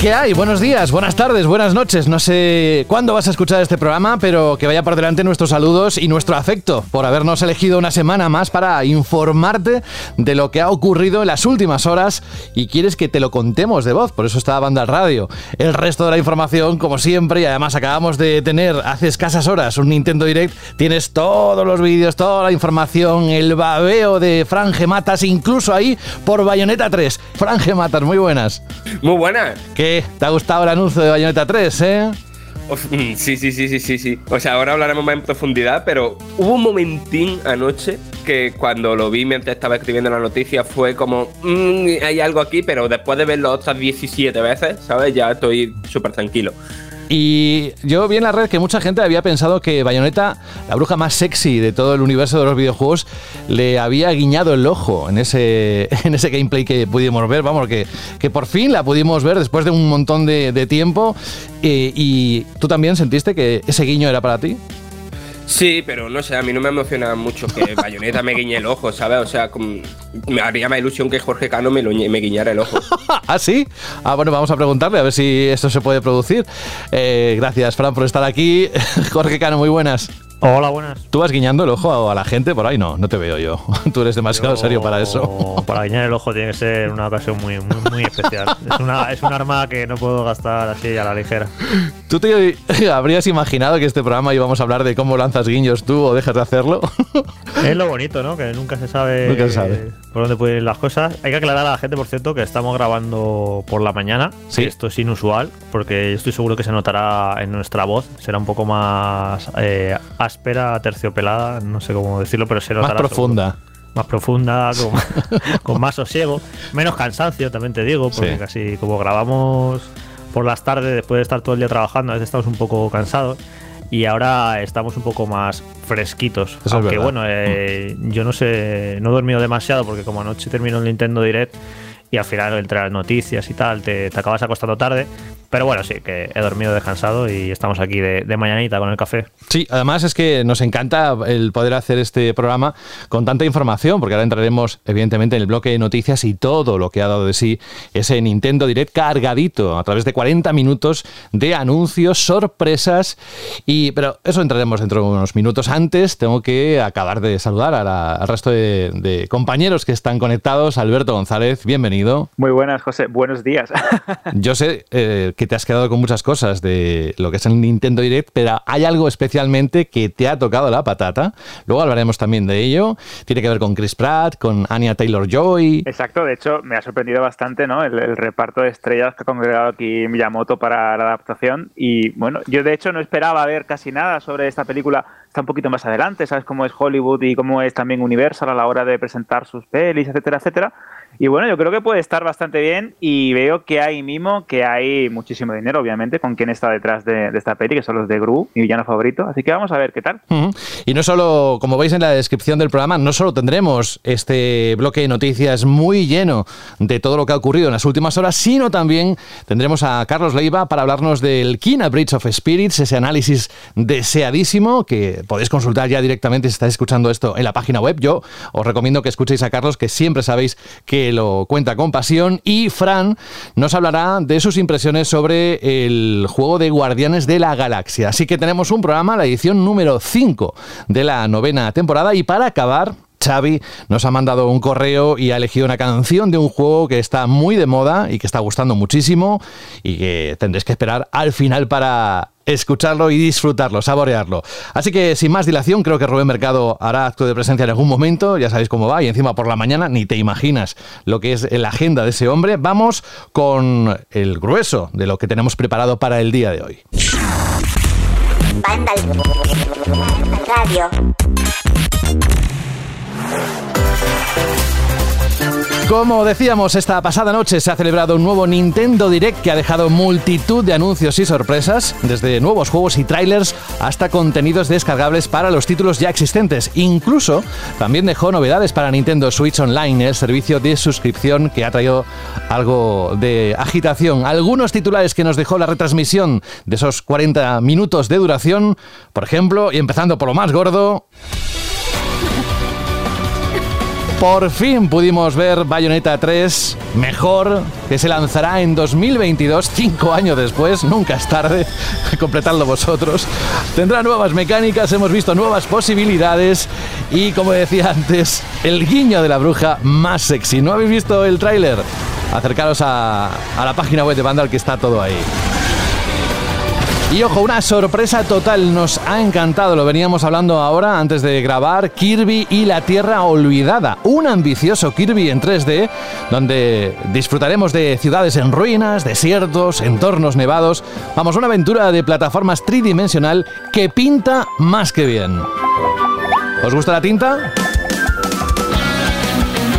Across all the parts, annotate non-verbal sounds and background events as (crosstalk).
¿Qué hay? Buenos días, buenas tardes, buenas noches. No sé cuándo vas a escuchar este programa, pero que vaya por delante nuestros saludos y nuestro afecto por habernos elegido una semana más para informarte de lo que ha ocurrido en las últimas horas y quieres que te lo contemos de voz, por eso está Banda Radio. El resto de la información, como siempre, y además acabamos de tener hace escasas horas un Nintendo Direct, tienes todos los vídeos, toda la información, el babeo de Franje Matas, incluso ahí por Bayonetta 3. Franje Matas, muy buenas. Muy buenas. ¿Qué? ¿Te ha gustado el anuncio de Bayonetta 3, eh? Mm, sí, sí, sí, sí, sí, sí. O sea, ahora hablaremos más en profundidad, pero hubo un momentín anoche que cuando lo vi mientras estaba escribiendo la noticia fue como, mm, hay algo aquí, pero después de verlo otras 17 veces, ¿sabes? Ya estoy súper tranquilo. Y yo vi en la red que mucha gente había pensado que Bayonetta, la bruja más sexy de todo el universo de los videojuegos, le había guiñado el ojo en ese, (laughs) en ese gameplay que pudimos ver. Vamos, que, que por fin la pudimos ver después de un montón de, tiempo. Eh, ¿Y tú también sentiste que ese guiño era para ti? Sí, pero no sé, a mí no me emociona mucho que (laughs) Bayonetta me guiñe el ojo, ¿sabes? O sea, me haría más ilusión que Jorge Cano me, me guiñara el ojo. (laughs) ¿Ah, sí? Ah, bueno, vamos a preguntarle a ver si esto se puede producir. Eh, gracias, Fran, por estar aquí. (laughs) Jorge Cano, muy buenas. Hola, buenas. ¿Tú vas guiñando el ojo a la gente por ahí? No, no te veo yo. (laughs) Tú eres demasiado serio para eso. (laughs) Para guiñar el ojo tiene que ser una ocasión muy, muy, muy especial. Es, una, es un arma que no puedo gastar así a la ligera. ¿Tú te (laughs) habrías imaginado que este programa íbamos a hablar de cómo lanzas guiños tú o dejas de hacerlo? Es lo bonito, ¿no? Que nunca se sabe, nunca se sabe. Por dónde pueden ir las cosas. Hay que aclarar a la gente, por cierto, que estamos grabando por la mañana. Sí. Esto es inusual, porque estoy seguro que se notará en nuestra voz. Será un poco más eh, áspera, terciopelada, no sé cómo decirlo, pero se notará. Más profunda. Más profunda, (laughs) con, más sosiego, menos cansancio, también te digo, porque casi como grabamos por las tardes, después de estar todo el día trabajando, a veces estamos un poco cansados y ahora estamos un poco más fresquitos. Aunque bueno, eh, yo no sé, no he dormido demasiado porque como anoche terminó el Nintendo Direct y al final entre las noticias y tal te, te acabas acostando tarde. Pero bueno, sí, que he dormido descansado y estamos aquí de, mañanita con el café. Sí, además es que nos encanta el poder hacer este programa con tanta información, porque ahora entraremos evidentemente en el bloque de noticias y todo lo que ha dado de sí ese Nintendo Direct cargadito a través de 40 minutos de anuncios, sorpresas y pero eso entraremos dentro de unos minutos. Antes tengo que acabar de saludar al resto de, compañeros que están conectados. Alberto González, bienvenido. Muy buenas, José. Buenos días. (laughs) Yo sé eh, que te has quedado con muchas cosas de lo que es el Nintendo Direct, pero hay algo especialmente que te ha tocado la patata. Luego hablaremos también de ello. Tiene que ver con Chris Pratt, con Anya Taylor Joy. Exacto, de hecho me ha sorprendido bastante ¿no? el, reparto de estrellas que ha congregado aquí Miyamoto para la adaptación. Y bueno, yo de hecho no esperaba ver casi nada sobre esta película. Está un poquito más adelante, sabes cómo es Hollywood y cómo es también Universal a la hora de presentar sus pelis, etcétera, etcétera. Y bueno, yo creo que puede estar bastante bien y veo que hay mimo, que hay muchísimo dinero, obviamente, con quien está detrás de, esta peli, que son los de Gru, mi villano favorito. Así que vamos a ver qué tal. Y no solo, como veis en la descripción del programa, no solo tendremos este bloque de noticias muy lleno de todo lo que ha ocurrido en las últimas horas, sino también tendremos a Carlos Leiva para hablarnos del Kina Bridge of Spirits, ese análisis deseadísimo que podéis consultar ya directamente si estáis escuchando esto en la página web. Yo os recomiendo que escuchéis a Carlos, que siempre sabéis que lo cuenta con pasión. Y Fran nos hablará de sus impresiones sobre el juego de Guardianes de la Galaxia. Así que tenemos un programa, la edición número 5 de la novena temporada. Y para acabar, Xavi nos ha mandado un correo y ha elegido una canción de un juego que está muy de moda y que está gustando muchísimo y que tendréis que esperar al final para escucharlo y disfrutarlo, saborearlo. Así que sin más dilación, creo que Rubén Mercado hará acto de presencia en algún momento, ya sabéis cómo va, y encima por la mañana ni te imaginas lo que es la agenda de ese hombre. Vamos con el grueso de lo que tenemos preparado para el día de hoy. Radio. Como decíamos, esta pasada noche se ha celebrado un nuevo Nintendo Direct que ha dejado multitud de anuncios y sorpresas, desde nuevos juegos y trailers hasta contenidos descargables para los títulos ya existentes. Incluso también dejó novedades para Nintendo Switch Online, el servicio de suscripción que ha traído algo de agitación. Algunos titulares que nos dejó la retransmisión de esos 40 minutos de duración, por ejemplo, y empezando por lo más gordo. Por fin pudimos ver Bayonetta 3 mejor, que se lanzará en 2022, cinco años después, nunca es tarde, (laughs) completadlo vosotros. Tendrá nuevas mecánicas, hemos visto nuevas posibilidades y, como decía antes, el guiño de la bruja más sexy. ¿No habéis visto el tráiler? Acercaros a, a la página web de Vandal que está todo ahí. Y ojo, una sorpresa total, nos ha encantado, lo veníamos hablando ahora antes de grabar, Kirby y la Tierra Olvidada, un ambicioso Kirby en 3D, donde disfrutaremos de ciudades en ruinas, desiertos, entornos nevados, vamos, una aventura de plataformas tridimensional que pinta más que bien. ¿Os gusta la tinta?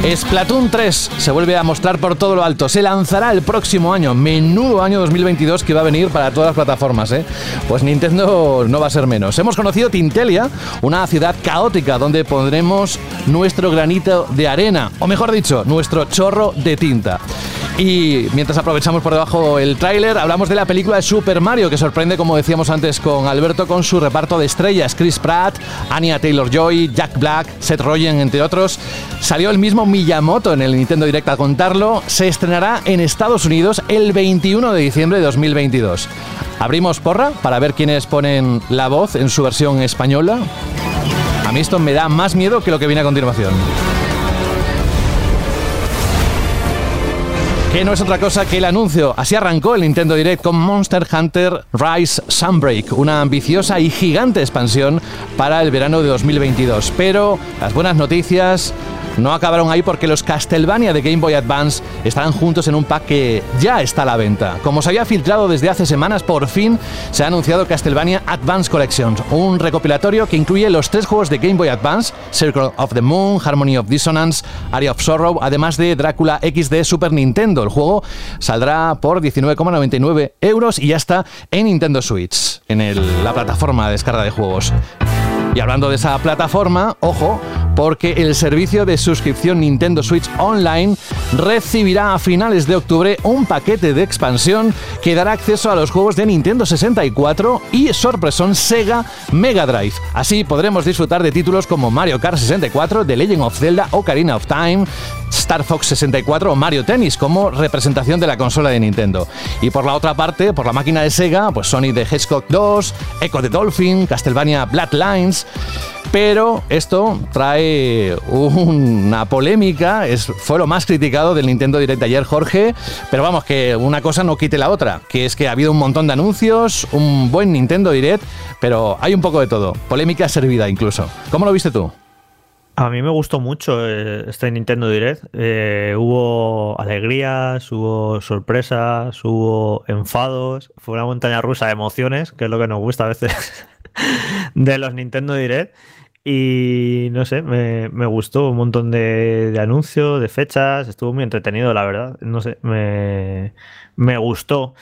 Splatoon 3 se vuelve a mostrar por todo lo alto. Se lanzará el próximo año, menudo año 2022 que va a venir para todas las plataformas. ¿eh? Pues Nintendo no va a ser menos. Hemos conocido Tintelia, una ciudad caótica donde pondremos nuestro granito de arena, o mejor dicho, nuestro chorro de tinta. Y mientras aprovechamos por debajo el tráiler, hablamos de la película de Super Mario, que sorprende, como decíamos antes con Alberto, con su reparto de estrellas. Chris Pratt, Anya Taylor-Joy, Jack Black, Seth Rogen, entre otros. Salió el mismo Miyamoto en el Nintendo Direct a contarlo. Se estrenará en Estados Unidos el 21 de diciembre de 2022. Abrimos porra para ver quiénes ponen la voz en su versión española. A mí esto me da más miedo que lo que viene a continuación. que no es otra cosa que el anuncio. Así arrancó el Nintendo Direct con Monster Hunter Rise Sunbreak, una ambiciosa y gigante expansión para el verano de 2022. Pero las buenas noticias no acabaron ahí porque los Castlevania de Game Boy Advance estarán juntos en un pack que ya está a la venta. Como se había filtrado desde hace semanas, por fin se ha anunciado Castlevania Advance Collections, un recopilatorio que incluye los tres juegos de Game Boy Advance, Circle of the Moon, Harmony of Dissonance, Area of Sorrow, además de Drácula X de Super Nintendo. El juego saldrá por 19,99 euros y ya está en Nintendo Switch, en la plataforma de descarga de juegos. Y hablando de esa plataforma, ojo, porque el servicio de suscripción Nintendo Switch Online recibirá a finales de octubre un paquete de expansión que dará acceso a los juegos de Nintendo 64 y sorpresón Sega Mega Drive. Así podremos disfrutar de títulos como Mario Kart 64, The Legend of Zelda, Ocarina of Time, Star Fox 64 o Mario Tennis como representación de la consola de Nintendo. Y por la otra parte, por la máquina de Sega, pues Sonic the Hedgehog 2, Echo the Dolphin, Castlevania Bloodlines. Pero esto trae una polémica, es, fue lo más criticado del Nintendo Direct de ayer, Jorge, pero vamos, que una cosa no quite la otra, que es que ha habido un montón de anuncios, un buen Nintendo Direct, pero hay un poco de todo, polémica servida incluso. ¿Cómo lo viste tú? A mí me gustó mucho eh, este Nintendo Direct. Eh, hubo alegrías, hubo sorpresas, hubo enfados. Fue una montaña rusa de emociones, que es lo que nos gusta a veces (laughs) de los Nintendo Direct. Y no sé, me, gustó un montón de, anuncios, de fechas. Estuvo muy entretenido, la verdad. No sé, me, gustó.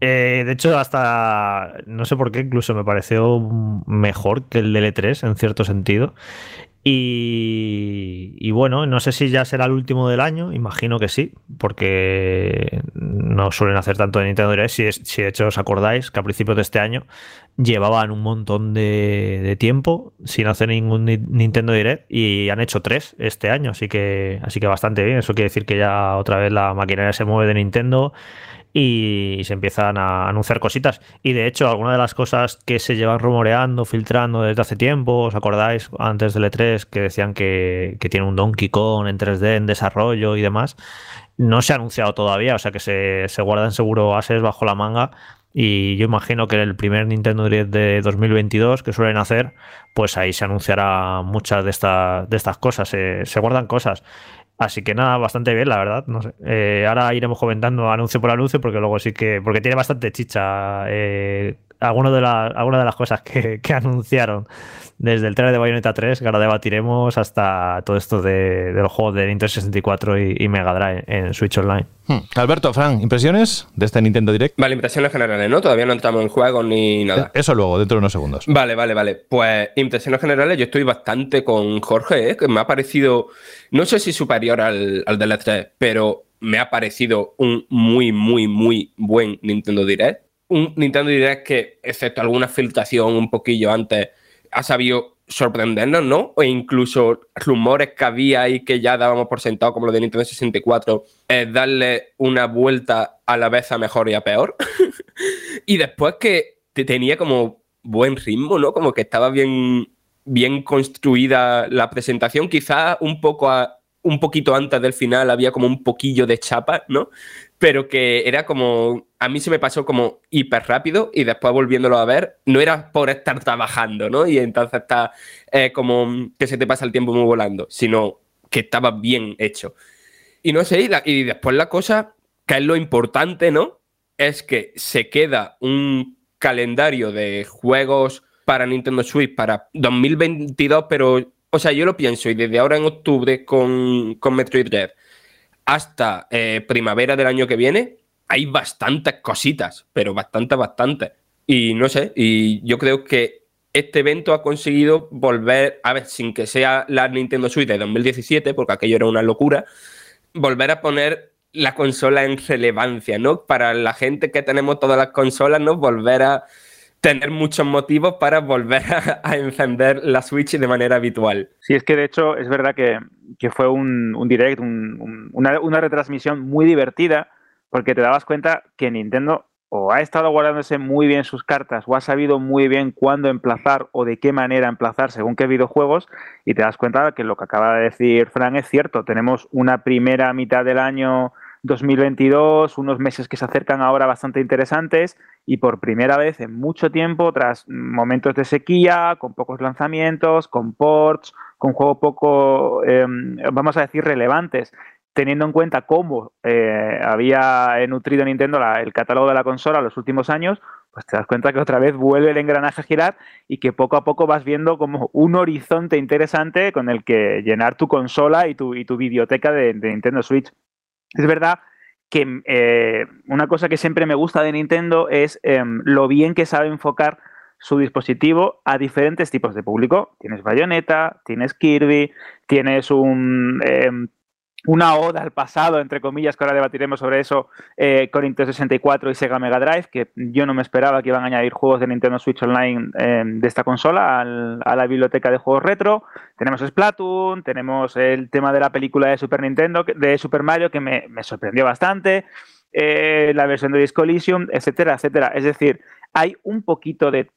Eh, de hecho, hasta no sé por qué, incluso me pareció mejor que el DL3 en cierto sentido. Y, bueno, no sé si ya será el último del año, imagino que sí, porque no suelen hacer tanto de Nintendo Direct. Si, si de hecho os acordáis que a principios de este año llevaban un montón de, tiempo sin hacer ningún Nintendo Direct y han hecho tres este año, así que, así que bastante bien. Eso quiere decir que ya otra vez la maquinaria se mueve de Nintendo y se empiezan a anunciar cositas. Y de hecho, algunas de las cosas que se llevan rumoreando, filtrando desde hace tiempo, ¿os acordáis antes del E3 que decían que, tiene un Donkey Kong en 3D en desarrollo y demás? No se ha anunciado todavía, o sea que se, se guardan seguro ases bajo la manga. Y yo imagino que el primer Nintendo Direct de 2022 que suelen hacer, pues ahí se anunciará muchas de, estas de estas cosas, se guardan cosas. Así que nada, bastante bien, la verdad. No sé. Eh, ahora iremos comentando anuncio por anuncio porque luego sí que. Porque tiene bastante chicha. Eh, algunas de, de las cosas que, anunciaron desde el trailer de Bayonetta 3, que ahora debatiremos, hasta todo esto de, los juegos de Nintendo 64 y, Mega Drive en Switch Online. Hmm. Alberto, Fran, ¿impresiones de este Nintendo Direct? Vale, impresiones generales, ¿no? Todavía no entramos en juego ni nada. Eso luego, dentro de unos segundos. Vale, vale, vale. Pues impresiones generales, yo estoy bastante con Jorge, ¿eh? que me ha parecido, no sé si superior al, al del 3 pero me ha parecido un muy, muy, muy buen Nintendo Direct un Nintendo Direct que, excepto alguna filtración un poquillo antes, ha sabido sorprendernos, ¿no? O incluso rumores que había y que ya dábamos por sentado, como lo de Nintendo 64, es darle una vuelta a la vez a mejor y a peor. (laughs) y después que tenía como buen ritmo, ¿no? Como que estaba bien, bien construida la presentación, quizás un poco un poquito antes del final había como un poquillo de chapa, ¿no? Pero que era como, a mí se me pasó como hiper rápido y después volviéndolo a ver, no era por estar trabajando, ¿no? Y entonces está eh, como que se te pasa el tiempo muy volando, sino que estaba bien hecho. Y no sé, y, después la cosa, que es lo importante, ¿no? Es que se queda un calendario de juegos para Nintendo Switch para 2022, pero, o sea, yo lo pienso, y desde ahora en octubre con, con Metroid Red hasta eh, primavera del año que viene, hay bastantes cositas, pero bastantes, bastantes. Y no sé, y yo creo que este evento ha conseguido volver, a ver, sin que sea la Nintendo Switch de 2017, porque aquello era una locura, volver a poner la consola en relevancia, ¿no? Para la gente que tenemos todas las consolas, ¿no? Volver a tener muchos motivos para volver (laughs) a, encender la Switch de manera habitual. Sí, es que de hecho es verdad que, fue un, direct, una, una, retransmisión muy divertida, porque te dabas cuenta que Nintendo o ha estado guardándose muy bien sus cartas o ha sabido muy bien cuándo emplazar o de qué manera emplazar según qué videojuegos y te das cuenta que lo que acaba de decir Fran es cierto. Tenemos una primera mitad del año 2022, unos meses que se acercan ahora bastante interesantes y por primera vez en mucho tiempo, tras momentos de sequía, con pocos lanzamientos, con ports, con juegos poco, em, vamos a decir, relevantes, teniendo en cuenta cómo eh, había nutrido Nintendo el catálogo de la consola los últimos años, pues te das cuenta que otra vez vuelve el engranaje a girar y que poco a poco vas viendo como un horizonte interesante con el que llenar tu consola y tu, y tu biblioteca de Nintendo Switch. Es verdad que eh, una cosa que siempre me gusta de Nintendo es em, lo bien que sabe enfocar su dispositivo a diferentes tipos de público. Tienes Bayonetta, tienes Kirby, tienes un em, una oda al pasado, entre comillas, que ahora debatiremos sobre eso, eh, con Nintendo 64 y Sega Mega Drive, que yo no me esperaba que iban a añadir juegos de Nintendo Switch Online em, de esta consola a la biblioteca de juegos retro. Tenemos Splatoon, tenemos el tema de la película de Super Nintendo, de Super Mario, que me, sorprendió bastante, eh, la versión de Disco Elysium, etcétera, etcétera. Es decir, hay un poquito de,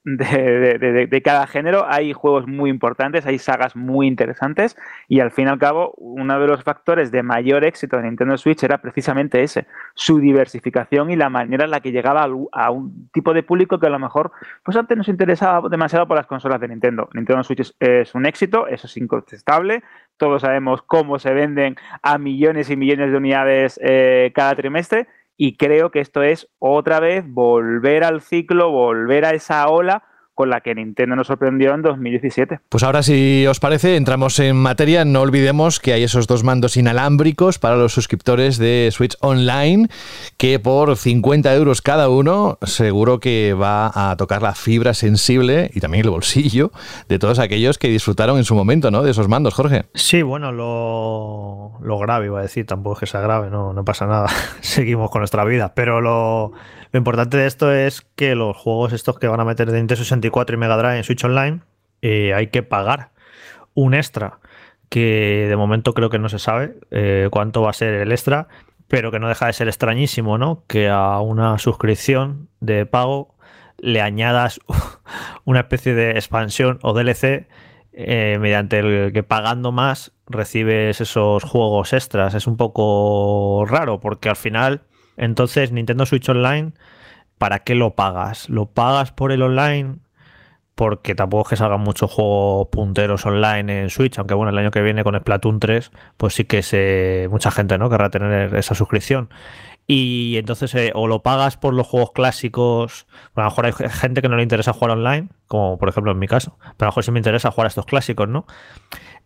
cada género, hay juegos muy importantes, hay sagas muy interesantes y al fin y al cabo uno de los factores de mayor éxito de Nintendo Switch era precisamente ese, su diversificación y la manera en la que llegaba a un tipo de público que a lo mejor pues antes no se interesaba demasiado por las consolas de Nintendo. Nintendo Switch es, un éxito, eso es incontestable, todos sabemos cómo se venden a millones y millones de unidades eh, cada trimestre y creo que esto es otra vez volver al ciclo, volver a esa ola con la que Nintendo nos sorprendió en 2017. Pues ahora, si os parece, entramos en materia. No olvidemos que hay esos dos mandos inalámbricos para los suscriptores de Switch Online, que por 50 euros cada uno, seguro que va a tocar la fibra sensible y también el bolsillo de todos aquellos que disfrutaron en su momento, ¿no? De esos mandos, Jorge. Sí, bueno, lo, lo grave iba a decir, tampoco es que sea grave, no, no pasa nada. (laughs) Seguimos con nuestra vida, pero lo lo importante de esto es que los juegos estos que van a meter de Nintendo 64 y Mega Drive en Switch Online eh, hay que pagar un extra que de momento creo que no se sabe eh, cuánto va a ser el extra, pero que no deja de ser extrañísimo, ¿no? Que a una suscripción de pago le añadas (laughs) una especie de expansión o DLC eh, mediante el que pagando más recibes esos juegos extras. Es un poco raro porque al final entonces, Nintendo Switch Online, ¿para qué lo pagas? ¿Lo pagas por el online? Porque tampoco es que salgan muchos juegos punteros online en Switch, aunque bueno, el año que viene con Splatoon 3, pues sí que se, mucha gente no querrá tener esa suscripción. Y entonces eh, o lo pagas por los juegos clásicos, a lo mejor hay gente que no le interesa jugar online, como por ejemplo en mi caso, pero a lo mejor sí me interesa jugar a estos clásicos, ¿no?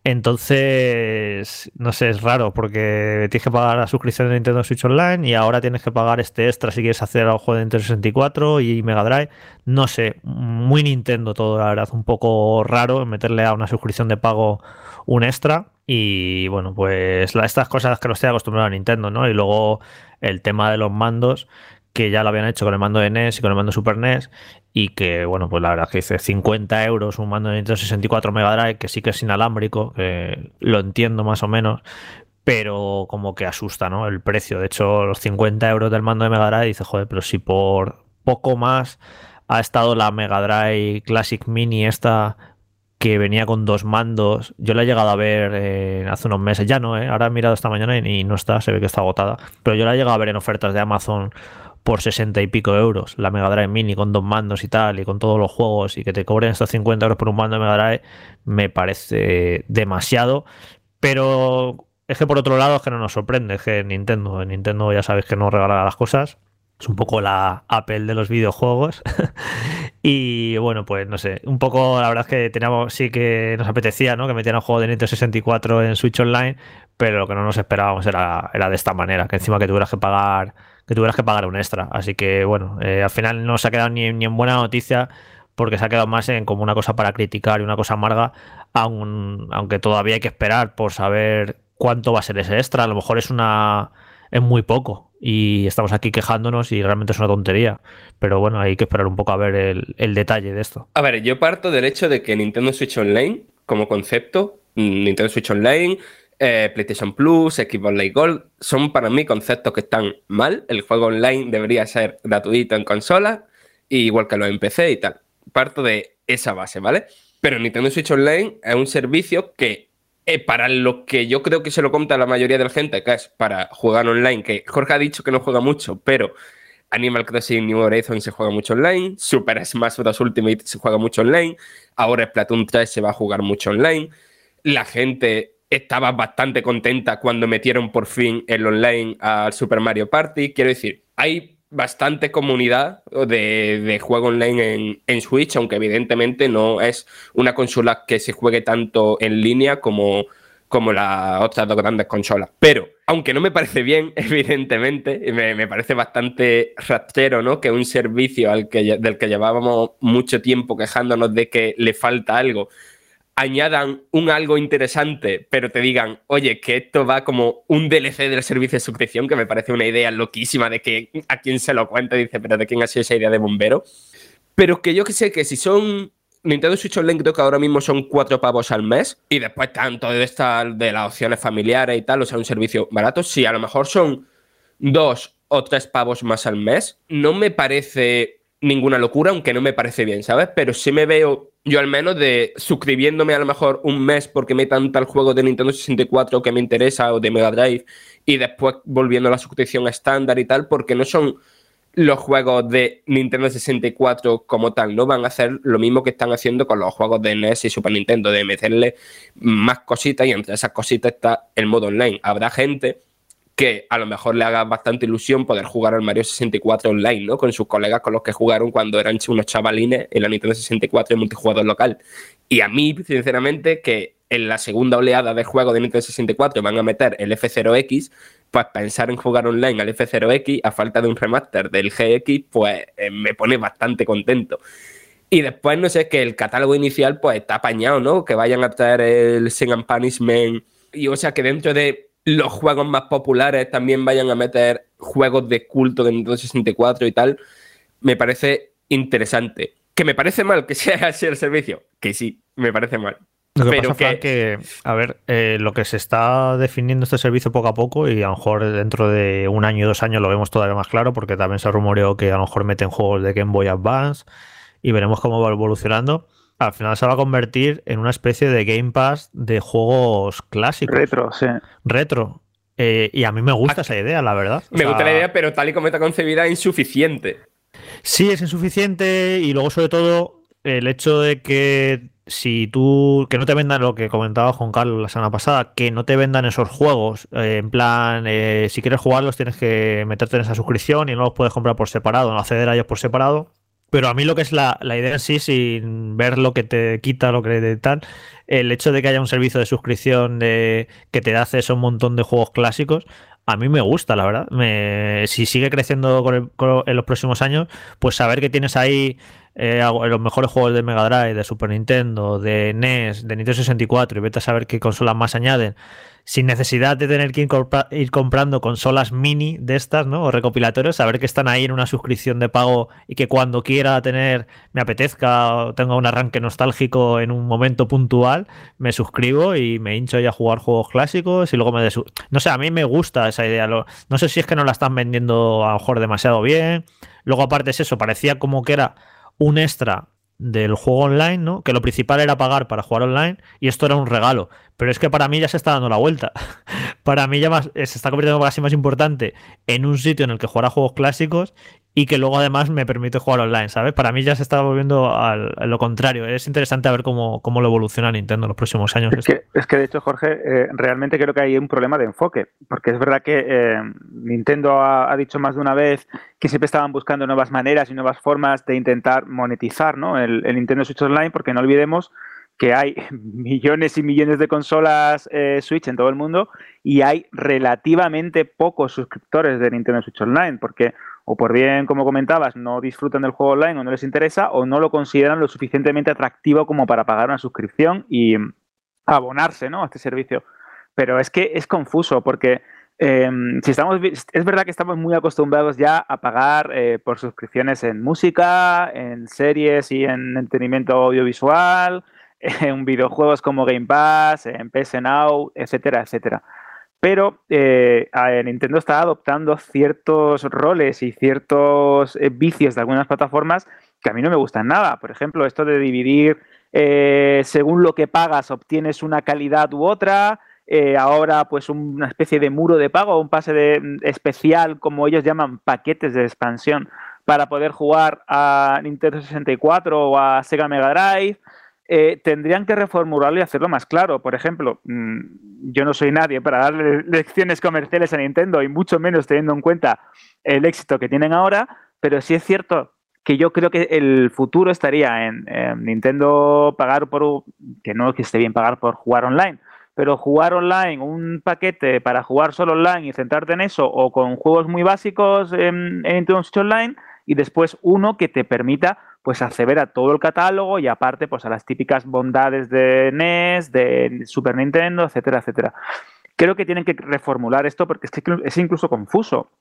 Entonces, no sé, es raro porque tienes que pagar la suscripción de Nintendo Switch Online y ahora tienes que pagar este extra si quieres hacer algo de Nintendo 64 y Mega Drive. No sé, muy Nintendo todo, la verdad, un poco raro meterle a una suscripción de pago un extra. Y bueno, pues estas cosas que no estoy acostumbrado a Nintendo, ¿no? Y luego el tema de los mandos que ya lo habían hecho con el mando de NES y con el mando Super NES y que, bueno, pues la verdad que dice 50 euros un mando de Nintendo 64 Mega Drive, que sí que es inalámbrico, que lo entiendo más o menos, pero como que asusta, ¿no? El precio. De hecho, los 50 euros del mando de Mega Drive, dice, joder, pero si por poco más ha estado la Mega Drive Classic Mini esta que venía con dos mandos. Yo la he llegado a ver eh, hace unos meses, ya no, ¿eh? ahora he mirado esta mañana y, no está, se ve que está agotada. Pero yo la he llegado a ver en ofertas de Amazon por 60 y pico euros, la Mega Drive Mini con dos mandos y tal, y con todos los juegos, y que te cobren estos 50 euros por un mando de Mega Drive, me parece demasiado. Pero es que por otro lado es que no nos sorprende, es que Nintendo, en Nintendo ya sabes que no regala las cosas. Es un poco la Apple de los videojuegos. (laughs) y bueno, pues no sé, un poco la verdad es que teníamos, sí que nos apetecía, ¿no? Que metieran un juego de Nintendo 64 en Switch Online, pero lo que no nos esperábamos era, era de esta manera, que encima que tuvieras que pagar, tuvieras que pagar un extra. Así que bueno, eh, al final no se ha quedado ni, ni en buena noticia porque se ha quedado más en como una cosa para criticar y una cosa amarga, aunque todavía hay que esperar por saber cuánto va a ser ese extra. A lo mejor es una es muy poco y estamos aquí quejándonos y realmente es una tontería. Pero bueno, hay que esperar un poco a ver el, detalle de esto. A ver, yo parto del hecho de que Nintendo Switch Online, como concepto, mm, Nintendo Switch Online, eh, PlayStation Plus, Xbox Live Gold, son para mí conceptos que están mal. El juego online debería ser gratuito en consola, igual que lo en y tal. Parto de esa base, ¿vale? Pero Nintendo Switch Online es un servicio que eh, para lo que yo creo que se lo compra la mayoría de la gente, que es para jugar online, que Jorge ha dicho que no juega mucho, pero Animal Crossing New Horizons se juega mucho online, Super Smash Bros. Ultimate se juega mucho online, ahora Splatoon 3 se va a jugar mucho online, la gente estaba bastante contenta cuando metieron por fin el online al Super Mario Party, quiero decir, hay bastante comunidad de, juego online en, Switch, aunque evidentemente no es una consola que se juegue tanto en línea como, como las otras dos grandes consolas. Pero, aunque no me parece bien, (laughs) evidentemente, me, parece bastante rastrero, ¿no? Que un servicio al que, del que llevábamos mucho tiempo quejándonos de que le falta algo, añadan un algo interesante, pero te digan, oye, que esto va como un DLC del servicio de suscripción, que me parece una idea loquísima de que a quien se lo cuenta dice, pero ¿de quién ha sido esa idea de bombero? Pero que yo que sé que si son Nintendo Switch Online creo que ahora mismo son cuatro pavos al mes y después tanto de estas de las opciones familiares y tal, o sea, un servicio barato, si a lo mejor son dos o tres pavos más al mes, no me parece ninguna locura, aunque no me parece bien, ¿sabes? Pero sí me veo yo al menos de suscribiéndome a lo mejor un mes porque me metan tal juego de Nintendo 64 que me interesa o de Mega Drive y después volviendo a la suscripción estándar y tal, porque no son los juegos de Nintendo 64 como tal, no van a hacer lo mismo que están haciendo con los juegos de NES y Super Nintendo, de meterle más cositas y entre esas cositas está el modo online. Habrá gente que a lo mejor le haga bastante ilusión poder jugar al Mario 64 online, ¿no? Con sus colegas con los que jugaron cuando eran unos chavalines en la Nintendo 64 en multijugador local. Y a mí, sinceramente, que en la segunda oleada de juego de Nintendo 64 van a meter el F0X, pues pensar en jugar online al F0X a falta de un remaster del GX, pues eh, me pone bastante contento. Y después, no sé, que el catálogo inicial, pues está apañado, ¿no? Que vayan a traer el Sin and Punishment. Y o sea, que dentro de los juegos más populares también vayan a meter juegos de culto de Nintendo 64 y tal, me parece interesante. Que me parece mal que (laughs) sea así el servicio, que sí, me parece mal. Lo que pasa, que... que, a ver, eh, lo que se está definiendo este servicio poco a poco y a lo mejor dentro de un año o dos años lo vemos todavía más claro porque también se rumoreó que a lo mejor meten juegos de Game Boy Advance y veremos cómo va evolucionando al final se va a convertir en una especie de Game Pass de juegos clásicos. Retro, sí. Retro. Eh, y a mí me gusta esa idea, la verdad. me gusta la idea, pero tal y como está concebida, insuficiente. Sí, es insuficiente y luego sobre todo el hecho de que si tú, que no te vendan lo que comentaba Juan Carlos la semana pasada, que no te vendan esos juegos, eh, en plan, eh, si quieres jugarlos tienes que meterte en esa suscripción y no los puedes comprar por separado, no acceder a ellos por separado. Pero a mí lo que es la, idea en sí, sin ver lo que te quita, lo que te tal, el hecho de que haya un servicio de suscripción de, que te da acceso a un montón de juegos clásicos, a mí me gusta, la verdad. Me, si sigue creciendo en los próximos años, pues saber que tienes ahí eh, los mejores juegos de Mega Drive, de Super Nintendo, de NES, de Nintendo 64 y vete a saber qué consolas más añaden sin necesidad de tener que ir, comprando consolas mini de estas, ¿no? O recopilatorios, saber que están ahí en una suscripción de pago y que cuando quiera tener, me apetezca o tenga un arranque nostálgico en un momento puntual, me suscribo y me hincho ya a jugar juegos clásicos y luego me... Desu no sé, a mí me gusta esa idea. No sé si es que no la están vendiendo a lo mejor demasiado bien. Luego aparte es eso, parecía como que era un extra del juego online, ¿no? Que lo principal era pagar para jugar online y esto era un regalo. Pero es que para mí ya se está dando la vuelta. (laughs) para mí ya más, se está convirtiendo casi más importante en un sitio en el que jugar a juegos clásicos y que luego además me permite jugar online, ¿sabes? Para mí ya se está volviendo a lo contrario. Es interesante a ver cómo, cómo lo evoluciona Nintendo en los próximos años. Es que, es que de hecho, Jorge, eh, realmente creo que hay un problema de enfoque, porque es verdad que eh, Nintendo ha, dicho más de una vez que siempre estaban buscando nuevas maneras y nuevas formas de intentar monetizar ¿no? El, Nintendo Switch Online, porque no olvidemos que hay (laughs) millones y millones de consolas eh, Switch en todo el mundo y hay relativamente pocos suscriptores de Nintendo Switch Online, porque o por bien, como comentabas, no disfrutan del juego online o no les interesa, o no lo consideran lo suficientemente atractivo como para pagar una suscripción y abonarse ¿no? a este servicio. Pero es que es confuso porque em, si estamos, es verdad que estamos muy acostumbrados ya a pagar eh, por suscripciones en música, en series y en entretenimiento audiovisual, (laughs) en videojuegos como Game Pass, en PS Now, etcétera, etcétera pero eh, Nintendo está adoptando ciertos roles y ciertos eh, vicios de algunas plataformas que a mí no me gustan nada. Por ejemplo, esto de dividir según lo que pagas obtienes una calidad u otra. Ahora, pues una especie de muro de pago, un pase de, mm, especial, como ellos llaman, paquetes de expansión para poder jugar a Nintendo 64 o a Sega Mega Drive. Eh, tendrían que reformularlo y hacerlo más claro. Por ejemplo, mm, yo no soy nadie para darle (laughs) lecciones comerciales a Nintendo y mucho menos teniendo en cuenta el éxito que tienen ahora, pero sí es cierto que yo creo que el futuro estaría en, Nintendo pagar por, que no que esté bien pagar por jugar online, pero jugar online, un paquete para jugar solo online y centrarte en eso, o con juegos muy básicos en, en Online, y después uno que te permita pues acceder a todo el catálogo y aparte pues a las típicas bondades de NES, de Super Nintendo, etcétera, etcétera. Creo que tienen que reformular esto porque es que es incluso confuso.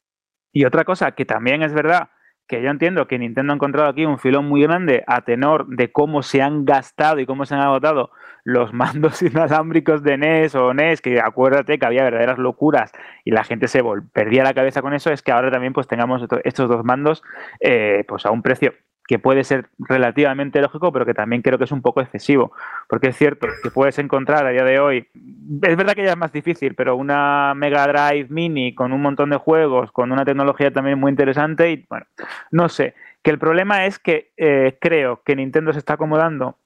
Y otra cosa que también es verdad, que yo entiendo que Nintendo ha encontrado aquí un filón muy grande a tenor de cómo se han gastado y cómo se han agotado los (laughs) mandos inalámbricos de NES o NES, que acuérdate que había verdaderas locuras y la gente se perdía la cabeza con eso, es que ahora también pues tengamos estos dos mandos eh, pues a un precio que puede ser relativamente lógico, pero que también creo que es un poco excesivo. Porque es cierto que puedes encontrar a día de hoy, es verdad que ya es más difícil, pero una Mega Drive Mini con un montón de juegos, con una tecnología también muy interesante, y bueno, no sé. Que el problema es que eh, creo que Nintendo se está acomodando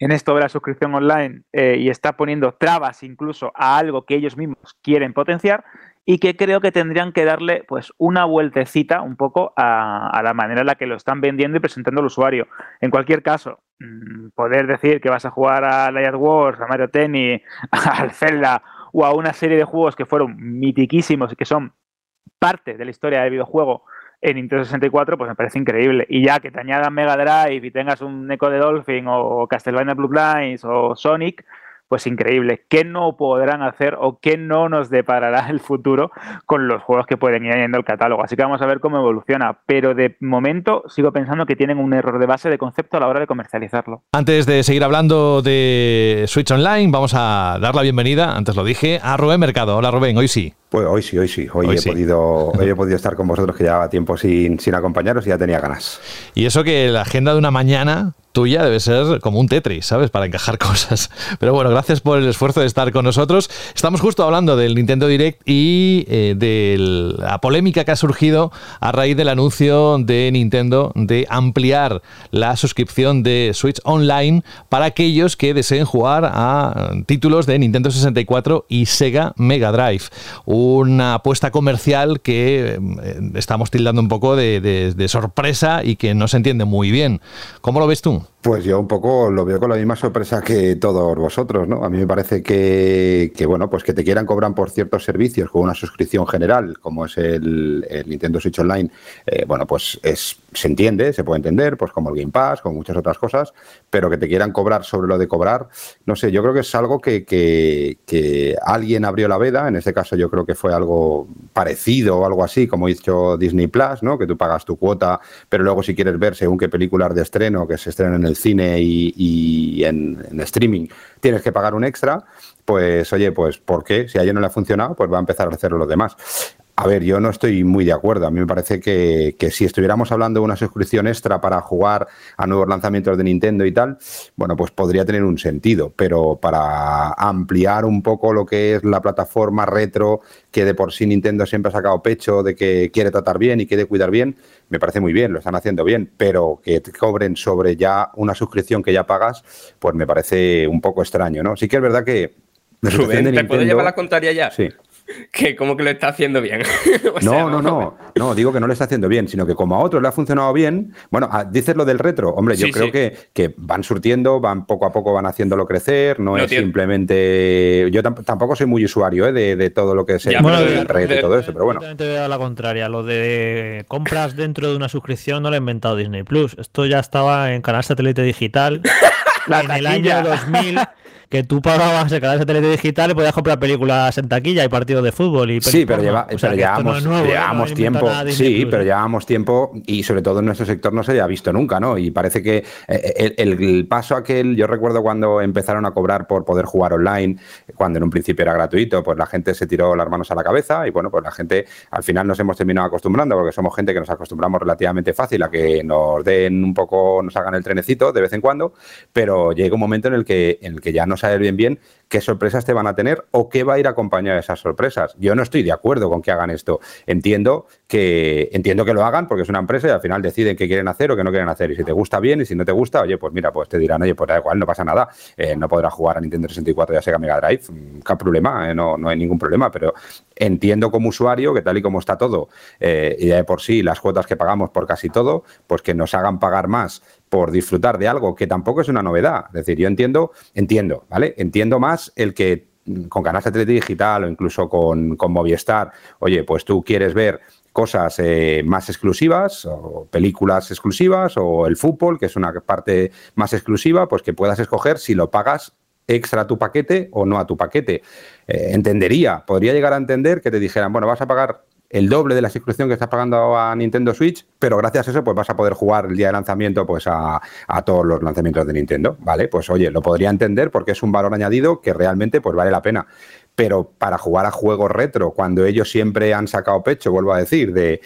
en esto de la suscripción online eh, y está poniendo trabas incluso a algo que ellos mismos quieren potenciar y que creo que tendrían que darle pues una vueltecita un poco a, la manera en la que lo están vendiendo y presentando al usuario. En cualquier caso, mm, poder decir que vas a jugar a Light Wars, a Mario Tennis, (laughs) al Zelda o a una serie de juegos que fueron mitiquísimos y que son parte de la historia del videojuego en Nintendo 64, pues me parece increíble. Y ya que te añadan Mega Drive y tengas un Echo de Dolphin o Castlevania Blue Lines o Sonic, pues increíble. ¿Qué no podrán hacer o qué no nos deparará el futuro con los juegos que pueden ir añadiendo al catálogo? Así que vamos a ver cómo evoluciona. Pero de momento sigo pensando que tienen un error de base de concepto a la hora de comercializarlo. Antes de seguir hablando de Switch Online, vamos a dar la bienvenida, antes lo dije, a Rubén Mercado. Hola Rubén, hoy sí. Pues hoy sí, hoy sí. Hoy, he, Podido, (laughs) he podido estar con vosotros que llevaba tiempo sin, sin acompañaros y ya tenía ganas. Y eso que la agenda de una mañana tuya debe ser como un Tetris, ¿sabes? Para encajar (laughs) cosas. Pero bueno, gracias por el esfuerzo de estar con nosotros. Estamos justo hablando del Nintendo Direct y eh, de la polémica que ha surgido a raíz del anuncio de Nintendo de ampliar la suscripción de Switch Online para aquellos que deseen jugar a títulos de Nintendo 64 y Sega Mega Drive una apuesta comercial que eh, estamos tildando un poco de, sorpresa y que no se entiende muy bien. ¿Cómo lo ves tú? Pues yo un poco lo veo con la misma sorpresa que todos vosotros, ¿no? A mí me parece que, bueno, pues que te quieran cobrar por ciertos servicios con una suscripción general, como es el, Nintendo Switch Online, eh, bueno, pues es, se entiende, se puede entender, pues como el Game Pass, como muchas otras cosas, pero que te quieran cobrar sobre lo de cobrar, no sé, yo creo que es algo que, que, que alguien abrió la veda, en este caso yo creo que fue algo parecido o algo así, como hizo Disney Plus, ¿no? Que tú pagas tu cuota, pero luego si quieres ver según qué películas de estreno que se estrenan en el cine y, en, streaming, tienes que pagar un extra, pues oye, pues ¿por qué? Si a ellos no le ha funcionado, pues va a empezar a hacerlo los demás. A ver, yo no estoy muy de acuerdo. A mí me parece que, si estuviéramos hablando de una suscripción extra para jugar a nuevos lanzamientos de Nintendo y tal, bueno, pues podría tener un sentido. Pero para ampliar un poco lo que es la plataforma retro, que de por sí Nintendo siempre ha sacado pecho de que quiere tratar bien y quiere cuidar bien, me parece muy bien, lo están haciendo bien. Pero que te cobren sobre ya una suscripción que ya pagas, pues me parece un poco extraño, ¿no? Sí que es verdad que Rubén, ¿te puedo llevar la contraria ya? Sí (laughs) que como que lo está haciendo bien. (laughs) no, no, no, (laughs) no, digo que no lo está haciendo bien, sino que como a otros le ha funcionado bien, bueno, ah, dices lo del retro, hombre, yo creo Que, que van surtiendo, van poco a poco van haciéndolo crecer, no, es simplemente, yo tampoco soy muy usuario ¿eh? de, todo lo que es el, retro y todo eso, pero bueno. Te a la contraria, lo de compras dentro de una suscripción no lo ha inventado Disney Plus, esto ya estaba en canal satélite digital. en el año 2000 que tú pagabas el canal de satélite digital y podías comprar películas en taquilla y partidos de fútbol. Y sí, pero, lleva, llevamos, tiempo. Sí, pero llevamos tiempo y sobre todo en nuestro sector no se había visto nunca, ¿no? Y parece que eh, el, paso aquel, yo recuerdo cuando empezaron a cobrar por poder jugar online, cuando en un principio era gratuito, pues la gente se tiró las manos a la cabeza y bueno, pues la gente al final nos hemos terminado acostumbrando porque somos gente que nos acostumbramos relativamente fácil a que nos den un poco, nos hagan el trenecito de vez en cuando, pero llega un momento en el que, en el que ya no saber bien bien qué sorpresas te van a tener o qué va a ir acompañado de esas sorpresas. Yo no estoy de acuerdo con que hagan esto. Entiendo que, entiendo que lo hagan porque es una empresa y al final deciden qué quieren hacer o qué no quieren hacer. Y si te gusta bien y si no te gusta, oye, pues mira, pues te dirán, oye, pues da igual, no pasa nada. Eh, no podrás jugar a Nintendo 64 y a Sega Mega Drive. Mm, ¿Qué problema? Eh, no, no hay ningún problema. Pero entiendo como usuario que tal y como está todo eh, y de por sí las cuotas que pagamos por casi todo, pues que nos hagan pagar más por disfrutar de algo que tampoco es una novedad. Es decir, yo entiendo, entiendo, ¿vale? Entiendo más el que con Canal Satélite Digital o incluso con, con Movistar, oye, pues tú quieres ver cosas eh, más exclusivas o películas exclusivas o el fútbol, que es una parte más exclusiva, pues que puedas escoger si lo pagas extra a tu paquete o no a tu paquete. Eh, entendería, podría llegar a entender que te dijeran, bueno, vas a pagar el doble de la suscripción que estás pagando a Nintendo Switch, pero gracias a eso pues vas a poder jugar el día de lanzamiento pues a, a, todos los lanzamientos de Nintendo, ¿vale? Pues oye, lo podría entender porque es un valor añadido que realmente pues vale la pena pero para jugar a juegos retro, cuando ellos siempre han sacado pecho, vuelvo a decir, de,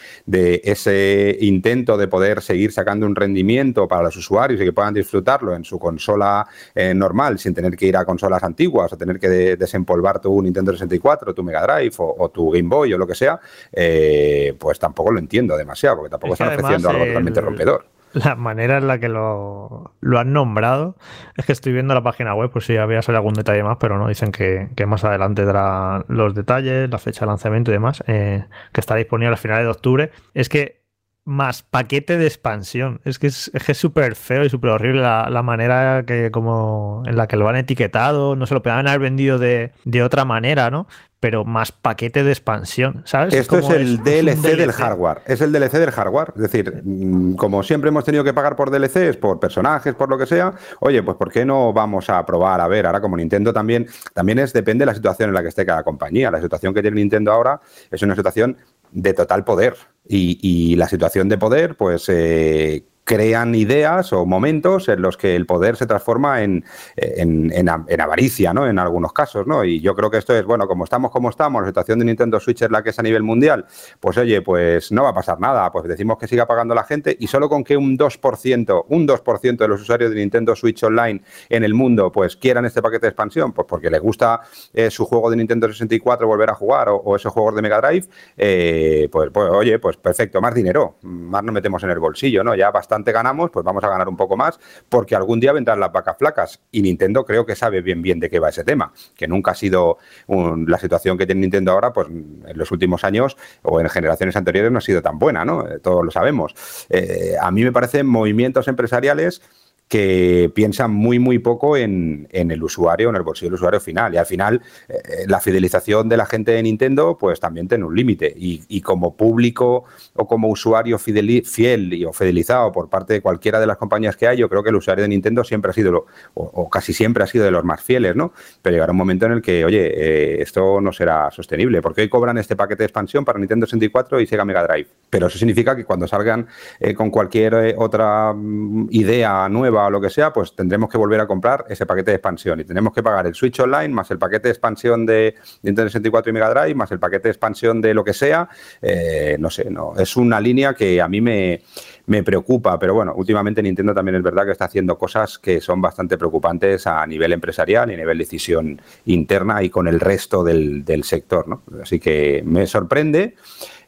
ese intento de poder seguir sacando un rendimiento para los usuarios y que puedan disfrutarlo en su consola eh, normal, sin tener que ir a consolas antiguas o tener que desempolvar tu Nintendo 64, tu Mega Drive o, tu Game Boy o lo que sea, eh, pues tampoco lo entiendo demasiado, porque tampoco están ofreciendo algo totalmente rompedor (laughs) la manera en la que lo, han nombrado es que estoy viendo la página web, pues si había salido algún detalle más, pero no dicen que, más adelante dará los detalles, la fecha de lanzamiento y demás, eh, que estará disponible a finales de octubre. Es que más paquete de expansión. Es que es súper feo y súper horrible la, manera que como en la que lo han etiquetado. No se lo podían haber vendido de, de, otra manera, ¿no? pero más paquete de expansión, ¿sabes? Esto es, el DLC, del hardware, es el DLC del hardware, es decir, mm, como siempre hemos tenido que pagar por DLCs, por personajes, por lo que sea, oye, pues ¿por qué no vamos a probar? A ver, ahora como Nintendo también, también es, depende de la situación en la que esté cada compañía, la situación que tiene Nintendo ahora es una situación de total poder y, y la situación de poder, pues... Eh, crean ideas o momentos en los que el poder se transforma en, en, avaricia, ¿no? En algunos casos, ¿no? Y yo creo que esto es, bueno, como estamos como estamos, la situación de Nintendo Switch es la que es a nivel mundial, pues oye, pues no va a pasar nada, pues decimos que siga pagando la gente y solo con que un 2%, un 2% de los usuarios de Nintendo Switch Online en el mundo, pues quieran este paquete de expansión, pues porque les gusta eh, su juego de Nintendo 64 volver a jugar o, esos juegos de Mega Drive, eh, pues, pues oye, pues perfecto, más dinero, más nos metemos en el bolsillo, ¿no? Ya bastante ganamos, pues vamos a ganar un poco más, porque algún día vendrán las vacas flacas. Y Nintendo creo que sabe bien bien de qué va ese tema, que nunca ha sido la situación que tiene Nintendo ahora, pues en los últimos años o en generaciones anteriores no ha sido tan buena, ¿no? Eh, todos lo sabemos. Eh, a mí me parecen movimientos empresariales que piensan muy, muy poco en, el usuario, en el bolsillo del usuario final. Y al final, eh, la fidelización de la gente de Nintendo, pues también tiene un límite. Y, como público o como usuario fiel y, o fidelizado por parte de cualquiera de las compañías que hay, yo creo que el usuario de Nintendo siempre ha sido, o, casi siempre ha sido de los más fieles, ¿no? Pero llegará un momento en el que, oye, eh, esto no será sostenible, porque hoy cobran este paquete de expansión para Nintendo 64 y Sega Mega Drive. Pero eso significa que cuando salgan eh, con cualquier otra mm, idea nueva, o lo que sea, pues tendremos que volver a comprar ese paquete de expansión y tenemos que pagar el Switch Online más el paquete de expansión de Nintendo 64 y Mega Drive más el paquete de expansión de lo que sea. Eh, no sé, no es una línea que a mí me, me preocupa, pero bueno, últimamente Nintendo también es verdad que está haciendo cosas que son bastante preocupantes a nivel empresarial y a nivel de decisión interna y con el resto del, sector, ¿no? Así que me sorprende.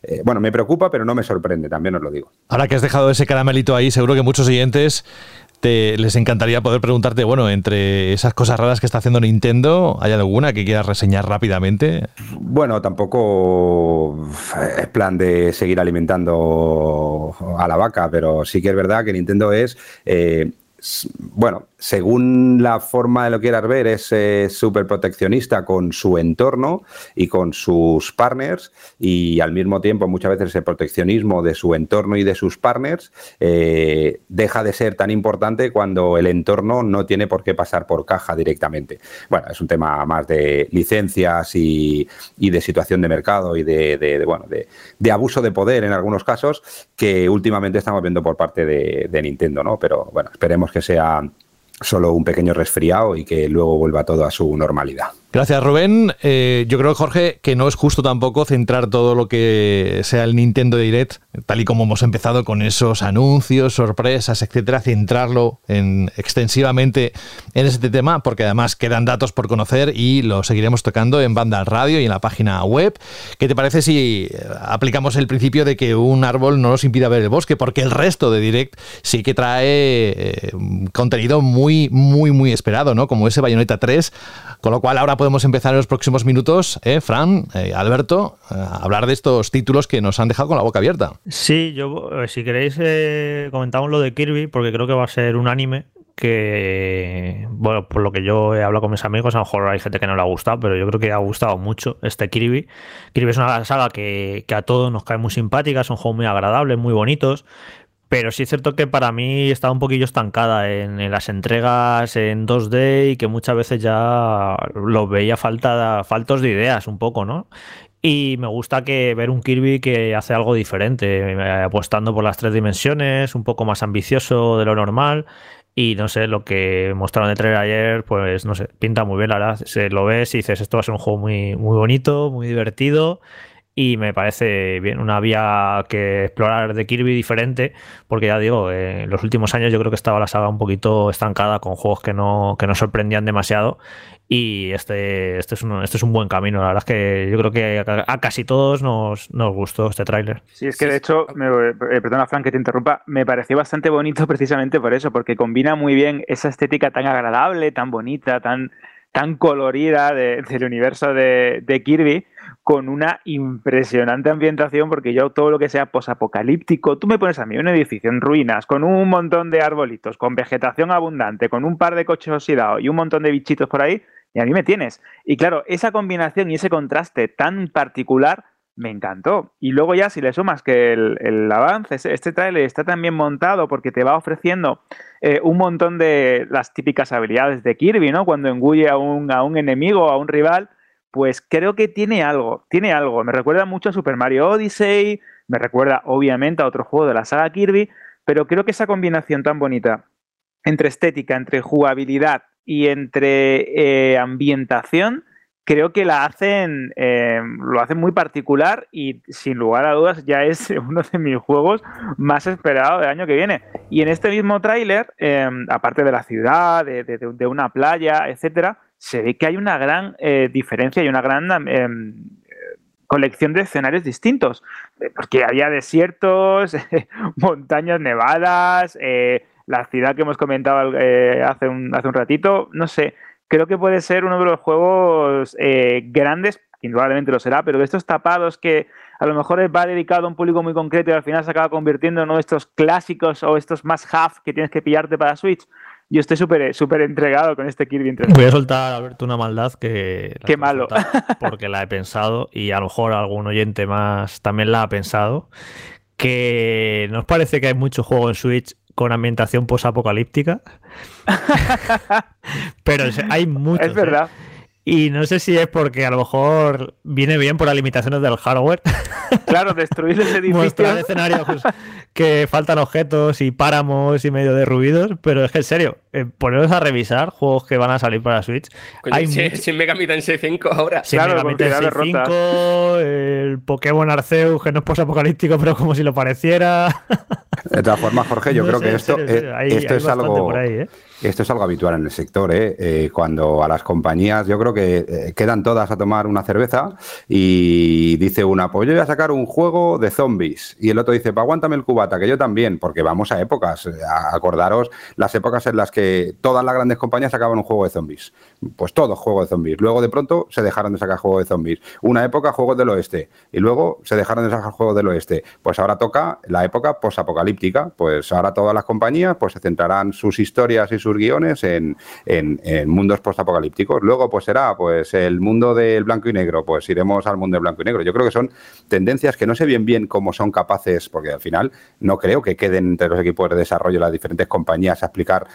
Eh, bueno, me preocupa, pero no me sorprende, también os lo digo. Ahora que has dejado ese caramelito ahí, seguro que muchos oyentes les encantaría poder preguntarte, bueno, entre esas cosas raras que está haciendo Nintendo, ¿hay alguna que quieras reseñar rápidamente? Bueno, tampoco es plan de seguir alimentando a la vaca, pero sí que es verdad que Nintendo es eh, bueno, según la forma de lo quieras ver, es eh, súper proteccionista con su entorno y con sus partners y al mismo tiempo muchas veces ese proteccionismo de su entorno y de sus partners eh, deja de ser tan importante cuando el entorno no tiene por qué pasar por caja directamente. Bueno, es un tema más de licencias y, de situación de mercado y de, bueno, de, abuso de poder en algunos casos que últimamente estamos viendo por parte de Nintendo, ¿no? Pero bueno, esperemos que sea solo un pequeño resfriado y que luego vuelva todo a su normalidad. Gracias, Rubén. Eh, yo creo, Jorge, que no es justo tampoco centrar todo lo que sea el Nintendo Direct, tal y como hemos empezado con esos anuncios, sorpresas, etcétera, centrarlo en, extensivamente en este tema, porque además quedan datos por conocer y lo seguiremos tocando en Banda Radio y en la página web. ¿Qué te parece si eh, aplicamos el principio de que un árbol no nos impida ver el bosque? Porque el resto de Direct sí que trae eh, contenido muy, muy, muy esperado, ¿no? Como ese Bayonetta 3, con lo cual ahora podemos empezar en los próximos minutos, eh, Fran, eh, Alberto, eh, a hablar de estos títulos que nos han dejado con la boca abierta. Sí, yo, si queréis, comentamos lo de Kirby, porque creo que va a ser un anime que, bueno, por lo que yo he hablado con mis amigos, a lo mejor hay gente que no le ha gustado, pero yo creo que ha gustado mucho este Kirby. Kirby es una saga que, que a todos nos cae muy simpática, son juegos muy agradables, muy bonitos. Pero sí es cierto que para mí estaba un poquillo estancada en, las entregas en 2D y que muchas veces ya lo veía falta, faltos de ideas un poco, ¿no? Y me gusta que ver un Kirby que hace algo diferente, eh, apostando por las tres dimensiones, un poco más ambicioso de lo normal. Y no sé, lo que mostraron de trailer ayer, pues no sé, pinta muy bien, la verdad. Se lo ves y dices, esto va a ser un juego muy, muy bonito, muy divertido y me parece bien. Una vía que explorar de Kirby diferente porque ya digo en los últimos años yo creo que estaba la saga un poquito estancada con juegos que no, que no sorprendían demasiado y este, este, es un, este es un buen camino. La verdad es que yo creo que a, casi todos nos, nos gustó este tráiler. Sí es que de hecho me, eh, perdona Frank que te interrumpa me pareció bastante bonito (laughs) precisamente por eso porque combina muy bien esa estética tan agradable tan bonita tan tan colorida del universo de, de Kirby con una impresionante ambientación, porque yo todo lo que sea posapocalíptico, tú me pones a mí un edificio en ruinas, con un montón de arbolitos, con vegetación abundante, con un par de coches oxidados y un montón de bichitos por ahí, y a mí me tienes. Y claro, esa combinación y ese contraste tan particular me encantó. Y luego ya si le sumas que el, avance, este trailer está tan bien montado porque te va ofreciendo eh, un montón de las típicas habilidades de Kirby, ¿no? Cuando engulle a un, a un enemigo, a un rival, pues creo que tiene algo, tiene algo. Me recuerda mucho a Super Mario Odyssey, me recuerda obviamente a otro juego de la saga Kirby, pero creo que esa combinación tan bonita entre estética, entre jugabilidad y entre eh, ambientación, creo que la hacen, eh, lo hacen muy particular y sin lugar a dudas ya es (laughs) uno de mis juegos más esperados del año que viene. Y en este mismo tráiler, eh, aparte de la ciudad, de, de una playa, etcétera, se ve que hay una gran eh, diferencia y una gran em, colección de escenarios distintos, eh, porque había desiertos, (laughs) montañas nevadas, la ciudad que hemos comentado hace, un, hace un ratito, no sé, creo que puede ser uno de los juegos grandes, indudablemente lo será, pero de estos tapados que a lo mejor va dedicado a un público muy concreto y al final se acaba convirtiendo en uno de estos clásicos o estos más half que tienes que pillarte para Switch. Yo estoy súper súper entregado con este Kirby Voy a soltar, Alberto, una maldad que... Qué malo. (laughs) Porque la he pensado y a lo mejor algún oyente más también la ha pensado. Que nos parece que hay mucho juego en Switch con ambientación posapocalíptica. (laughs) Pero hay muchos. Es verdad. ¿eh? Y no sé si es porque a lo mejor viene bien por las limitaciones del hardware. (laughs) Claro, destruir ese (laughs) edificio. Mostrar escenarios pues, (laughs) que faltan objetos y páramos y medio de ruidos, pero es que en serio, eh, poneros a revisar juegos que van a salir para Switch. hay sin Megami Tensei 5 ahora. Sin claro, Megami Tensei 5, el Pokémon Arceus, que no es posapocalíptico, pero como si lo pareciera. De todas formas, Jorge, yo creo que esto, esto es algo. ¿eh? Esto es algo habitual en el sector, ¿eh? ¿eh? cuando a las compañías, yo creo que eh, quedan todas a tomar una cerveza y dice una, pues yo voy a sacar un juego de zombies. Y el otro dice, pues aguántame el cubata, que yo también, porque vamos a épocas. Eh, acordaros las épocas en las que todas las grandes compañías sacaban un juego de zombies. Pues todo juego de zombies. Luego de pronto se dejaron de sacar juego de zombies. Una época juegos del oeste. Y luego se dejaron de sacar juegos del oeste. Pues ahora toca la época posapocalíptica. Pues ahora todas las compañías pues se centrarán sus historias y sus guiones en, en, mundos postapocalípticos. Luego, pues será pues el mundo del blanco y negro, pues iremos al mundo del blanco y negro. Yo creo que son tendencias que no sé bien bien cómo son capaces, porque al final no creo que queden entre los equipos de desarrollo las diferentes compañías a explicar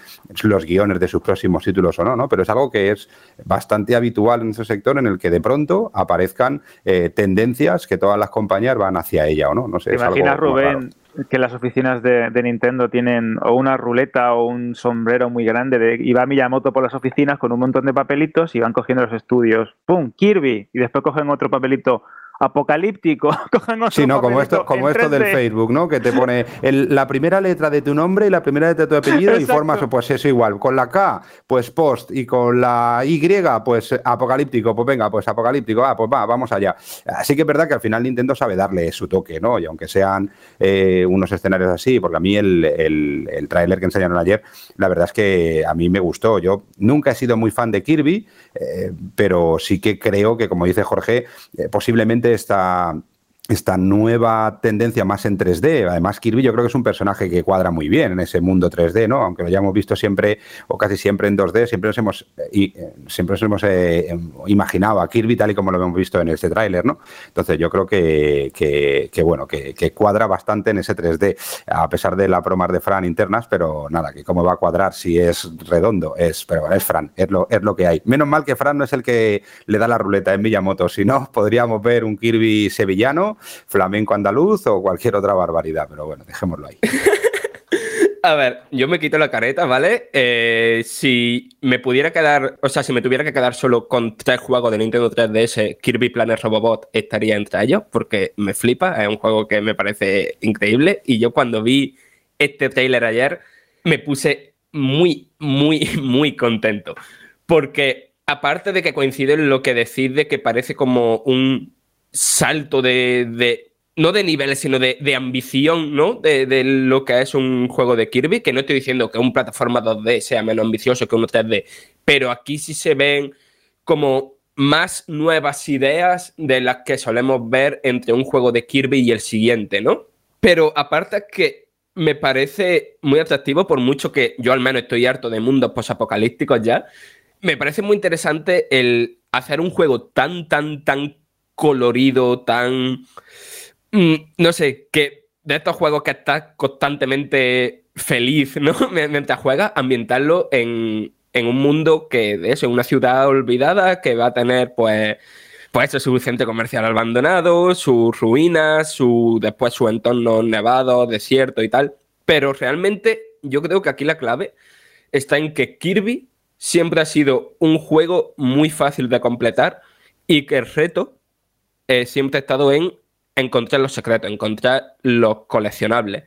los guiones de sus próximos títulos o no, ¿no? Pero es algo que es bastante habitual en ese sector en el que de pronto aparezcan eh, tendencias que todas las compañías van hacia ella o no. No sé. ¿Te Rubén, que las oficinas de, Nintendo tienen o una ruleta o un sombrero muy grande de, y va Miyamoto por las oficinas con un montón de papelitos y van cogiendo los estudios. ¡Pum! Kirby. Y después cogen otro papelito apocalíptico. (laughs) sí, no, como esto, como esto del Facebook, ¿no? Que te pone la primera letra de tu nombre y la primera letra de tu apellido y formas, pues eso igual. Con la K, pues post, y con la Y, pues apocalíptico. Pues venga, pues apocalíptico. Ah, pues va, vamos allá. Así que es verdad que al final Nintendo sabe darle su toque, ¿no? Y aunque sean eh, unos escenarios así, porque a mí el, el, tráiler que enseñaron ayer, la verdad es que a mí me gustó. Yo nunca he sido muy fan de Kirby, eh, pero sí que creo que, como dice Jorge, eh, posiblemente esta, esta nueva tendencia más en 3D. Además, Kirby yo creo que es un personaje que cuadra muy bien en ese mundo 3D, ¿no? Aunque lo hayamos visto siempre o casi siempre en 2D, siempre nos hemos, eh, siempre nos hemos eh, em, imaginado a Kirby tal y como lo hemos visto en este tráiler, ¿no? Entonces yo creo que, que, bueno, que, cuadra bastante en ese 3D, a pesar de las bromas de Fran internas, pero nada, que cómo va a cuadrar si es redondo, es, pero bueno, es Fran, es lo, es lo que hay. Menos mal que Fran no es el que le da la ruleta en Villamoto, si no, podríamos ver un Kirby sevillano flamenco andaluz o cualquier otra barbaridad, pero bueno, dejémoslo ahí. (laughs) A ver, yo me quito la careta, ¿vale? Eh, si me pudiera quedar, o sea, si me tuviera que quedar solo con tres juegos de Nintendo 3DS, Kirby Planet Robobot estaría entre ellos, porque me flipa, es un juego que me parece increíble. Y yo cuando vi este trailer ayer, me puse muy, muy, (laughs) muy contento. Porque aparte de que coincide en lo que decís de que parece como un salto de, no de niveles, sino de, ambición, ¿no? De, lo que es un juego de Kirby, que no estoy diciendo que un plataforma 2D sea menos ambicioso que uno 3D, pero aquí sí se ven como más nuevas ideas de las que solemos ver entre un juego de Kirby y el siguiente, ¿no? Pero aparte que me parece muy atractivo, por mucho que yo al menos estoy harto de mundos posapocalípticos ya, me parece muy interesante el hacer un juego tan, tan, tan colorido, tan... Mm, no sé, que de estos juegos que estás constantemente feliz, ¿no? (laughs) Mientras juegas, ambientarlo en, un mundo que es una ciudad olvidada que va a tener, pues, pues su centro comercial abandonado, sus ruinas, su, después su entorno nevado, desierto y tal. Pero realmente yo creo que aquí la clave está en que Kirby siempre ha sido un juego muy fácil de completar y que el reto siempre ha estado en encontrar los secretos, encontrar los coleccionables.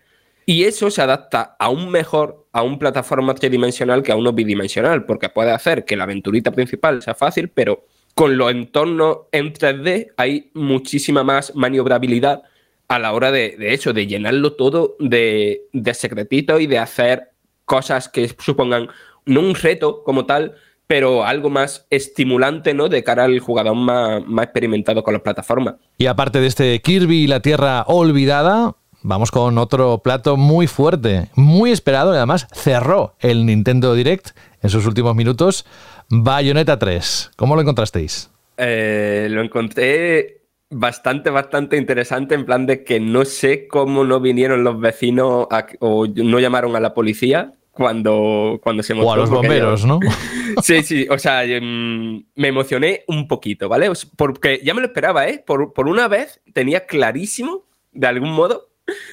Y eso se adapta aún mejor a un plataforma tridimensional que a uno bidimensional, porque puede hacer que la aventurita principal sea fácil, pero con los entornos en 3D hay muchísima más maniobrabilidad a la hora de, hecho, de llenarlo todo de, de secretitos y de hacer cosas que supongan no un reto como tal, pero algo más estimulante, ¿no? De cara al jugador más, más experimentado con las plataformas. Y aparte de este Kirby y la Tierra Olvidada, vamos con otro plato muy fuerte, muy esperado y además cerró el Nintendo Direct en sus últimos minutos. Bayonetta 3. ¿Cómo lo encontrasteis? Eh, lo encontré bastante, bastante interesante en plan de que no sé cómo no vinieron los vecinos o no llamaron a la policía cuando, cuando se mostró. O a los bomberos, ¿no? (laughs) sí, sí, o sea, em, me emocioné un poquito, ¿vale? Porque ya me lo esperaba, ¿eh? Por, por una vez tenía clarísimo, de algún modo,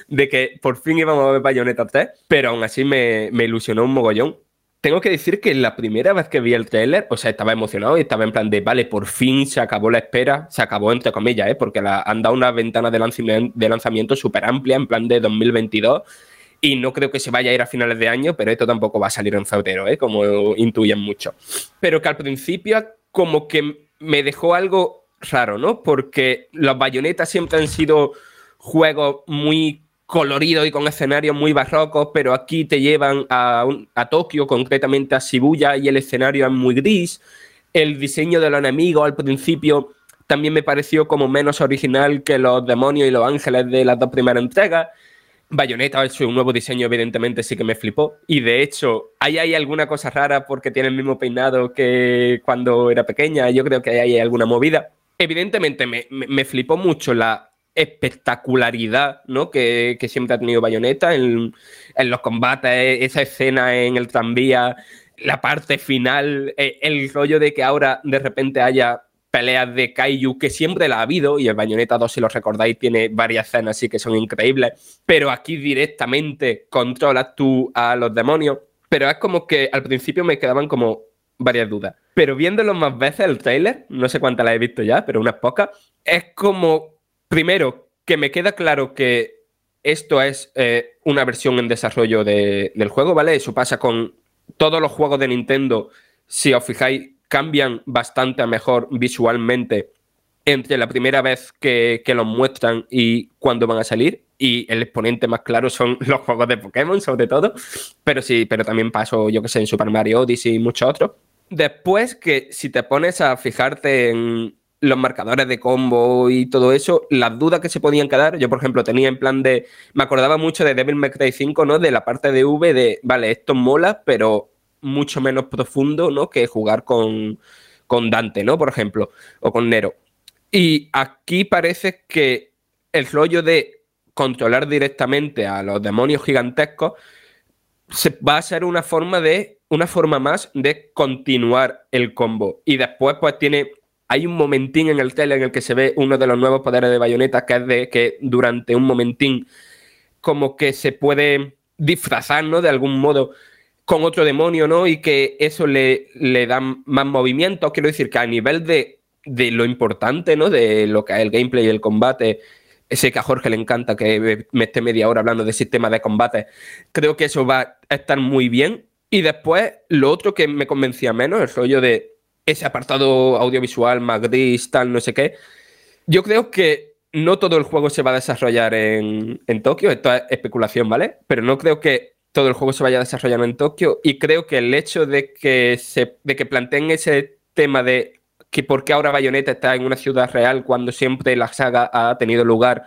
de que por fin íbamos a ver Bayonetta 3, pero aún así me, me ilusionó un mogollón. Tengo que decir que la primera vez que vi el trailer, o sea, estaba emocionado y estaba en plan de, vale, por fin se acabó la espera, se acabó entre comillas, ¿eh? porque la, han dado una ventana de lanzamiento súper amplia, en plan de 2022, y no creo que se vaya a ir a finales de año, pero esto tampoco va a salir en febrero, ¿eh? como intuyen mucho. Pero que al principio como que me dejó algo raro, ¿no? Porque los bayonetas siempre han sido juegos muy coloridos y con escenarios muy barrocos, pero aquí te llevan a, a Tokio, concretamente a Shibuya, y el escenario es muy gris. El diseño de los enemigos al principio también me pareció como menos original que los demonios y los ángeles de las dos primeras entregas. Bayonetta ha hecho un nuevo diseño, evidentemente sí que me flipó. Y de hecho, ahí hay alguna cosa rara porque tiene el mismo peinado que cuando era pequeña. Yo creo que ahí hay alguna movida. Evidentemente me, flipó mucho la espectacularidad ¿no? que, siempre ha tenido Bayonetta en, en, los combates, esa escena en el tranvía, la parte final, eh, el rollo de que ahora de repente haya peleas de Kaiju que siempre la ha habido, y el Bayonetta 2, si lo recordáis, tiene varias escenas así que son increíbles, pero aquí directamente controlas tú a los demonios. Pero es como que al principio me quedaban como varias dudas. Pero viéndolo más veces el trailer, no sé cuántas las he visto ya, pero unas pocas, es como, primero, que me queda claro que esto es eh, una versión en desarrollo del juego, ¿vale? Eso pasa con todos los juegos de Nintendo. Si os fijáis, cambian bastante a mejor visualmente entre la primera vez que, los muestran y cuando van a salir. Y el exponente más claro son (laughs) los juegos de Pokémon, sobre todo. Pero sí, pero también paso, yo que sé, en Super Mario Odyssey y muchos otros. Después que si te pones a fijarte en los marcadores de combo y todo eso, las dudas que se podían quedar, yo por ejemplo tenía en plan de, me acordaba mucho de Devil May Cry 5, ¿no? De la parte de V de, vale, esto mola, pero mucho menos profundo, ¿no? Que jugar con, con Dante, ¿no? Por ejemplo, o con Nero. Y aquí parece que el rollo de controlar directamente a los demonios gigantescos se, va a ser una forma de una forma más de continuar el combo y después pues tiene hay un momentín en el tele en el que se ve uno de los nuevos poderes de bayoneta que es de que durante un momentín como que se puede disfrazar ¿no? de algún modo con otro demonio, ¿no? Y que eso le, le da más movimiento. Quiero decir que a nivel de, de, lo importante, ¿no? De lo que es el gameplay y el combate, sé que a Jorge le encanta que me esté media hora hablando de sistema de combate. Creo que eso va a estar muy bien. Y después, lo otro que me convencía menos, el rollo de ese apartado audiovisual más gris, tal, no sé qué. Yo creo que no todo el juego se va a desarrollar en, en Tokio, esto es especulación, ¿vale? Pero no creo que todo el juego se vaya desarrollando en Tokio y creo que el hecho de que, se, de que planteen ese tema de que por qué ahora Bayonetta está en una ciudad real cuando siempre la saga ha tenido lugar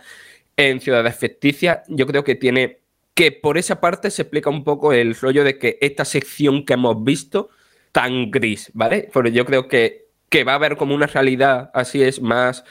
en ciudades ficticias, yo creo que tiene que por esa parte se explica un poco el rollo de que esta sección que hemos visto tan gris, ¿vale? Porque yo creo que, que va a haber como una realidad así es más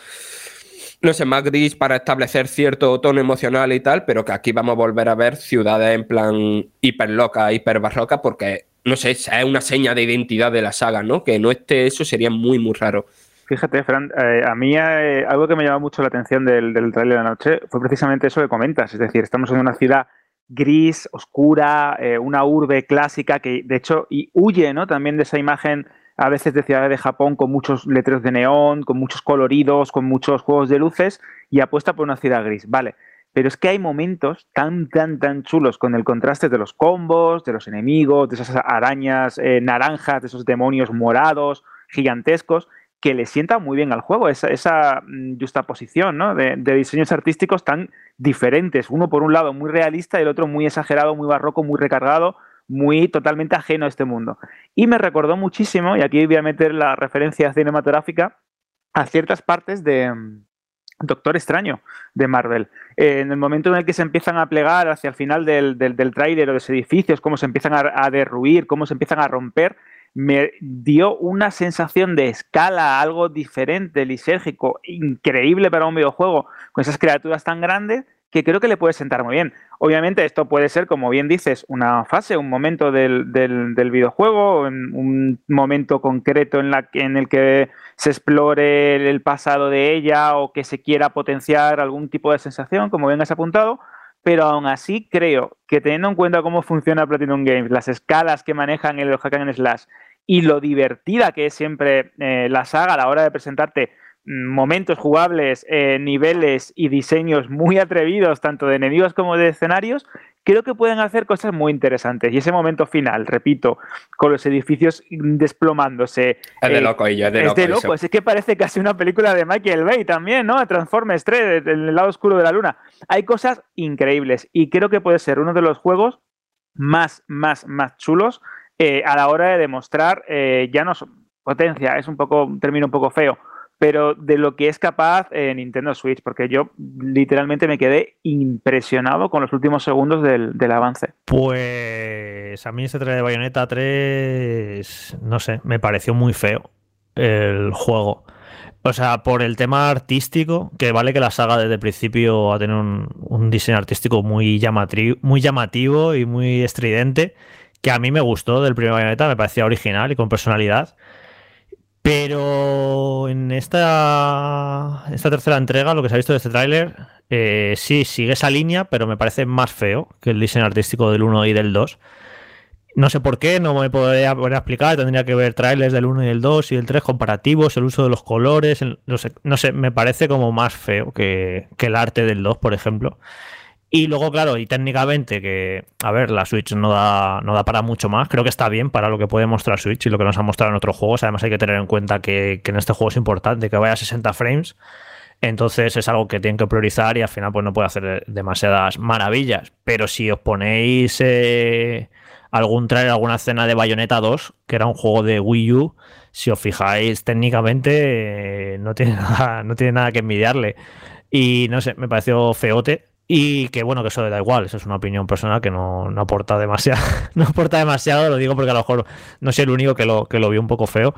no sé, más gris para establecer cierto tono emocional y tal, pero que aquí vamos a volver a ver ciudades en plan hiper loca, hiper barroca, porque, no sé, es una seña de identidad de la saga, ¿no? Que no esté eso sería muy, muy raro. Fíjate, Fran, eh, a mí eh, algo que me llama mucho la atención del, del trailer de la noche fue precisamente eso que comentas, es decir, estamos en una ciudad gris, oscura, eh, una urbe clásica que de hecho y huye ¿no? también de esa imagen a veces de ciudades de Japón con muchos letreros de neón, con muchos coloridos, con muchos juegos de luces y apuesta por una ciudad gris. Vale, pero es que hay momentos tan, tan, tan chulos con el contraste de los combos, de los enemigos, de esas arañas eh, naranjas, de esos demonios morados, gigantescos, que le sienta muy bien al juego, esa, esa mm, justaposición ¿no? de, diseños artísticos tan diferentes, uno por un lado muy realista y el otro muy exagerado, muy barroco, muy recargado, muy totalmente ajeno a este mundo. Y me recordó muchísimo, y aquí voy a meter la referencia cinematográfica, a ciertas partes de mm, Doctor Extraño de Marvel. en el momento en el que se empiezan a plegar hacia el final del, del, tráiler o de los edificios, cómo se empiezan a, a derruir, cómo se empiezan a romper, me dio una sensación de escala, algo diferente, lisérgico, increíble para un videojuego, con esas criaturas tan grandes, que creo que le puede sentar muy bien. Obviamente esto puede ser, como bien dices, una fase, un momento del, del, videojuego, un momento concreto en, la, en el que se explore el pasado de ella o que se quiera potenciar algún tipo de sensación, como bien has apuntado, pero aún así creo que teniendo en cuenta cómo funciona Platinum Games, las escalas que manejan el hack slash y lo divertida que es siempre eh, la saga a la hora de presentarte momentos jugables, eh, niveles y diseños muy atrevidos, tanto de enemigos como de escenarios, creo que pueden hacer cosas muy interesantes. Y ese momento final, repito, con los edificios desplomándose. Es de eh, loco, y es de loco. Es de loco, es que parece casi una película de Michael Bay también, ¿no? Transformers 3, en el lado oscuro de la luna. Hay cosas increíbles y creo que puede ser uno de los juegos más, más, más chulos eh, a la hora de demostrar, eh, ya no potencia, es un poco, un término un poco feo, pero de lo que es capaz en Nintendo Switch, porque yo literalmente me quedé impresionado con los últimos segundos del, avance. Pues a mí ese trailer de Bayonetta 3, no sé, me pareció muy feo el juego. O sea, por el tema artístico, que vale que la saga desde el principio ha tenido un, un diseño artístico muy llamativo, muy llamativo y muy estridente, que a mí me gustó del primer Bayonetta, me parecía original y con personalidad. Pero en esta, esta tercera entrega, lo que se ha visto de este tráiler, eh, sí, sigue esa línea, pero me parece más feo que el diseño artístico del 1 y del 2. No sé por qué, no me podría explicar, tendría que ver trailers del 1 y del 2 y del 3 comparativos, el uso de los colores, no, sé, no sé, me parece como más feo que, que el arte del 2, por ejemplo. Y luego, claro, y técnicamente, que, a ver, la Switch no da, no da para mucho más. Creo que está bien para lo que puede mostrar Switch y lo que nos ha mostrado en otros juegos. Además, hay que tener en cuenta que, en este juego es importante que vaya a 60 frames. Entonces es algo que tienen que priorizar y al final pues no puede hacer demasiadas maravillas. Pero si os ponéis eh, algún trailer, alguna escena de Bayonetta 2, que era un juego de Wii U, si os fijáis técnicamente eh, no, tiene (laughs) no tiene nada que envidiarle. Y no sé, me pareció feote y que bueno, que eso le da igual, eso es una opinión personal que no, aporta demasiado, (laughs) no aporta demasiado, lo digo porque a lo mejor no soy el único que lo, que lo vio un poco feo.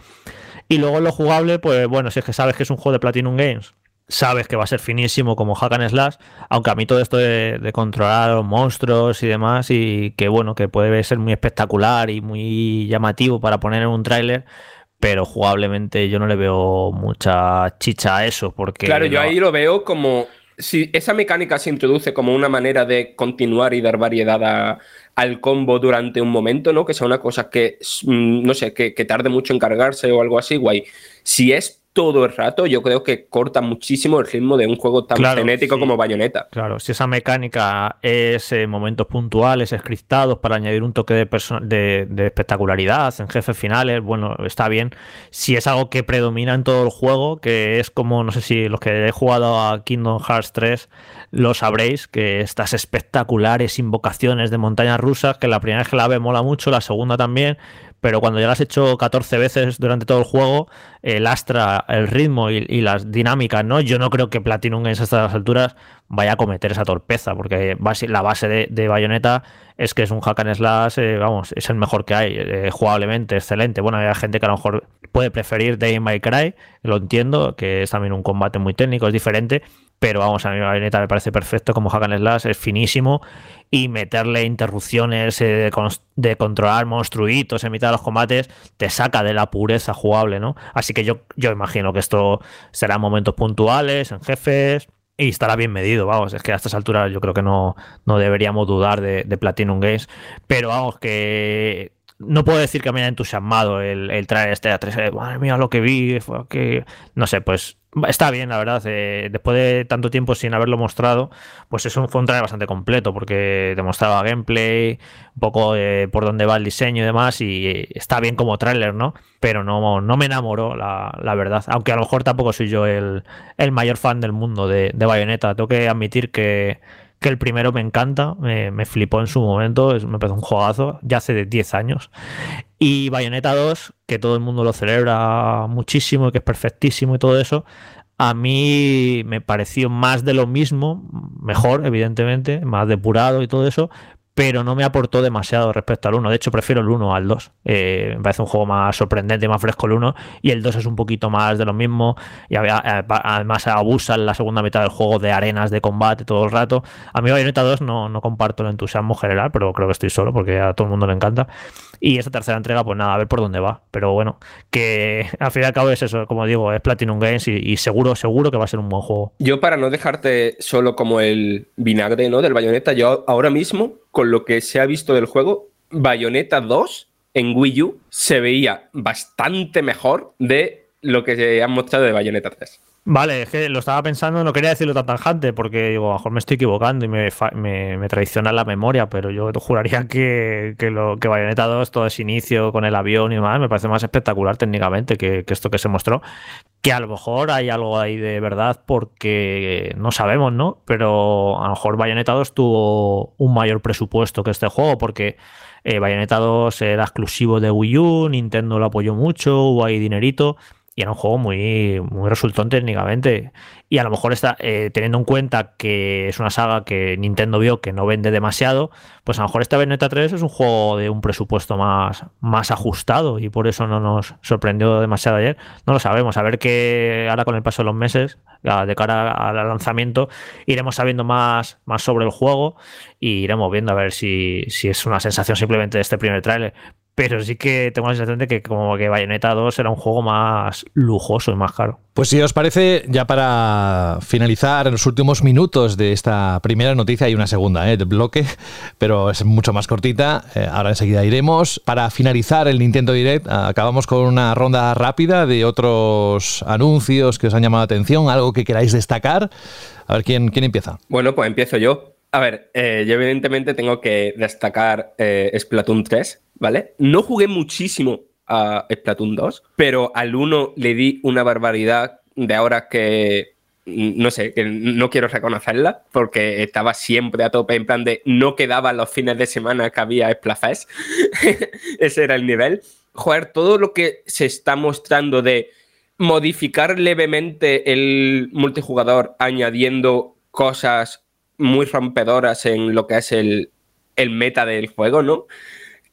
Y luego en lo jugable, pues bueno, si es que sabes que es un juego de Platinum Games, sabes que va a ser finísimo como Hack and Slash, aunque a mí todo esto de, de controlar a los monstruos y demás, y que bueno, que puede ser muy espectacular y muy llamativo para poner en un tráiler, pero jugablemente yo no le veo mucha chicha a eso, porque... Claro, yo ahí lo veo como si esa mecánica se introduce como una manera de continuar y dar variedad al combo durante un momento, ¿no? Que sea una cosa que, mm, no sé, que, que tarde mucho en cargarse o algo así, guay. Si es todo el rato, yo creo que corta muchísimo el ritmo de un juego tan genético como Bayonetta. Claro, si esa mecánica es en momentos puntuales, escritados para añadir un toque de, de, espectacularidad en jefes finales, bueno, está bien. Si es algo que predomina en todo el juego, que es como, no sé si los que he jugado a Kingdom Hearts 3 lo sabréis, que estas espectaculares invocaciones de montañas rusas, que la primera vez que la ve mola mucho, la segunda también, pero cuando ya lo has hecho 14 veces durante todo el juego, el astra, el ritmo y, las dinámicas, ¿no? Yo no creo que Platinum en estas alturas vaya a cometer esa torpeza, porque la base de, de Bayonetta es que es un hack and slash, eh, vamos, es el mejor que hay, eh, jugablemente, excelente. Bueno, hay gente que a lo mejor puede preferir Day in My Cry, lo entiendo, que es también un combate muy técnico, es diferente, pero vamos, a mí Bayonetta me parece perfecto como hack slash, es finísimo y meterle interrupciones eh, de, controlar monstruitos en mitad de los combates te saca de la pureza jugable, ¿no? Así que yo, yo imagino que esto será momentos puntuales, en jefes, y estará bien medido, vamos, es que a estas alturas yo creo que no, no deberíamos dudar de Platinum Games, pero vamos, que no puedo decir que me haya entusiasmado el, el traer este A3. Eh, madre mía, lo que vi, que. No sé, pues está bien, la verdad. Eh, después de tanto tiempo sin haberlo mostrado, pues es un, fue un trailer bastante completo porque demostraba gameplay, un poco por dónde va el diseño y demás, y está bien como tráiler, ¿no? Pero no, no me enamoró, la, la, verdad. Aunque a lo mejor tampoco soy yo el, el mayor fan del mundo de, de Bayonetta. Tengo que admitir que que el primero me encanta, me, flipó en su momento, me parece un juegazo, ya hace de 10 años. Y Bayonetta 2, que todo el mundo lo celebra muchísimo, que es perfectísimo y todo eso, a mí me pareció más de lo mismo, mejor, evidentemente, más depurado y todo eso, pero no me aportó demasiado respecto al 1. De hecho, prefiero el 1 al 2. Eh, me parece un juego más sorprendente, más fresco el 1, y el 2 es un poquito más de lo mismo. Y además abusa en la segunda mitad del juego de arenas de combate todo el rato. A mí Bayonetta 2 no, no comparto el entusiasmo general, pero creo que estoy solo porque a todo el mundo le encanta. Y esta tercera entrega, pues nada, a ver por dónde va. Pero bueno, que al fin y al cabo es eso, como digo, es Platinum Games y, seguro, seguro que va a ser un buen juego. Yo para no dejarte solo como el vinagre, ¿no? Del Bayonetta, yo ahora mismo con lo que se ha visto del juego, Bayonetta 2 en Wii U se veía bastante mejor de lo que se han mostrado de Bayonetta 3. Vale, es que lo estaba pensando, no quería decirlo tan tanjante porque digo, a lo mejor me estoy equivocando y me, me, traiciona la memoria, pero yo (laughs) juraría que, que, lo, que Bayonetta 2, todo ese inicio con el avión y demás, me parece más espectacular técnicamente que, que, esto que se mostró. Que a lo mejor hay algo ahí de verdad porque no sabemos, ¿no? Pero a lo mejor Bayonetta 2 tuvo un mayor presupuesto que este juego porque eh, Bayonetta 2 era exclusivo de Wii U, Nintendo lo apoyó mucho, hubo ahí dinerito y era un juego muy, muy resultón técnicamente. Y a lo mejor está eh, teniendo en cuenta que es una saga que Nintendo vio que no vende demasiado, pues a lo mejor esta Bayonetta 3 es un juego de un presupuesto más, más ajustado y por eso no nos sorprendió demasiado ayer. No lo sabemos. A ver qué ahora con el paso de los meses, de cara al lanzamiento, iremos sabiendo más, más sobre el juego y iremos viendo a ver si, si es una sensación simplemente de este primer tráiler pero sí que tengo la sensación de que como que Bayonetta 2 era un juego más lujoso y más caro. Pues si os parece, ya para finalizar en los últimos minutos de esta primera noticia, hay una segunda ¿eh? de bloque, pero es mucho más cortita, eh, ahora enseguida iremos. Para finalizar el Nintendo Direct, acabamos con una ronda rápida de otros anuncios que os han llamado la atención, algo que queráis destacar. A ver, ¿quién, quién empieza? Bueno, pues empiezo yo. A ver, eh, yo evidentemente tengo que destacar Splatoon 3, ¿vale? No jugué muchísimo a Splatoon 2, pero al 1 le di una barbaridad de ahora que no sé, que no quiero reconocerla porque estaba siempre a tope en plan de no quedaban los fines de semana que había Splafest. (laughs) Ese era el nivel. Joder, todo lo que se está mostrando de modificar levemente el multijugador añadiendo cosas muy rompedoras en lo que es el, el meta del juego, ¿no?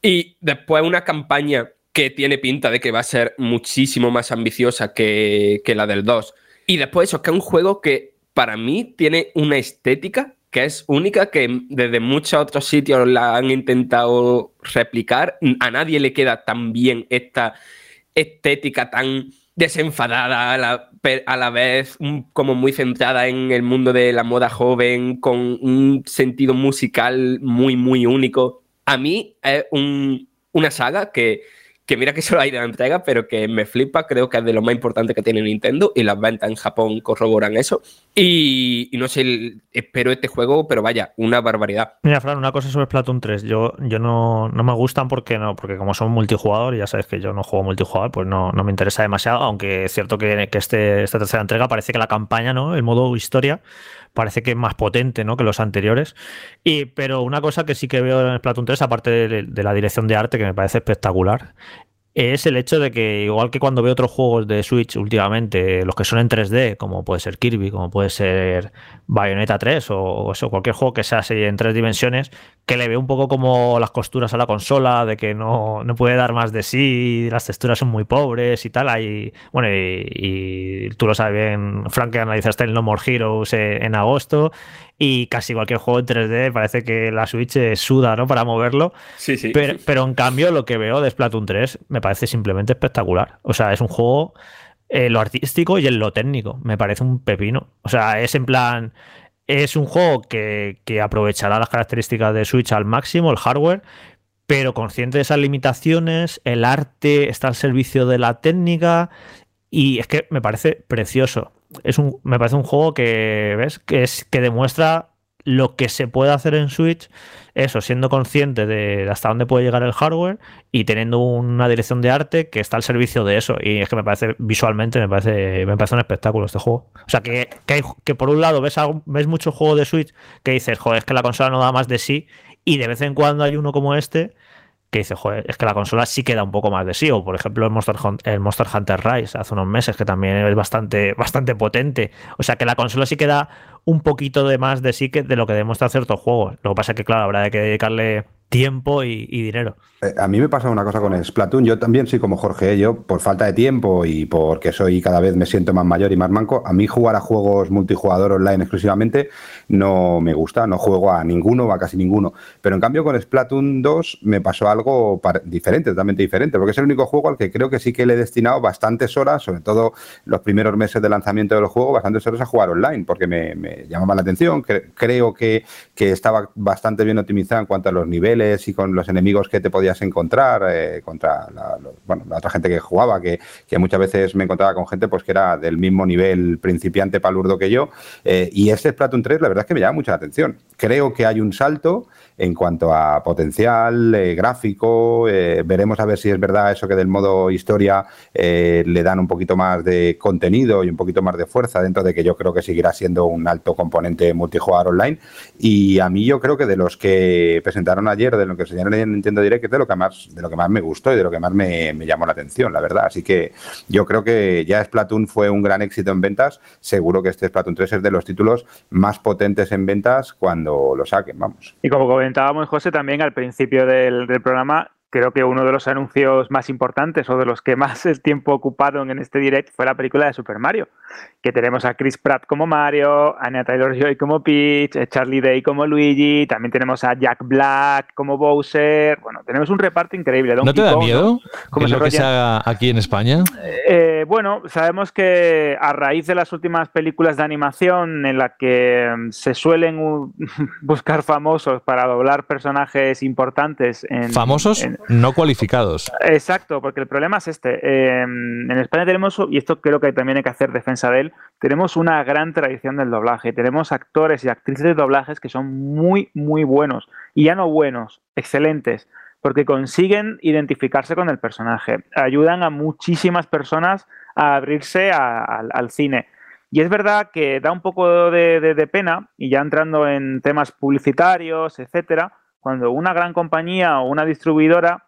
Y después una campaña que tiene pinta de que va a ser muchísimo más ambiciosa que, la del 2. Y después eso, que es un juego que para mí tiene una estética que es única, que desde muchos otros sitios la han intentado replicar. A nadie le queda tan bien esta estética tan desenfadada a la, a la vez, como muy centrada en el mundo de la moda joven, con un sentido musical muy, muy único. A mí es una saga que, que mira que (laughs) solo hay de la entrega, pero que me flipa, creo que es de lo más importante que tiene Nintendo y las ventas en Japón corroboran eso. Y, no sé, espero este juego, pero vaya, una barbaridad. Mira, Fran, una cosa sobre Splatoon 3. Yo, yo no, no me gustan porque no, porque como son multijugador, ya sabes que yo no juego multijugador, pues no, no me interesa demasiado, aunque es cierto que, que este, esta tercera entrega parece que la campaña, ¿no? El modo historia parece que es más potente ¿no? que los anteriores. Y, pero una cosa que sí que veo en Splatoon 3, aparte de, la dirección de arte, que me parece espectacular, es el hecho de que, igual que cuando veo otros juegos de Switch últimamente, los que son en 3D, como puede ser Kirby, como puede ser Bayonetta 3 o, eso, cualquier juego que sea así en tres dimensiones, que le veo un poco como las costuras a la consola, de que no, no puede dar más de sí, las texturas son muy pobres y tal. Hay, bueno, y, tú lo sabes bien, Frank, que analizaste el No More Heroes eh, en agosto y casi cualquier juego en 3D parece que la Switch suda, ¿no? Para moverlo. Sí, sí. Pero, pero, en cambio lo que veo de Splatoon 3 me parece simplemente espectacular. O sea, es un juego eh, lo artístico y en lo técnico. Me parece un pepino. O sea, es en plan... Es un juego que, que aprovechará las características de Switch al máximo, el hardware, pero consciente de esas limitaciones, el arte está al servicio de la técnica y es que me parece precioso. Es un, me parece un juego que, ¿ves? Que, es, que demuestra lo que se puede hacer en Switch, eso, siendo consciente de hasta dónde puede llegar el hardware y teniendo una dirección de arte que está al servicio de eso. Y es que me parece, visualmente, me parece, me parece un espectáculo este juego. O sea, que, que, que por un lado ves, ves mucho juego de Switch que dices, joder, es que la consola no da más de sí, y de vez en cuando hay uno como este que dice, joder, es que la consola sí queda un poco más de sí. O por ejemplo el Monster, el Monster Hunter Rise hace unos meses, que también es bastante, bastante potente. O sea que la consola sí queda un poquito de más de sí que de lo que demuestra ciertos juegos. Lo que pasa es que, claro, habrá que dedicarle tiempo y, dinero. Eh, a mí me pasa una cosa con Splatoon. Yo también soy como Jorge, yo por falta de tiempo y porque soy cada vez me siento más mayor y más manco, a mí jugar a juegos multijugador online exclusivamente no me gusta, no juego a ninguno, a casi ninguno. Pero en cambio con Splatoon 2 me pasó algo diferente, totalmente diferente, porque es el único juego al que creo que sí que le he destinado bastantes horas, sobre todo los primeros meses de lanzamiento del juego, bastantes horas a jugar online, porque me, llamaba la atención. creo que, que estaba bastante bien optimizado en cuanto a los niveles y con los enemigos que te podías encontrar eh, contra la, bueno, la otra gente que jugaba, que, que, muchas veces me encontraba con gente pues que era del mismo nivel principiante palurdo que yo. Eh, y este Splatoon 3 la verdad es que me llama mucha la atención. Creo que hay un salto en cuanto a potencial eh, gráfico. veremos a ver si es verdad eso que del modo historia le dan un poquito más de contenido y un poquito más de fuerza dentro de que yo creo que seguirá siendo un alto componente multijugador online. Y a mí yo creo que de los que presentaron ayer de lo que enseñaron en Nintendo Direct, de lo que más, de lo que más me gustó y de lo que más me, llamó la atención, la verdad. Así que yo creo que ya Splatoon fue un gran éxito en ventas. Seguro que este Splatoon 3 es de los títulos más potentes en ventas cuando lo saquen, vamos. Y como comentábamos, José, también al principio del, del programa, creo que uno de los anuncios más importantes o de los que más el tiempo ocupado en este direct fue la película de Super Mario, que tenemos a Chris Pratt como Mario, a Anya Taylor-Joy como Peach, a Charlie Day como Luigi, también tenemos a Jack Black como Bowser, bueno, tenemos un reparto increíble. ¿No te da miedo ¿no? lo que se haga aquí en España? Eh, bueno, sabemos que a raíz de las últimas películas de animación en las que mm, se suelen (laughs) buscar famosos para doblar personajes importantes en... ¿Famosos? No cualificados. Exacto, porque el problema es este. Em, en España tenemos, y esto creo que también hay que hacer defensa de él, tenemos una gran tradición del doblaje. Tenemos actores y actrices de doblajes que son muy, muy buenos. Y ya no buenos, excelentes, porque consiguen identificarse con el personaje. Ayudan a muchísimas personas a abrirse al cine. Y es verdad que da un poco de, de, pena, y ya entrando en temas publicitarios, etcétera, cuando una gran compañía o una distribuidora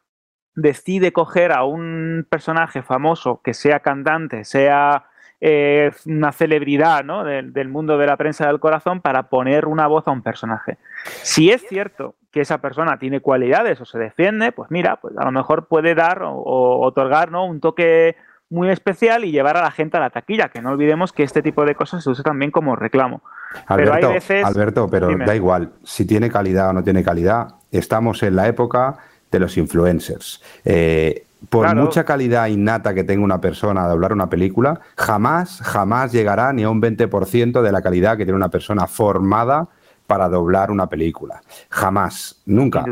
decide coger a un personaje famoso que sea cantante, sea eh, una celebridad ¿no? del, mundo de la prensa del corazón para poner una voz a un personaje. Si es cierto que esa persona tiene cualidades o se defiende, pues mira, pues a lo mejor puede dar o, otorgar ¿no? un toque muy especial y llevar a la gente a la taquilla, que no olvidemos que este tipo de cosas se usa también como reclamo. Alberto, pero hay veces... Alberto, pero da igual, si tiene calidad o no tiene calidad, estamos en la época de los influencers. Eh, por mucha calidad innata que tenga una persona a doblar una película, jamás, jamás llegará ni a un 20% de la calidad que tiene una persona formada para doblar una película. Jamás, nunca.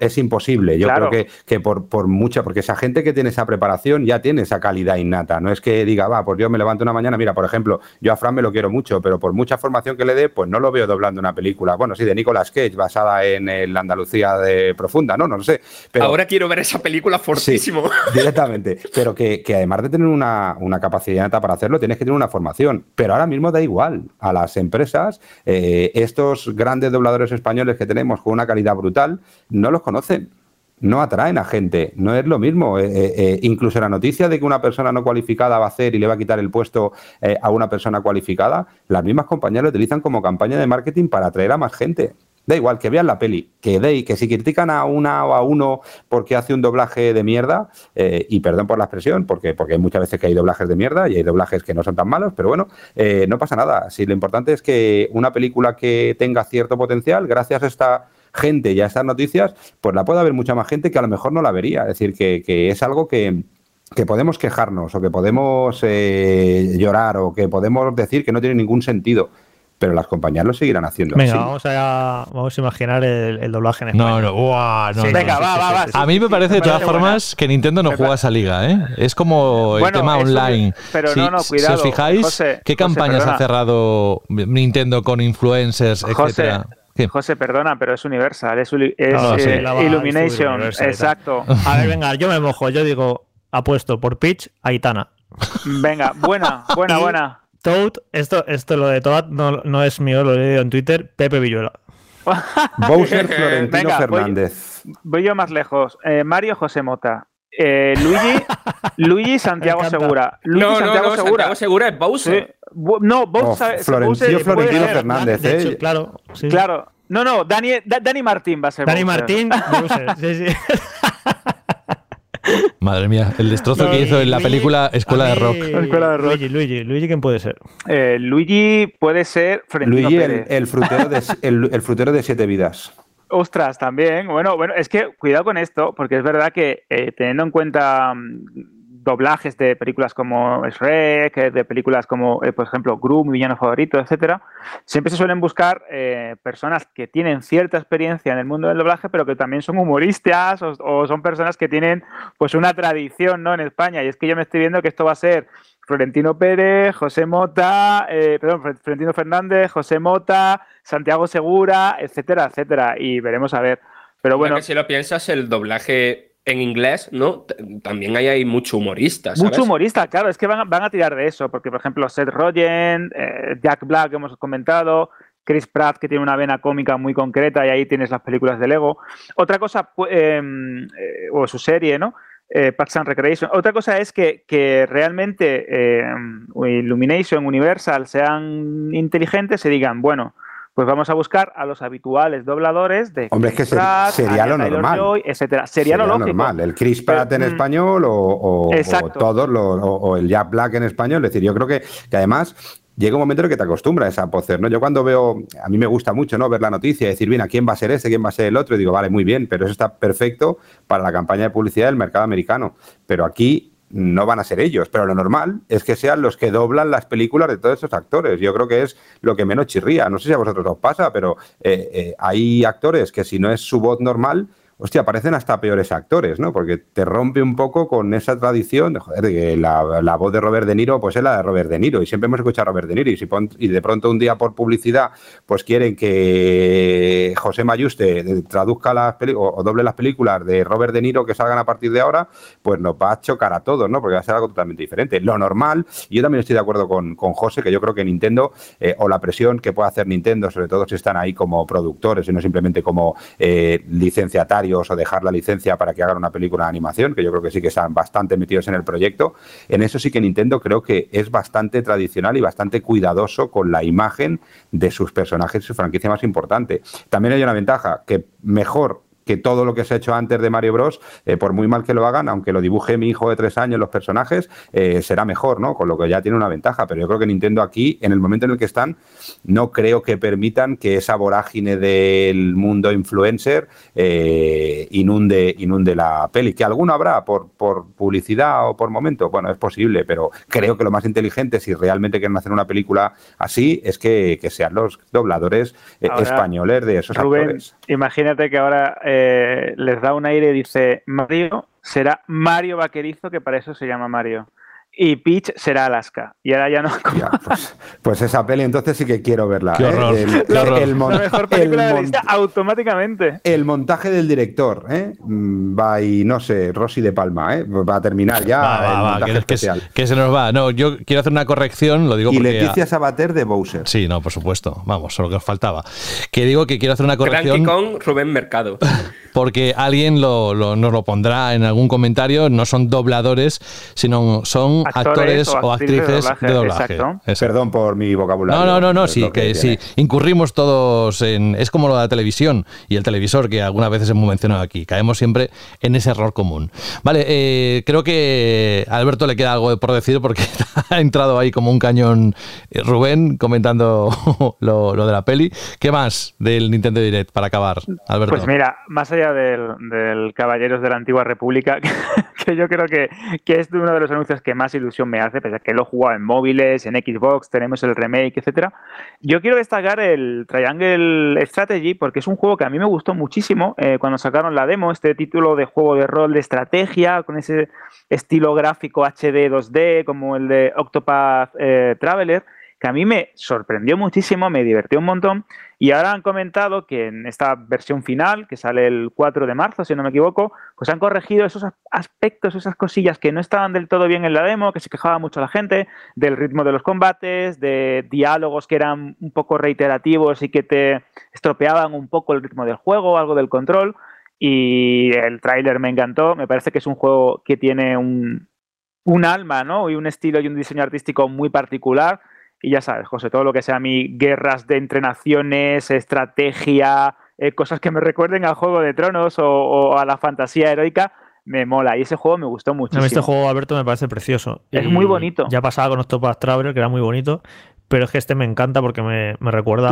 Es, imposible. Yo creo que, que por, por, mucha, porque esa gente que tiene esa preparación ya tiene esa calidad innata. No es que diga, va, pues yo me levanto una mañana, mira, por ejemplo, yo a Fran me lo quiero mucho, pero por mucha formación que le dé, pues no lo veo doblando una película. Bueno, sí, de Nicolas Cage, basada en la Andalucía de profunda, ¿no? No lo sé. Pero, Ahora quiero ver esa película fortísimo. (laughs) directamente. Pero que, además de tener una, capacidad innata para hacerlo, tienes que tener una formación. Pero ahora mismo da igual. A las empresas, eh, estos grandes dobladores españoles que tenemos con una calidad brutal no los conocen. No atraen a gente, no es lo mismo. Eh, eh, eh, incluso la noticia de que una persona no cualificada va a hacer y le va a quitar el puesto a una persona cualificada, las mismas compañías lo utilizan como campaña de marketing para atraer a más gente. Da igual, que vean la peli, que de, que si critican a una o a uno porque hace un doblaje de mierda, eh, y perdón por la expresión, porque, porque hay muchas veces que hay doblajes de mierda y hay doblajes que no son tan malos, pero bueno, eh, no pasa nada. Si lo importante es que una película que tenga cierto potencial, gracias a esta gente y a estas noticias, pues la puede haber mucha más gente que a lo mejor no la vería. Es decir, que, que es algo que, que podemos quejarnos o que podemos eh, llorar o que podemos decir que no tiene ningún sentido pero las compañías lo seguirán haciendo Venga, Vamos, a, vamos a imaginar el, doblaje en español. No, no, uah, no, Venga, va, va, va. a mí me parece de todas formas que Nintendo no juega esa liga, ¿eh? Es como el tema online. Pero no, no, cuidado. Si os fijáis, ¿qué campañas ha cerrado Nintendo con influencers, etcétera? José, perdona, pero es Universal, es, eh, Illumination, exacto. (laughs) A ver, venga, yo me mojo, yo digo, apuesto por Pitch, Aitana. (laughs) Venga, buena, buena, buena. Toad, esto, esto lo de Toad no, no es mío, lo he leído en Twitter, Pepe Villuela. (laughs) Bowser Florentino Fernández. Voy, yo más lejos. Eh, Mario José Mota. Eh, Luigi, (laughs) Luigi Santiago Segura. Luigi no, Santiago no, no, Segura. Santiago Segura es Bowser. No, Bowser. Oh, Florentino, Florentino Fernández. eh. claro, sí. claro. No, no, Dani, Dani Martín va a ser. Dani Martín, Bowser. sí, sí. (laughs) (laughs) Madre mía, el destrozo que hizo en la película Escuela de Rock. Escuela de Rock. Luigi, Luigi, Luigi, ¿quién puede ser? Eh, Luigi puede ser Luigi, el, frutero de, el, frutero de siete vidas. (laughs) Ostras, también. Bueno, bueno, es que cuidado con esto, porque es verdad que eh, teniendo en cuenta mm, doblajes de películas como Shrek, eh, de películas como, eh, por ejemplo, Gru, mi villano favorito, etcétera, siempre se suelen buscar eh, personas que tienen cierta experiencia en el mundo del doblaje, pero que también son humoristas o, son personas que tienen pues una tradición ¿no? en España. Y es que yo me estoy viendo que esto va a ser Florentino Pérez, José Mota, perdón, Florentino Fernández, José Mota, Santiago Segura, etcétera, etcétera. Y veremos a ver. Pero bueno. si lo piensas, el doblaje en inglés, ¿no? También hay, hay mucho humorista. Mucho humorista, claro, es que van, a tirar de eso, porque por ejemplo Seth Rogen, eh, Jack Black que hemos comentado, Chris Pratt que tiene una vena cómica muy concreta y ahí tienes las películas de Lego. Otra cosa, em, eh, o su serie, ¿no? Eh, Parks and Recreation. Otra cosa es que, que realmente em, Illumination, Universal sean inteligentes y digan, bueno, pues vamos a buscar a los habituales dobladores de Hombre, es que sería lo normal. etcétera. Sería, lo lógico. normal. El Chris Pratt en mm, español o, todos los, o, el Jack Black en español. Es decir, yo creo que, que además llega un momento en el que te acostumbras a pocer, ¿no? Yo cuando veo, a mí me gusta mucho, ¿no? Ver la noticia y decir, bien, ¿a quién va a ser este? ¿Quién va a ser el otro? Y digo, vale, muy bien, pero eso está perfecto para la campaña de publicidad del mercado americano. Pero aquí no van a ser ellos, pero lo normal es que sean los que doblan las películas de todos esos actores. Yo creo que es lo que menos chirría. No sé si a vosotros os pasa, pero eh, eh, hay actores que si no es su voz normal, hostia, parecen hasta peores actores, ¿no? Porque te rompe un poco con esa tradición de, joder, que la, voz de Robert De Niro, pues es la de Robert De Niro, y siempre hemos escuchado a Robert De Niro, y, si y de pronto un día por publicidad, pues quieren que José Mayuste traduzca las o, o, doble las películas de Robert De Niro que salgan a partir de ahora, pues nos va a chocar a todos, ¿no? Porque va a ser algo totalmente diferente. Lo normal, y yo también estoy de acuerdo con, con José, que yo creo que Nintendo, eh, o la presión que puede hacer Nintendo, sobre todo si están ahí como productores y no simplemente como eh, licenciatarios, o dejar la licencia para que hagan una película de animación, que yo creo que sí que están bastante metidos en el proyecto. En eso sí que Nintendo creo que es bastante tradicional y bastante cuidadoso con la imagen de sus personajes y su franquicia más importante. También hay una ventaja, que mejor que todo lo que se ha hecho antes de Mario Bros, eh, por muy mal que lo hagan, aunque lo dibuje mi hijo de tres años los personajes, eh, será mejor, ¿no? Con lo que ya tiene una ventaja. Pero yo creo que Nintendo aquí, en el momento en el que están, no creo que permitan que esa vorágine del mundo influencer eh, inunde, inunde la peli. Que alguno habrá por, por publicidad o por momento, bueno, es posible, pero creo que lo más inteligente, si realmente quieren hacer una película así, es que, sean los dobladores españoles de esos actores. Imagínate que ahora eh, les da un aire y dice Mario será Mario Vaquerizo, que para eso se llama Mario y Peach será Alaska. Y ahora ya no. Pues, pues, esa peli entonces sí que quiero verla. Qué ¿eh? El, la mejor película de la lista automáticamente. El montaje del director, ¿eh? Mm, va y no sé, Rosy de Palma, ¿eh? Va a terminar ya va, el montaje especial. Que, se nos va. No, yo quiero hacer una corrección, lo digo y porque. Leticia Sabater de Bowser. Sí, no, por supuesto. Vamos, solo que os faltaba. Que digo que quiero hacer una corrección. con Rubén Mercado. (laughs) Porque alguien lo, nos lo pondrá en algún comentario. No son dobladores, sino son actores, o actrices, de doblaje. Perdón por mi vocabulario. No, no, no, no sí, que, sí. Incurrimos todos en. Es como lo de la televisión y el televisor que algunas veces hemos mencionado aquí. Caemos siempre en ese error común. Vale, eh, creo que a Alberto le queda algo por decir porque (laughs) ha entrado ahí como un cañón eh, Rubén comentando (laughs) lo, de la peli. ¿Qué más del Nintendo Direct para acabar, Alberto? Pues mira, más allá historia del, Caballeros de la Antigua República, (laughs) que, yo creo que, es uno de los anuncios que más ilusión me hace, pese a que lo he jugado en móviles, en Xbox, tenemos el remake, etcétera. Yo quiero destacar el Triangle Strategy porque es un juego que a mí me gustó muchísimo eh, cuando sacaron la demo, este título de juego de rol de estrategia, con ese estilo gráfico HD 2D, como el de Octopath eh, Traveler que a mí me sorprendió muchísimo, me divirtió un montón. Y ahora han comentado que en esta versión final, que sale el 4 de marzo, si no me equivoco, pues han corregido esos aspectos, esas cosillas que no estaban del todo bien en la demo, que se quejaba mucho la gente, del ritmo de los combates, de diálogos que eran un poco reiterativos y que te estropeaban un poco el ritmo del juego, algo del control. Y el tráiler me encantó, me parece que es un juego que tiene un, un alma, ¿no? Y un estilo y un diseño artístico muy particular y ya sabes, José, todo lo que sea mi guerras de entre naciones, estrategia, eh, cosas que me recuerden al Juego de Tronos o, a la fantasía heroica, me mola. Y ese juego me gustó mucho. este juego, Alberto, me parece precioso. Es muy bonito. Ya pasaba con Octopath Traveler, que era muy bonito pero es que este me encanta porque me, me recuerda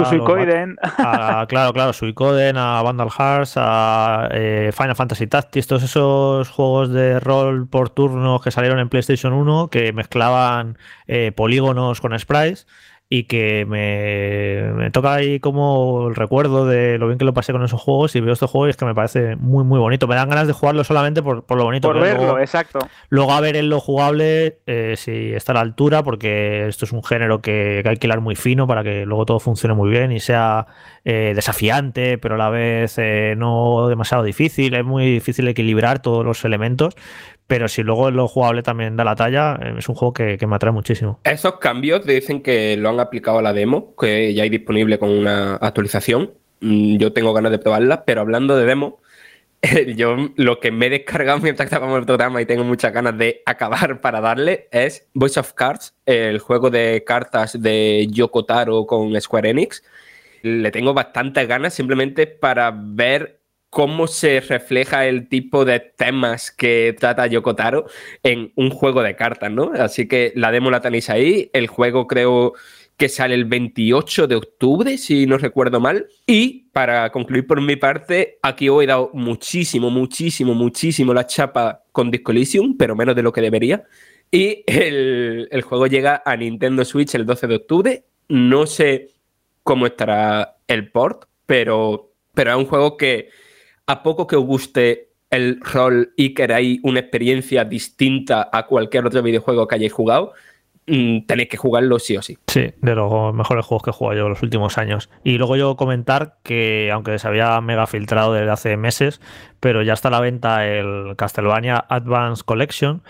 (laughs) a, claro, claro, Suicoden, a Vandal Hearts, a eh, Final Fantasy Tactics, todos esos juegos de rol por turnos que salieron en PlayStation 1 que mezclaban eh, polígonos con sprites y que me, toca ahí como el recuerdo de lo bien que lo pasé con esos juegos y veo estos juegos y es que me parece muy muy bonito. Me dan ganas de jugarlo solamente por, lo bonito. Por verlo, exacto. Luego a ver en lo jugable eh, si está a la altura porque esto es un género que, hay que hilar muy fino para que luego todo funcione muy bien y sea eh, desafiante pero a la vez eh, no demasiado difícil. Es muy difícil equilibrar todos los elementos pero si luego lo jugable también da la talla, eh, es un juego que, me atrae muchísimo. Esos cambios dicen que lo han aplicado a la demo, que ya hay disponible con una actualización. Mm, yo tengo ganas de probarla, pero hablando de demo, (laughs) yo lo que me he descargado (laughs) mientras estábamos en el programa y tengo muchas ganas de acabar para darle es Voice of Cards, el juego de cartas de Yoko Taro con Square Enix. Le tengo bastantes ganas simplemente para ver cómo se refleja el tipo de temas que trata Yokotaro en un juego de cartas, ¿no? Así que la demo la tenéis ahí. El juego creo que sale el 28 de octubre, si no recuerdo mal. Y para concluir por mi parte, aquí hoy he dado muchísimo, muchísimo, muchísimo la chapa con Disco Elysium, pero menos de lo que debería. Y el, el juego llega a Nintendo Switch el 12 de octubre. No sé cómo estará el port, pero, pero es un juego que a poco que os guste el rol y queráis una experiencia distinta a cualquier otro videojuego que hayáis jugado, mm, tenéis que jugarlo sí o sí. Sí, de los mejores juegos que he jugado yo los últimos años. Y luego yo comentar que, aunque se había mega filtrado desde hace meses, pero ya está a la venta el Castlevania Advance Collection,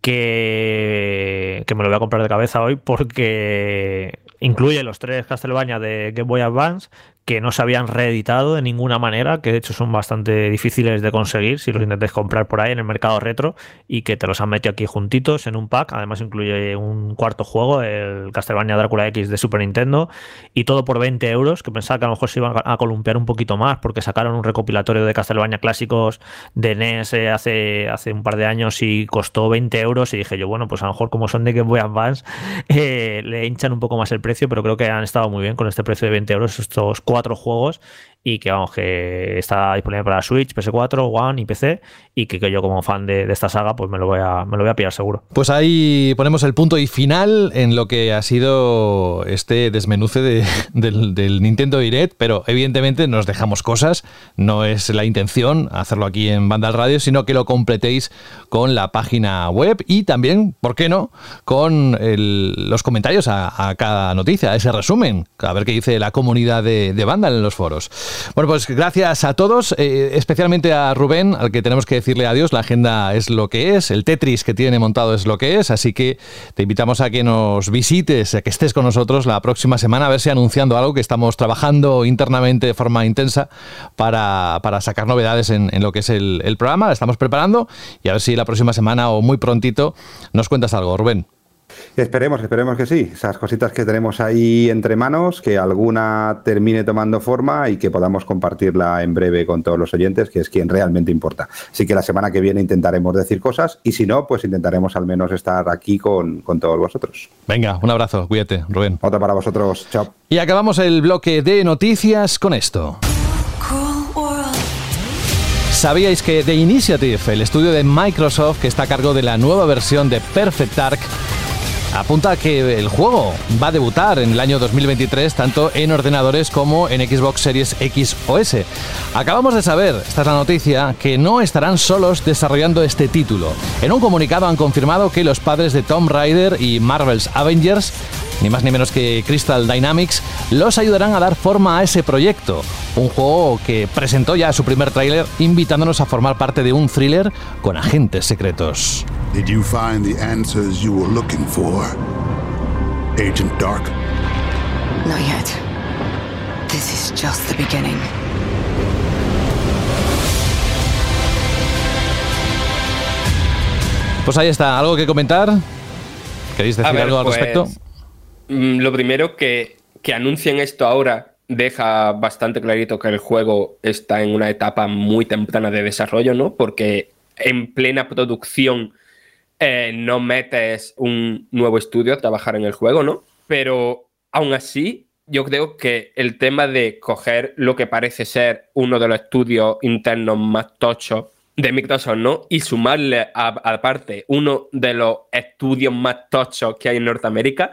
que, que me lo voy a comprar de cabeza hoy porque incluye los tres Castlevania de Game Boy Advance, que no se habían reeditado de ninguna manera, que de hecho son bastante difíciles de conseguir si los intentáis comprar por ahí en el mercado retro y que te los han metido aquí juntitos en un pack. Además incluye un cuarto juego, el Castlevania Drácula X de Super Nintendo y todo por 20 euros, que pensaba que a lo mejor se iban a columpiar un poquito más porque sacaron un recopilatorio de Castlevania clásicos de NES eh, hace, hace un par de años y costó 20 euros y dije yo, bueno, pues a lo mejor como son de Game Boy Advance (laughs) eh, le hinchan un poco más el precio, pero creo que han estado muy bien con este precio de 20 euros estos juegos y que vamos que está disponible para Switch, PS4, One y PC y que, yo como fan de, esta saga pues me lo voy a me lo voy a pillar seguro. Pues ahí ponemos el punto y final en lo que ha sido este desmenuce (laughs) del, Nintendo Direct, pero evidentemente nos dejamos cosas, no es la intención hacerlo aquí en Banda Radio, sino que lo completéis con la página web y también, ¿por qué no?, con los comentarios a, cada noticia, a ese resumen, a ver qué dice la comunidad de, de Vandal en los foros. Bueno, pues gracias a todos, eh, especialmente a Rubén, al que tenemos que decirle adiós. La agenda es lo que es, el Tetris que tiene montado es lo que es, así que te invitamos a que nos visites, a que estés con nosotros la próxima semana, a ver si anunciando algo que estamos trabajando internamente de forma intensa para, sacar novedades en, lo que es el, el programa. estamos preparando y a ver si la próxima semana o muy prontito nos cuentas algo, Rubén. Esperemos, esperemos que sí. Esas cositas que tenemos ahí entre manos, que alguna termine tomando forma y que podamos compartirla en breve con todos los oyentes, que es quien realmente importa. Así que la semana que viene intentaremos decir cosas y si no, pues intentaremos al menos estar aquí con, con todos vosotros. Venga, un abrazo, cuídate, Rubén. Otra para vosotros, chao. Y acabamos el bloque de noticias con esto. ¿Sabíais que The Initiative, el estudio de Microsoft que está a cargo de la nueva versión de Perfect Dark, apunta que el juego va a debutar en el año 2023 tanto en ordenadores como en Xbox Series X o S. Acabamos de saber, esta es la noticia, que no estarán solos desarrollando este título. En un comunicado han confirmado que los padres de Tomb Raider y Marvel's Avengers ni más ni menos que Crystal Dynamics, los ayudarán a dar forma a ese proyecto. Un juego que presentó ya su primer tráiler invitándonos a formar parte de un thriller con agentes secretos. Did you find the answers you were looking for? Agent Dark? Not yet. This is just the beginning. Pues ahí está, ¿algo que comentar? ¿Queréis decir algo al respecto? Pues, mm, lo primero que, que anuncien esto ahora deja bastante clarito que el juego está en una etapa muy temprana de desarrollo, ¿no? Porque en plena producción eh, no metes un nuevo estudio a trabajar en el juego, ¿no? Pero aún así, yo creo que el tema de coger lo que parece ser uno de los estudios internos más tochos de Microsoft, ¿no? Y sumarle aparte uno de los estudios más tochos que hay en Norteamérica,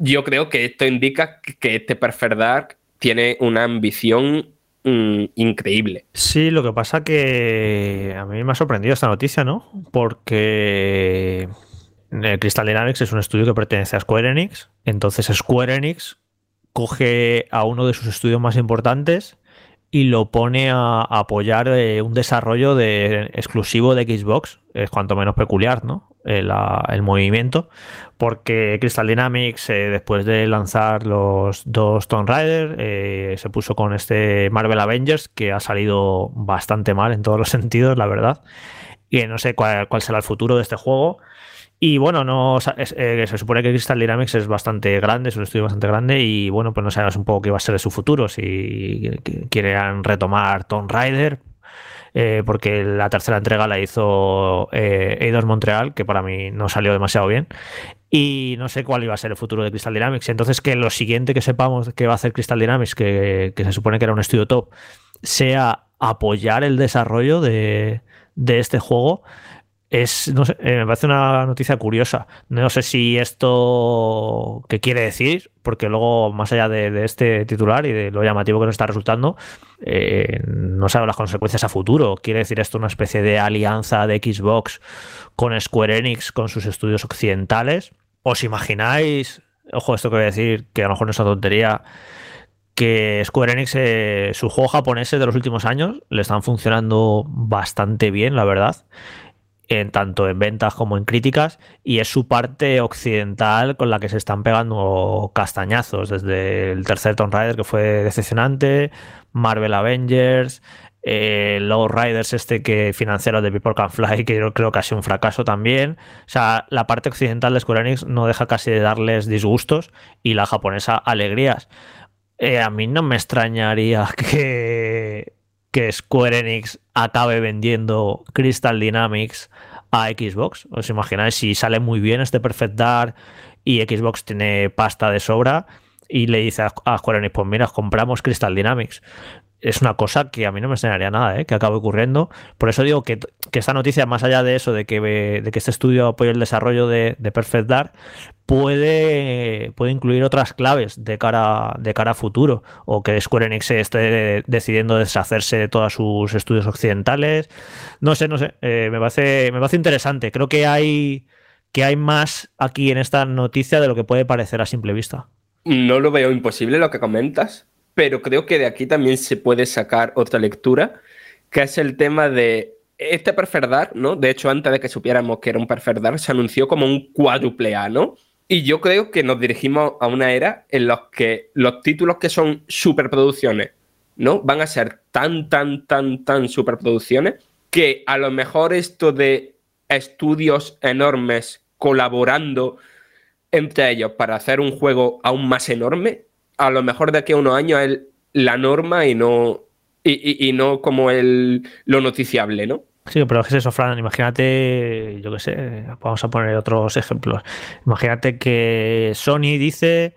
yo creo que esto indica que este Perfect Dark tiene una ambición Mm, increíble. Sí, lo que pasa que a mí me ha sorprendido esta noticia, ¿no? Porque eh, Crystal Dynamics es un estudio que pertenece a Square Enix, entonces Square Enix coge a uno de sus estudios más importantes y lo pone a, apoyar eh, un desarrollo de, exclusivo de Xbox, es cuanto menos peculiar, ¿no? El, el movimiento, porque Crystal Dynamics, eh, después de lanzar los dos Tomb Raider, eh, se puso con este Marvel Avengers, que ha salido bastante mal en todos los (laughs) sentidos, la verdad. Y no sé cuál, será el futuro de este juego. Y bueno, no eh, se supone que Crystal Dynamics es bastante grande, es un estudio bastante grande, y bueno, pues no sabemos un poco qué va a ser de su futuro, si quieren retomar Tomb Raider, porque la tercera entrega la hizo eh, Eidos Montreal, que para mí no salió demasiado bien. Y no sé cuál iba a ser el futuro de Crystal Dynamics. Entonces, que lo siguiente que sepamos que va a hacer Crystal Dynamics, que, se supone que era un estudio top, sea apoyar el desarrollo de, de este juego, es, no sé, eh, me parece una noticia curiosa. No sé si esto qué quiere decir, porque luego, más allá de, este titular y de lo llamativo que nos está resultando, eh, no sabe las consecuencias a futuro. ¿Quiere decir esto una especie de alianza de Xbox con Square Enix, con sus estudios occidentales? ¿Os imagináis, ojo, esto que voy a decir, que a lo mejor no es una tontería, que Square Enix, eh, sus juegos japoneses de los últimos años, le están funcionando bastante bien, la verdad en tanto en ventas como en críticas, y es su parte occidental con la que se están pegando castañazos, desde el tercer Tomb Raider que fue decepcionante, Marvel Avengers, eh, Low Riders este que financiaron de People Can Fly, que yo creo que ha sido un fracaso también. O sea, la parte occidental de Square Enix no deja casi de darles disgustos y la japonesa alegrías. Eh, a mí no me extrañaría (laughs) que que Square Enix acabe vendiendo Crystal Dynamics a Xbox. ¿Os imagináis si sale muy bien este Perfect Dark y Xbox tiene pasta de sobra y le dice a Square Enix, pues mira, compramos Crystal Dynamics? es una cosa que a mí no me enseñaría nada, ¿eh? que acabe ocurriendo. Por eso digo que, esta noticia, más allá de eso, de que, de que este estudio apoye el desarrollo de, Perfect Dark, puede, puede incluir otras claves de cara, de cara a futuro. O que Square Enix esté decidiendo deshacerse de todos sus estudios occidentales. No sé, no sé. Eh, me, parece, me parece interesante. Creo que hay, que hay más aquí en esta noticia de lo que puede parecer a simple vista. No lo veo imposible lo que comentas pero creo que de aquí también se puede sacar otra lectura, que es el tema de este Perferdar, ¿no? De hecho, antes de que supiéramos que era un Perferdar, se anunció como un cuádruple A. Y yo creo que nos dirigimos a una era en la que los títulos que son superproducciones, ¿no? Van a ser tan, tan, tan, tan superproducciones que a lo mejor esto de estudios enormes colaborando entre ellos para hacer un juego aún más enorme a lo mejor de aquí a unos años es la norma y no, y, no como el, lo noticiable, ¿no? Sí, pero es eso, Fran. Imagínate, yo qué sé, vamos a poner otros ejemplos. Imagínate que Sony dice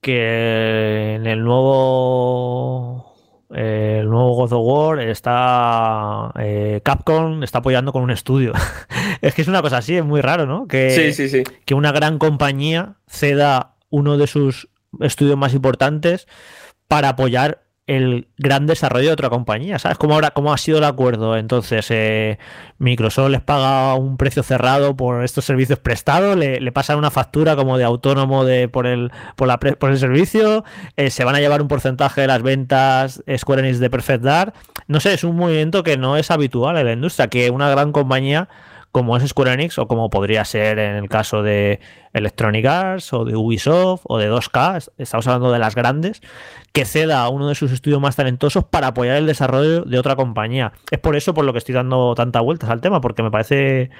que en el nuevo eh, el nuevo God of War, está eh, Capcom está apoyando con un estudio. (laughs) es que es una cosa así, es muy raro, ¿no? Que, que una gran compañía ceda uno de sus estudios más importantes para apoyar el gran desarrollo de otra compañía. ¿Sabes cómo, ahora, cómo ha sido el acuerdo? Entonces, eh, Microsoft les paga un precio cerrado por estos servicios prestados, le, le pasan una factura como de autónomo de, por, el, por, el servicio, eh, se van a llevar un porcentaje de las ventas Square Enix de Perfect Dark. No sé, es un movimiento que no es habitual en la industria, que una gran compañía como es Square Enix o como podría ser en el caso de Electronic Arts o de Ubisoft o de 2K, estamos hablando de las grandes, que ceda a uno de sus estudios más talentosos para apoyar el desarrollo de otra compañía. Es por eso por lo que estoy dando tantas vueltas al tema, porque me parece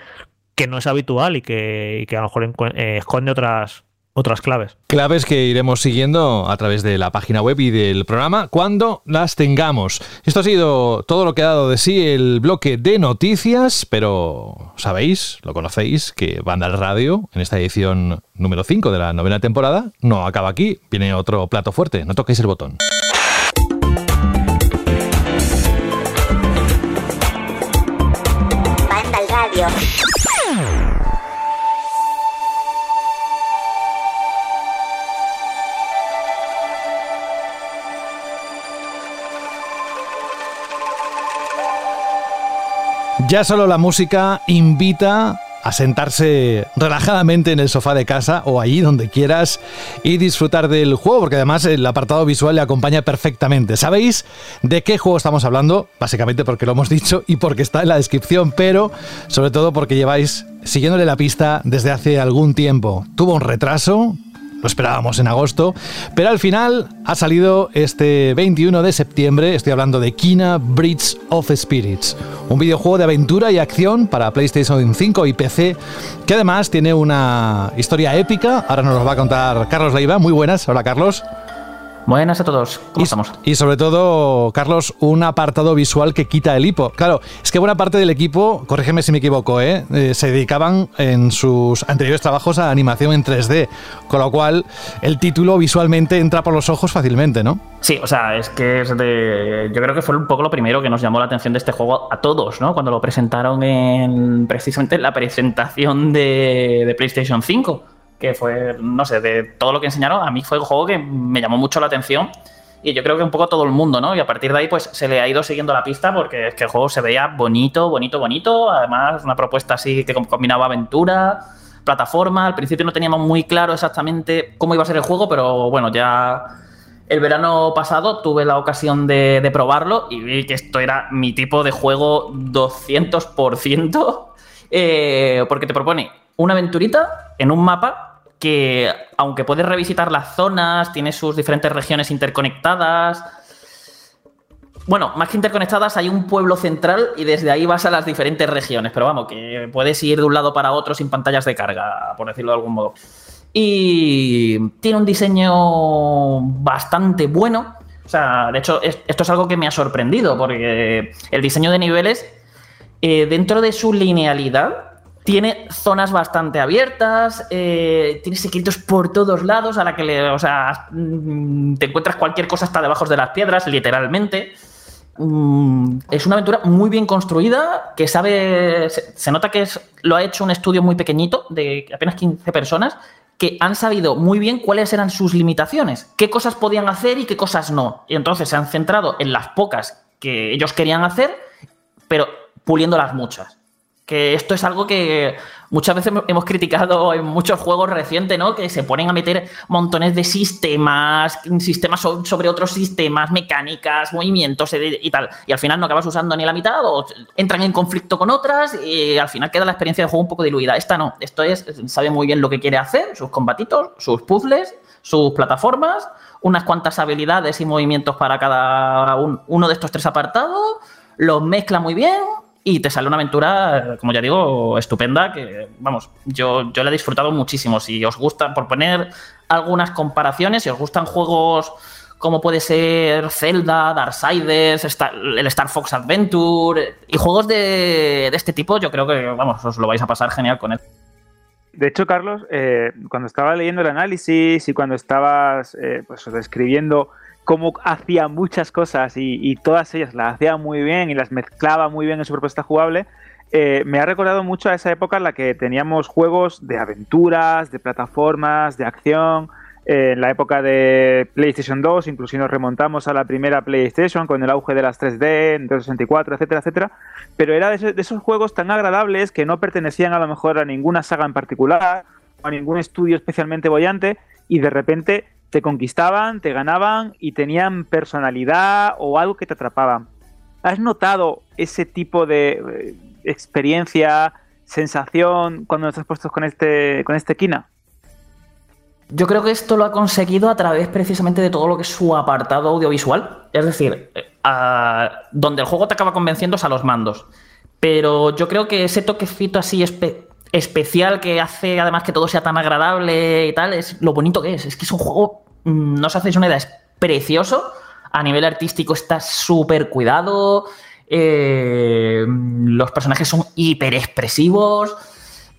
que no es habitual y que, a lo mejor eh, esconde otras, otras claves. Claves que iremos siguiendo a través de la página web y del programa cuando las tengamos. Esto ha sido todo lo que ha dado de sí el bloque de noticias, pero sabéis, lo conocéis, que Banda al Radio, en esta edición número 5 de la novena temporada, no acaba aquí, viene otro plato fuerte, no toquéis el botón. Banda Radio. Ya solo la música invita a sentarse relajadamente en el sofá de casa o ahí donde quieras y disfrutar del juego, porque además el apartado visual le acompaña perfectamente. ¿Sabéis de qué juego estamos hablando? Básicamente porque lo hemos (laughs) dicho y porque está en la descripción, pero sobre todo porque lleváis siguiéndole la pista desde hace algún tiempo. Tuvo un retraso, lo esperábamos en agosto, pero al final ha salido este 21 de septiembre, estoy hablando de Kina Bridge of Spirits, un videojuego de aventura y acción para PlayStation 5 y PC, que además tiene una historia épica, ahora nos lo va a contar Carlos Leiva, muy buenas, hola Carlos. Buenas a todos, ¿cómo y, estamos? Y sobre todo, Carlos, un apartado visual que quita el hipo. Claro, es que buena parte del equipo, corrígeme si me equivoco, ¿eh? Eh, se dedicaban en sus anteriores trabajos a animación en 3D, con lo cual el título visualmente entra por los ojos fácilmente, ¿no? Sí, o sea, es que es de, yo creo que fue un poco lo primero que nos llamó la atención de este juego a todos, ¿no? Cuando lo presentaron en precisamente la presentación de, de PlayStation 5 que fue, no sé, de todo lo que enseñaron, a mí fue un juego que me llamó mucho la atención y yo creo que un poco todo el mundo, ¿no? Y a partir de ahí, pues se le ha ido siguiendo la pista porque es que el juego se veía bonito, bonito, bonito. Además, una propuesta así que combinaba aventura, plataforma. Al principio no teníamos muy claro exactamente cómo iba a ser el juego, pero bueno, ya el verano pasado tuve la ocasión de, probarlo y vi que esto era mi tipo de juego 200%, (laughs) eh, porque te propone una aventurita en un mapa que, aunque puedes revisitar las zonas, tiene sus diferentes regiones interconectadas. Bueno, más que interconectadas, hay un pueblo central y desde ahí vas a las diferentes regiones. Pero vamos, que puedes ir de un lado para otro sin pantallas de carga, por decirlo de algún modo. Y tiene un diseño bastante bueno. O sea, de hecho, esto es algo que me ha sorprendido, porque el diseño de niveles, eh, dentro de su linealidad, tiene zonas bastante abiertas, eh, tiene secretos por todos lados, a la que le, o sea, mm, te encuentras cualquier cosa hasta debajo de las piedras, literalmente. Mm, es una aventura muy bien construida, que sabe, se, nota que es, lo ha hecho un estudio muy pequeñito, de apenas 15 personas, que han sabido muy bien cuáles eran sus limitaciones, qué cosas podían hacer y qué cosas no. Y entonces se han centrado en las pocas que ellos querían hacer, pero puliendo las muchas que esto es algo que muchas veces hemos criticado en muchos juegos recientes, ¿no? Que se ponen a meter montones de sistemas, sistemas sobre otros sistemas, mecánicas, movimientos y tal. Y al final no acabas usando ni la mitad o entran en conflicto con otras y al final queda la experiencia de juego un poco diluida. Esta no, esto es, sabe muy bien lo que quiere hacer, sus combatitos, sus puzzles, sus plataformas, unas cuantas habilidades y movimientos para cada uno de estos tres apartados, los mezcla muy bien y te sale una aventura, como ya digo, estupenda, que, vamos, yo, yo la he disfrutado muchísimo. Si os gusta, por poner algunas comparaciones, si os gustan juegos como puede ser Zelda, Darksiders, el Star Fox Adventure y juegos de, este tipo, yo creo que, vamos, os lo vais a pasar genial con él. De hecho, Carlos, eh, cuando estaba leyendo el análisis y cuando estabas eh, pues, describiendo cómo hacía muchas cosas y, todas ellas las hacía muy bien y las mezclaba muy bien en su propuesta jugable, eh, me ha recordado mucho a esa época en la que teníamos juegos de aventuras, de plataformas, de acción. Eh, en la época de PlayStation 2, incluso si nos remontamos a la primera PlayStation con el auge de las 3D, Nintendo 64, etcétera, etcétera. Pero era de esos, juegos tan agradables que no pertenecían a lo mejor a ninguna saga en particular, a ningún estudio especialmente bollante, y de repente te conquistaban, te ganaban y tenían personalidad o algo que te atrapaba. ¿Has notado ese tipo de eh, experiencia, sensación cuando estás puestos con este, con este Kina? Yo creo que esto lo ha conseguido a través precisamente de todo lo que es su apartado audiovisual. Es decir, eh, donde el juego te acaba convenciendo es a los mandos. Pero yo creo que ese toquecito así especial que hace además que todo sea tan agradable y tal, es lo bonito que es. Es que es un juego, mm, no os hacéis una idea, es precioso. A nivel artístico está súper cuidado. Eh, los personajes son hiper expresivos.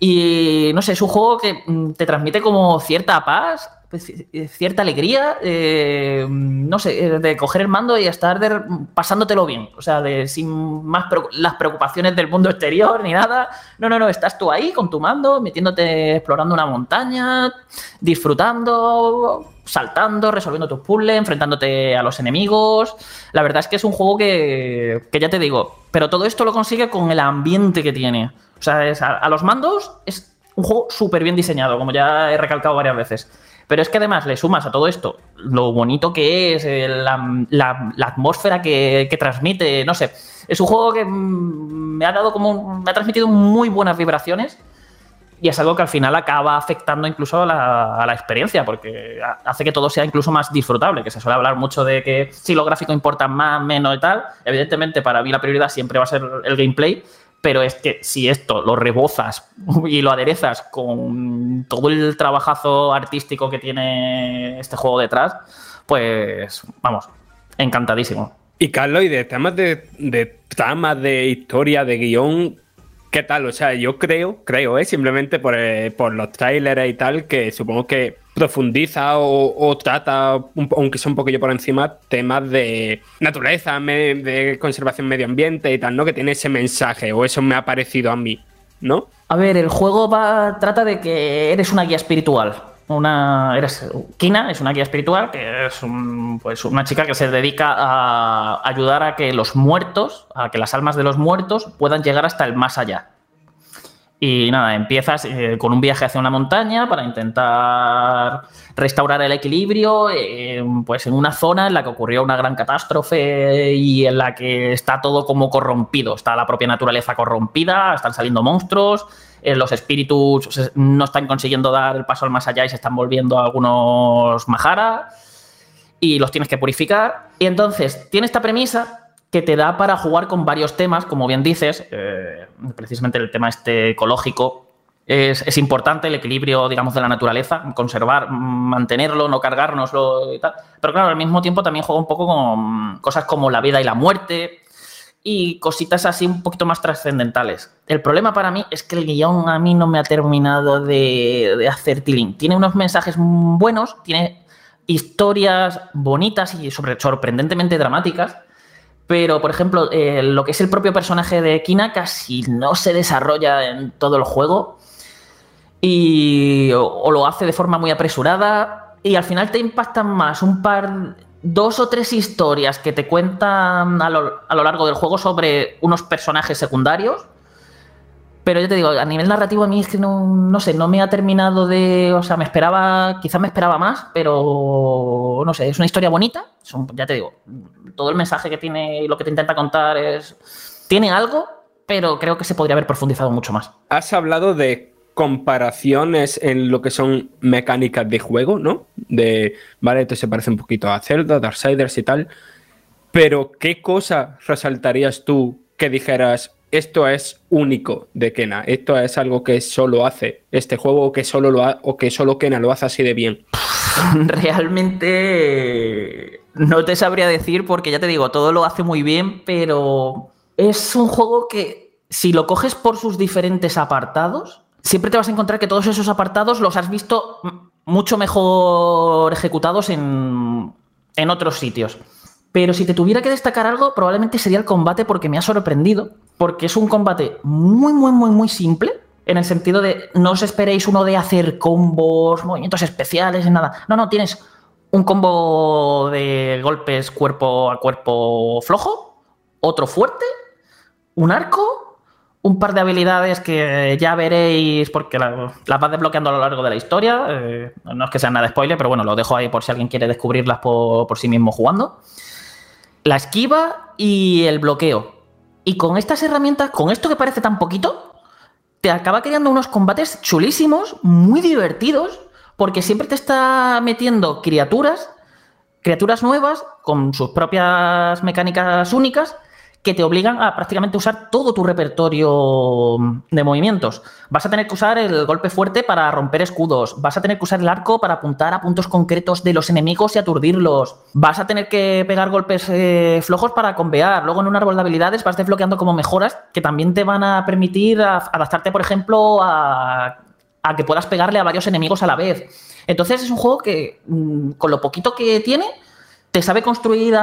Y no sé, es un juego que mm, te transmite como cierta paz, pues, eh, cierta alegría, eh, no sé, eh, de coger el mando y estar pasándotelo bien. O sea, sin más las preocupaciones del mundo exterior ni nada. No, no, no, estás tú ahí con tu mando, metiéndote, explorando una montaña, disfrutando, saltando, resolviendo tus puzzles, enfrentándote a los enemigos. La verdad es que es un juego que, que ya te digo, pero todo esto lo consigue con el ambiente que tiene. O sea, a, los mandos es un juego súper bien diseñado, como ya he recalcado varias veces. Pero es que además le sumas a todo esto lo bonito que es, eh, la, atmósfera que, transmite, no sé. Es un juego que mm, me ha dado como. me ha transmitido muy buenas vibraciones. Y es algo que al final acaba afectando incluso a la, experiencia, porque hace que todo sea incluso más disfrutable, que se suele hablar mucho de que si lo gráfico importa más, menos y tal. Evidentemente, para mí la prioridad siempre va a ser el gameplay, pero es que si esto lo rebozas (laughs) y lo aderezas con todo el trabajazo artístico que tiene este juego detrás, pues vamos, encantadísimo. Y Carlos, y de temas de, de historia, de guion, ¿qué tal? O sea, yo creo, creo, ¿eh? simplemente por, eh, por los trailers y tal, que supongo que profundiza o, trata, aunque sea un poquillo por encima, temas de naturaleza, de conservación medio ambiente y tal, ¿no? Que tiene ese mensaje, o eso me ha parecido a mí, ¿no? A ver, el juego va, trata de que eres una guía espiritual. Una, eres, Kina es una guía espiritual que es pues una chica que se dedica a ayudar a que los muertos, a que las almas de los muertos puedan llegar hasta el más allá. Y nada, empiezas eh, con un viaje hacia una montaña para intentar restaurar el equilibrio, eh, pues en una zona en la que ocurrió una gran catástrofe y en la que está todo como corrompido, está la propia naturaleza corrompida, están saliendo monstruos, eh, los espíritus no están consiguiendo dar el paso al más allá y se están volviendo algunos Mahara y los tienes que purificar. Y entonces tiene esta premisa que te da para jugar con varios temas, como bien dices, eh, precisamente el tema este ecológico. Es, importante el equilibrio, digamos, de la naturaleza, conservar, mantenerlo, no cargárnoslo y tal. Pero claro, al mismo tiempo también juega un poco con cosas como la vida y la muerte y cositas así un poquito más trascendentales. El problema para mí es que el guion a mí no me ha terminado de, de hacer tiling. Tiene unos mensajes buenos, tiene historias bonitas y sorprendentemente dramáticas, pero, por ejemplo, eh, lo que es el propio personaje de Kina casi no se desarrolla en todo el juego. Y o, lo hace de forma muy apresurada. Y al final te impactan más un par, dos o tres historias que te cuentan a lo, a lo largo del juego sobre unos personajes secundarios pero yo te digo, a nivel narrativo a mí es que no, no sé, no me ha terminado de. O sea, me esperaba, quizás me esperaba más, pero no sé, es una historia bonita. ya te digo, todo el mensaje que tiene y lo que te intenta contar es. Tiene algo, pero creo que se podría haber profundizado mucho más. Has hablado de comparaciones en lo que son mecánicas de juego, ¿no? De, vale, esto se parece un poquito a Zelda, Darksiders y tal. Pero, ¿qué cosa resaltarías tú que dijeras, esto es único de Kena, esto es algo que solo hace este juego o que solo, lo o que solo Kena lo hace así de bien. (laughs) Realmente no te sabría decir porque ya te digo, todo lo hace muy bien, pero es un juego que si lo coges por sus diferentes apartados, siempre te vas a encontrar que todos esos apartados los has visto mucho mejor ejecutados en, en otros sitios. Pero si te tuviera que destacar algo, probablemente sería el combate porque me ha sorprendido, porque es un combate muy, muy, muy, muy simple, en el sentido de no os esperéis uno de hacer combos, movimientos especiales, nada. No, no, tienes un combo de golpes cuerpo a cuerpo flojo, otro fuerte, un arco, un par de habilidades que ya veréis porque las vas desbloqueando a lo largo de la historia. Eh, no es que sean nada spoiler, pero bueno, lo dejo ahí por si alguien quiere descubrirlas por, por sí mismo jugando. La esquiva y el bloqueo. Y con estas herramientas, con esto que parece tan poquito, te acaba creando unos combates chulísimos, muy divertidos, porque siempre te está metiendo criaturas, criaturas nuevas, con sus propias mecánicas únicas, que te obligan a prácticamente usar todo tu repertorio de movimientos. Vas a tener que usar el golpe fuerte para romper escudos, vas a tener que usar el arco para apuntar a puntos concretos de los enemigos y aturdirlos, vas a tener que pegar golpes eh, flojos para convear, luego en un árbol de habilidades vas desbloqueando como mejoras que también te van a permitir adaptarte, por ejemplo, a, a que puedas pegarle a varios enemigos a la vez. Entonces es un juego que, mm, con lo poquito que tiene, te sabe construir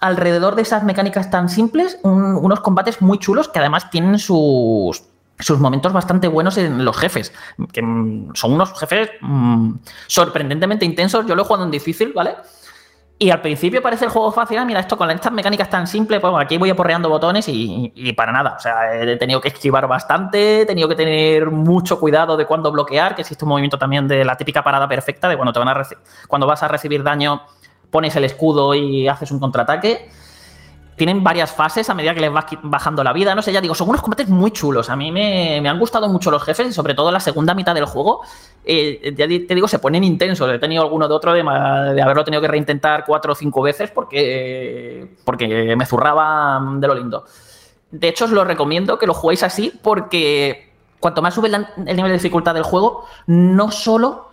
alrededor de esas mecánicas tan simples unos combates muy chulos que además tienen sus, sus momentos bastante buenos en los jefes, que mm, son unos jefes mm, sorprendentemente intensos. Yo lo he jugado en difícil, ¿vale? Y al principio parece el juego fácil, ah, mira, esto con estas mecánicas tan simples, pues aquí voy aporreando botones y, para nada. O sea, he tenido que esquivar bastante, he tenido que tener mucho cuidado de cuándo bloquear, que existe un movimiento también de la típica parada perfecta, de cuando, te van a cuando vas a recibir daño pones el escudo y haces un contraataque. Tienen varias fases a medida que les vas bajando la vida. No sé, ya digo, son unos combates muy chulos. A mí me, han gustado mucho los jefes y sobre todo la segunda mitad del juego. Eh, ya te digo, se ponen intensos. He tenido alguno de otro de, de, haberlo tenido que reintentar cuatro o cinco veces porque, porque me zurraba de lo lindo. De hecho, os lo recomiendo que lo juguéis así porque cuanto más sube el nivel de dificultad del juego, no solo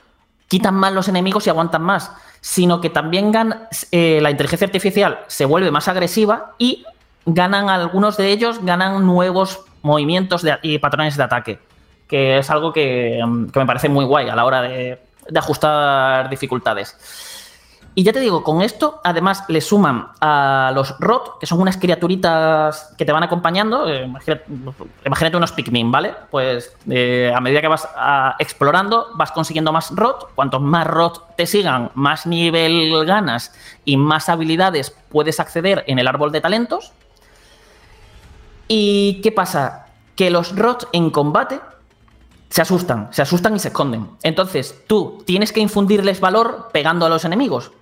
quitan más los enemigos y aguantan más, sino que también eh, la inteligencia artificial se vuelve más agresiva y ganan algunos de ellos, ganan nuevos movimientos y patrones de ataque, que es algo que, me parece muy guay a la hora de ajustar dificultades. Y ya te digo, con esto además le suman a los Rot, que son unas criaturitas que te van acompañando. Eh, imagínate, unos Pikmin, ¿vale? Pues eh, a medida que vas explorando, vas consiguiendo más Rot. Cuanto más Rot te sigan, más nivel ganas y más habilidades puedes acceder en el árbol de talentos. ¿Y qué pasa? Que los Rot en combate se asustan, se asustan y se esconden. Entonces, tú tienes que infundirles valor pegando a los enemigos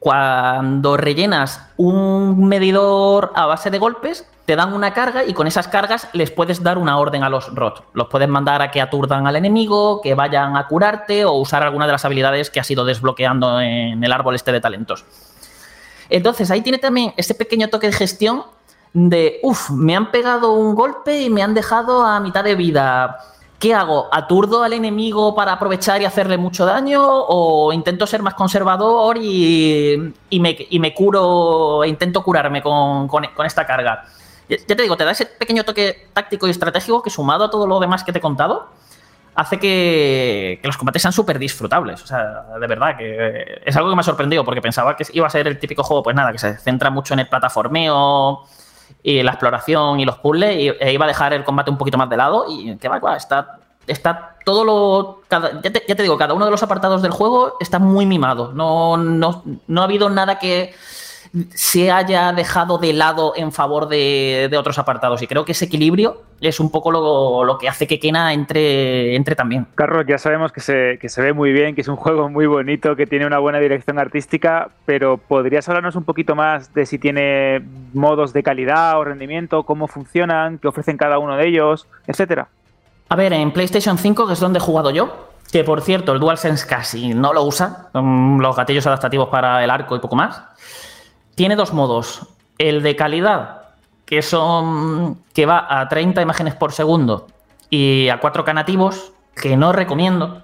cuando rellenas un medidor a base de golpes, te dan una carga y con esas cargas les puedes dar una orden a los ROT. Los puedes mandar a que aturdan al enemigo, que vayan a curarte o usar alguna de las habilidades que has ido desbloqueando en el árbol este de talentos. Entonces ahí tiene también ese pequeño toque de gestión de, uff, me han pegado un golpe y me han dejado a mitad de vida ¿Qué hago? ¿Aturdo al enemigo para aprovechar y hacerle mucho daño? ¿O intento ser más conservador y, me, curo, e intento curarme con, esta carga? Ya te digo, te da ese pequeño toque táctico y estratégico que sumado a todo lo demás que te he contado, hace que, los combates sean súper disfrutables. O sea, de verdad, que es algo que me ha sorprendido porque pensaba que iba a ser el típico juego, pues nada, que se centra mucho en el plataformeo y la exploración y los puzzles y, e iba a dejar el combate un poquito más de lado y que va, está, está todo lo... ya, te, digo, cada uno de los apartados del juego está muy mimado. No, no, no ha habido nada que se haya dejado de lado en favor de, otros apartados. Y creo que ese equilibrio es un poco lo, que hace que Kena entre, entre también. Carlos, ya sabemos que se, que se ve muy bien, que es un juego muy bonito, que tiene una buena dirección artística, pero ¿podrías hablarnos un poquito más de si tiene modos de calidad o rendimiento, cómo funcionan, qué ofrecen cada uno de ellos, etcétera? A ver, en PlayStation 5, que es donde he jugado yo, que por cierto, el DualSense casi no lo usa, los gatillos adaptativos para el arco y poco más tiene dos modos. El de calidad, que son que va a 30 imágenes por segundo y a 4K nativos, que no recomiendo,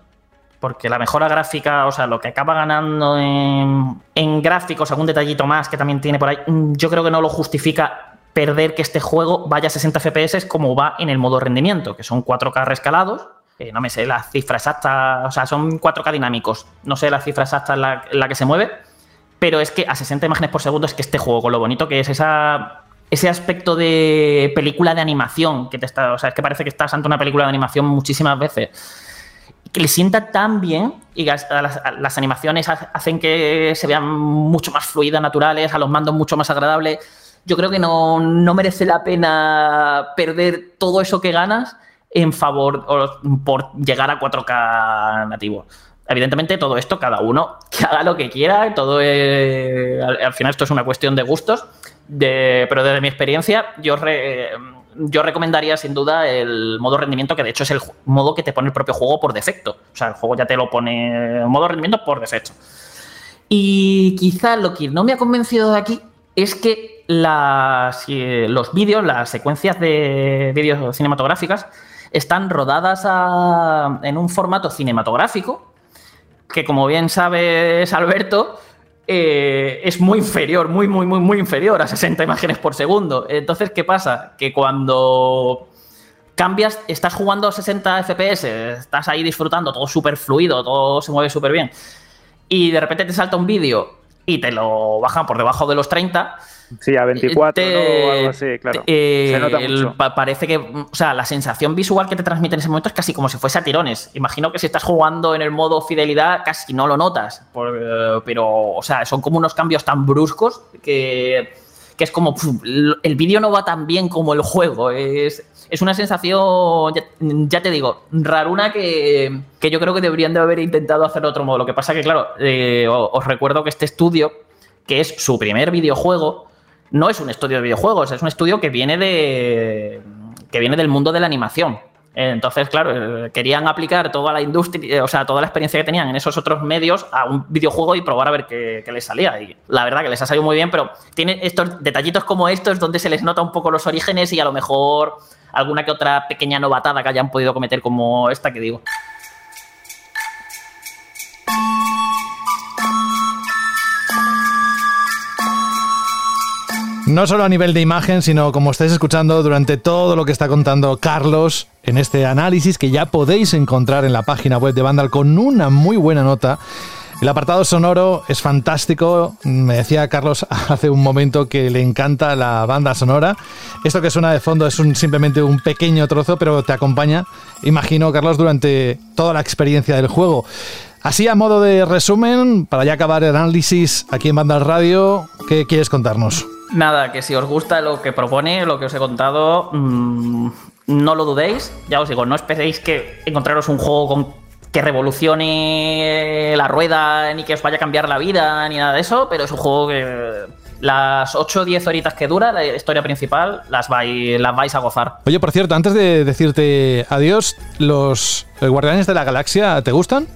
porque la mejora gráfica, o sea, lo que acaba ganando en, gráficos, algún detallito más que también tiene por ahí, mm, yo creo que no lo justifica perder que este juego vaya a 60 FPS como va en el modo rendimiento, que son 4K rescalados. no me sé la cifra exacta, o sea, son 4K dinámicos, no sé la cifra exacta en la que se mueve, pero es que a 60 imágenes por segundo es que este juego, con lo bonito que es esa, ese aspecto de película de animación, que te está, o sea, es que parece que estás ante una película de animación muchísimas veces, que le sienta tan bien y las, animaciones hacen que se vean mucho más fluidas, naturales, a los mandos mucho más agradables. Yo creo que no, no merece la pena perder todo eso que ganas en favor por llegar a 4K nativo. Evidentemente, todo esto, cada uno que haga lo que quiera, todo al, final esto es una cuestión de gustos, pero desde mi experiencia, yo, yo recomendaría sin duda el modo rendimiento, que de hecho es el modo que te pone el propio juego por defecto. O sea, el juego ya te lo pone modo rendimiento por defecto. Y quizá lo que no me ha convencido de aquí es que los vídeos, las secuencias de vídeos cinematográficas, están rodadas en un formato cinematográfico que como bien sabes, Alberto, eh, es muy inferior, muy, muy, muy, muy inferior a 60 imágenes por segundo. Entonces, ¿qué pasa? Que cuando cambias, estás jugando a 60 FPS, estás ahí disfrutando, todo súper fluido, todo se mueve súper bien, y de repente te salta un vídeo y te lo bajan por debajo de los 30 Sí, a 24 o algo así, claro. Se nota mucho. parece que, o sea, la sensación visual que te transmite en ese momento es casi como si fuese a tirones. Imagino que si estás jugando en el modo fidelidad casi no lo notas, pero, o sea, son como unos cambios tan bruscos que, que es como, el vídeo no va tan bien como el juego. Es, es una sensación, ya, te digo, raruna que, que, yo creo que deberían de haber intentado hacer de otro modo. Lo que pasa que, claro, eh, os recuerdo que este estudio, que es su primer videojuego, no es un estudio de videojuegos, es un estudio que viene de que viene del mundo de la animación. Entonces, claro, eh, querían aplicar toda la industria, o sea, toda la experiencia que tenían en esos otros medios a un videojuego y probar a ver qué, les salía. Y la verdad que les ha salido muy bien, pero tiene estos detallitos como estos donde se les nota un poco los orígenes y a lo mejor alguna que otra pequeña novatada que hayan podido cometer como esta que digo. No solo a nivel de imagen, sino como estáis escuchando durante todo lo que está contando Carlos en este análisis que ya podéis encontrar en la página web de Vandal con una muy buena nota. El apartado sonoro es fantástico. Me decía Carlos (laughs) hace un momento que le encanta la banda sonora. Esto que suena de fondo es simplemente un pequeño trozo, pero te acompaña, imagino, Carlos, durante toda la experiencia del juego. Así a modo de resumen, para ya acabar el análisis aquí en Vandal Radio, ¿qué quieres contarnos? Nada, que si os gusta lo que propone, lo que os he contado, mm, no lo dudéis. Ya os digo, no esperéis que encontraros un juego que revolucione la rueda ni que os vaya a cambiar la vida ni nada de eso, pero es un juego que las 8 o 10 horitas que dura la historia principal las vais, las vais a gozar. Oye, por cierto, antes de decirte adiós, ¿los Guardianes de la Galaxia te gustan?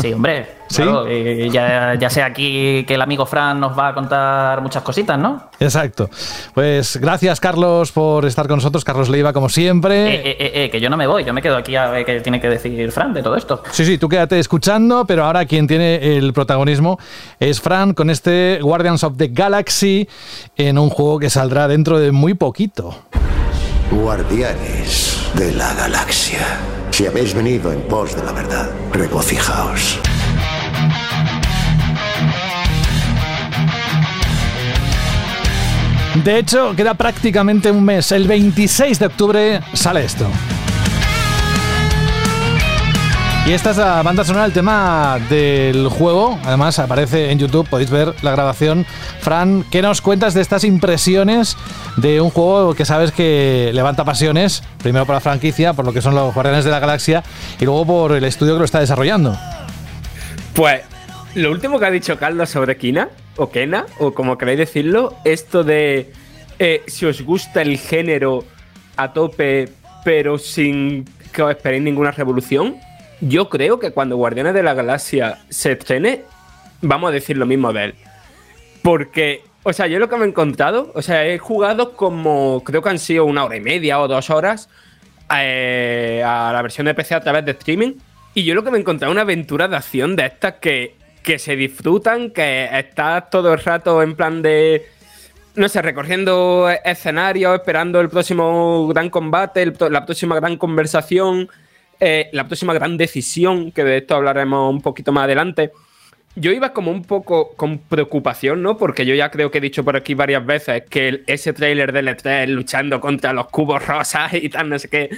Sí, hombre. (laughs) Eh, ya, ya sea aquí que el amigo Fran nos va a contar muchas cositas, ¿no? Exacto. Pues gracias, Carlos, por estar con nosotros. Carlos Leiva, como siempre. Eh, eh, eh, que yo no me voy, yo me quedo aquí a ver qué tiene que decir Fran de todo esto. Sí, sí, tú quédate escuchando, pero ahora quien tiene el protagonismo es Fran con este Guardians of the Galaxy en un juego que saldrá dentro de muy poquito. Guardianes de la Galaxia. Si habéis venido en pos de la verdad, regocijaos. De hecho, queda prácticamente un mes. El 26 de octubre sale esto. Y esta es la banda sonora, el tema del juego. Además, aparece en YouTube, podéis ver la grabación. Fran, ¿qué nos cuentas de estas impresiones de un juego que sabes que levanta pasiones? Primero por la franquicia, por lo que son los Guardianes de la Galaxia, y luego por el estudio que lo está desarrollando. Pues lo último que ha dicho Carlos sobre Kina, o Kena, o como queráis decirlo, esto de eh, si os gusta el género a tope, pero sin que os esperéis ninguna revolución, yo creo que cuando Guardianes de la Galaxia se estrene, vamos a decir lo mismo de él. Porque, o sea, yo lo que me he encontrado, o sea, he jugado como, creo que han sido una hora y media o dos horas eh, a la versión de PC a través de streaming. Y yo lo que me he encontrado es una aventura de acción de estas que que se disfrutan, que estás todo el rato en plan de, no sé, recorriendo escenarios, esperando el próximo gran combate, la próxima gran conversación, eh, la próxima gran decisión, que de esto hablaremos un poquito más adelante. yo iba como un poco con preocupación, ¿no? Porque yo ya creo que he dicho por aquí varias veces que ese tráiler del E3 luchando contra los cubos rosas y tal, no sé qué,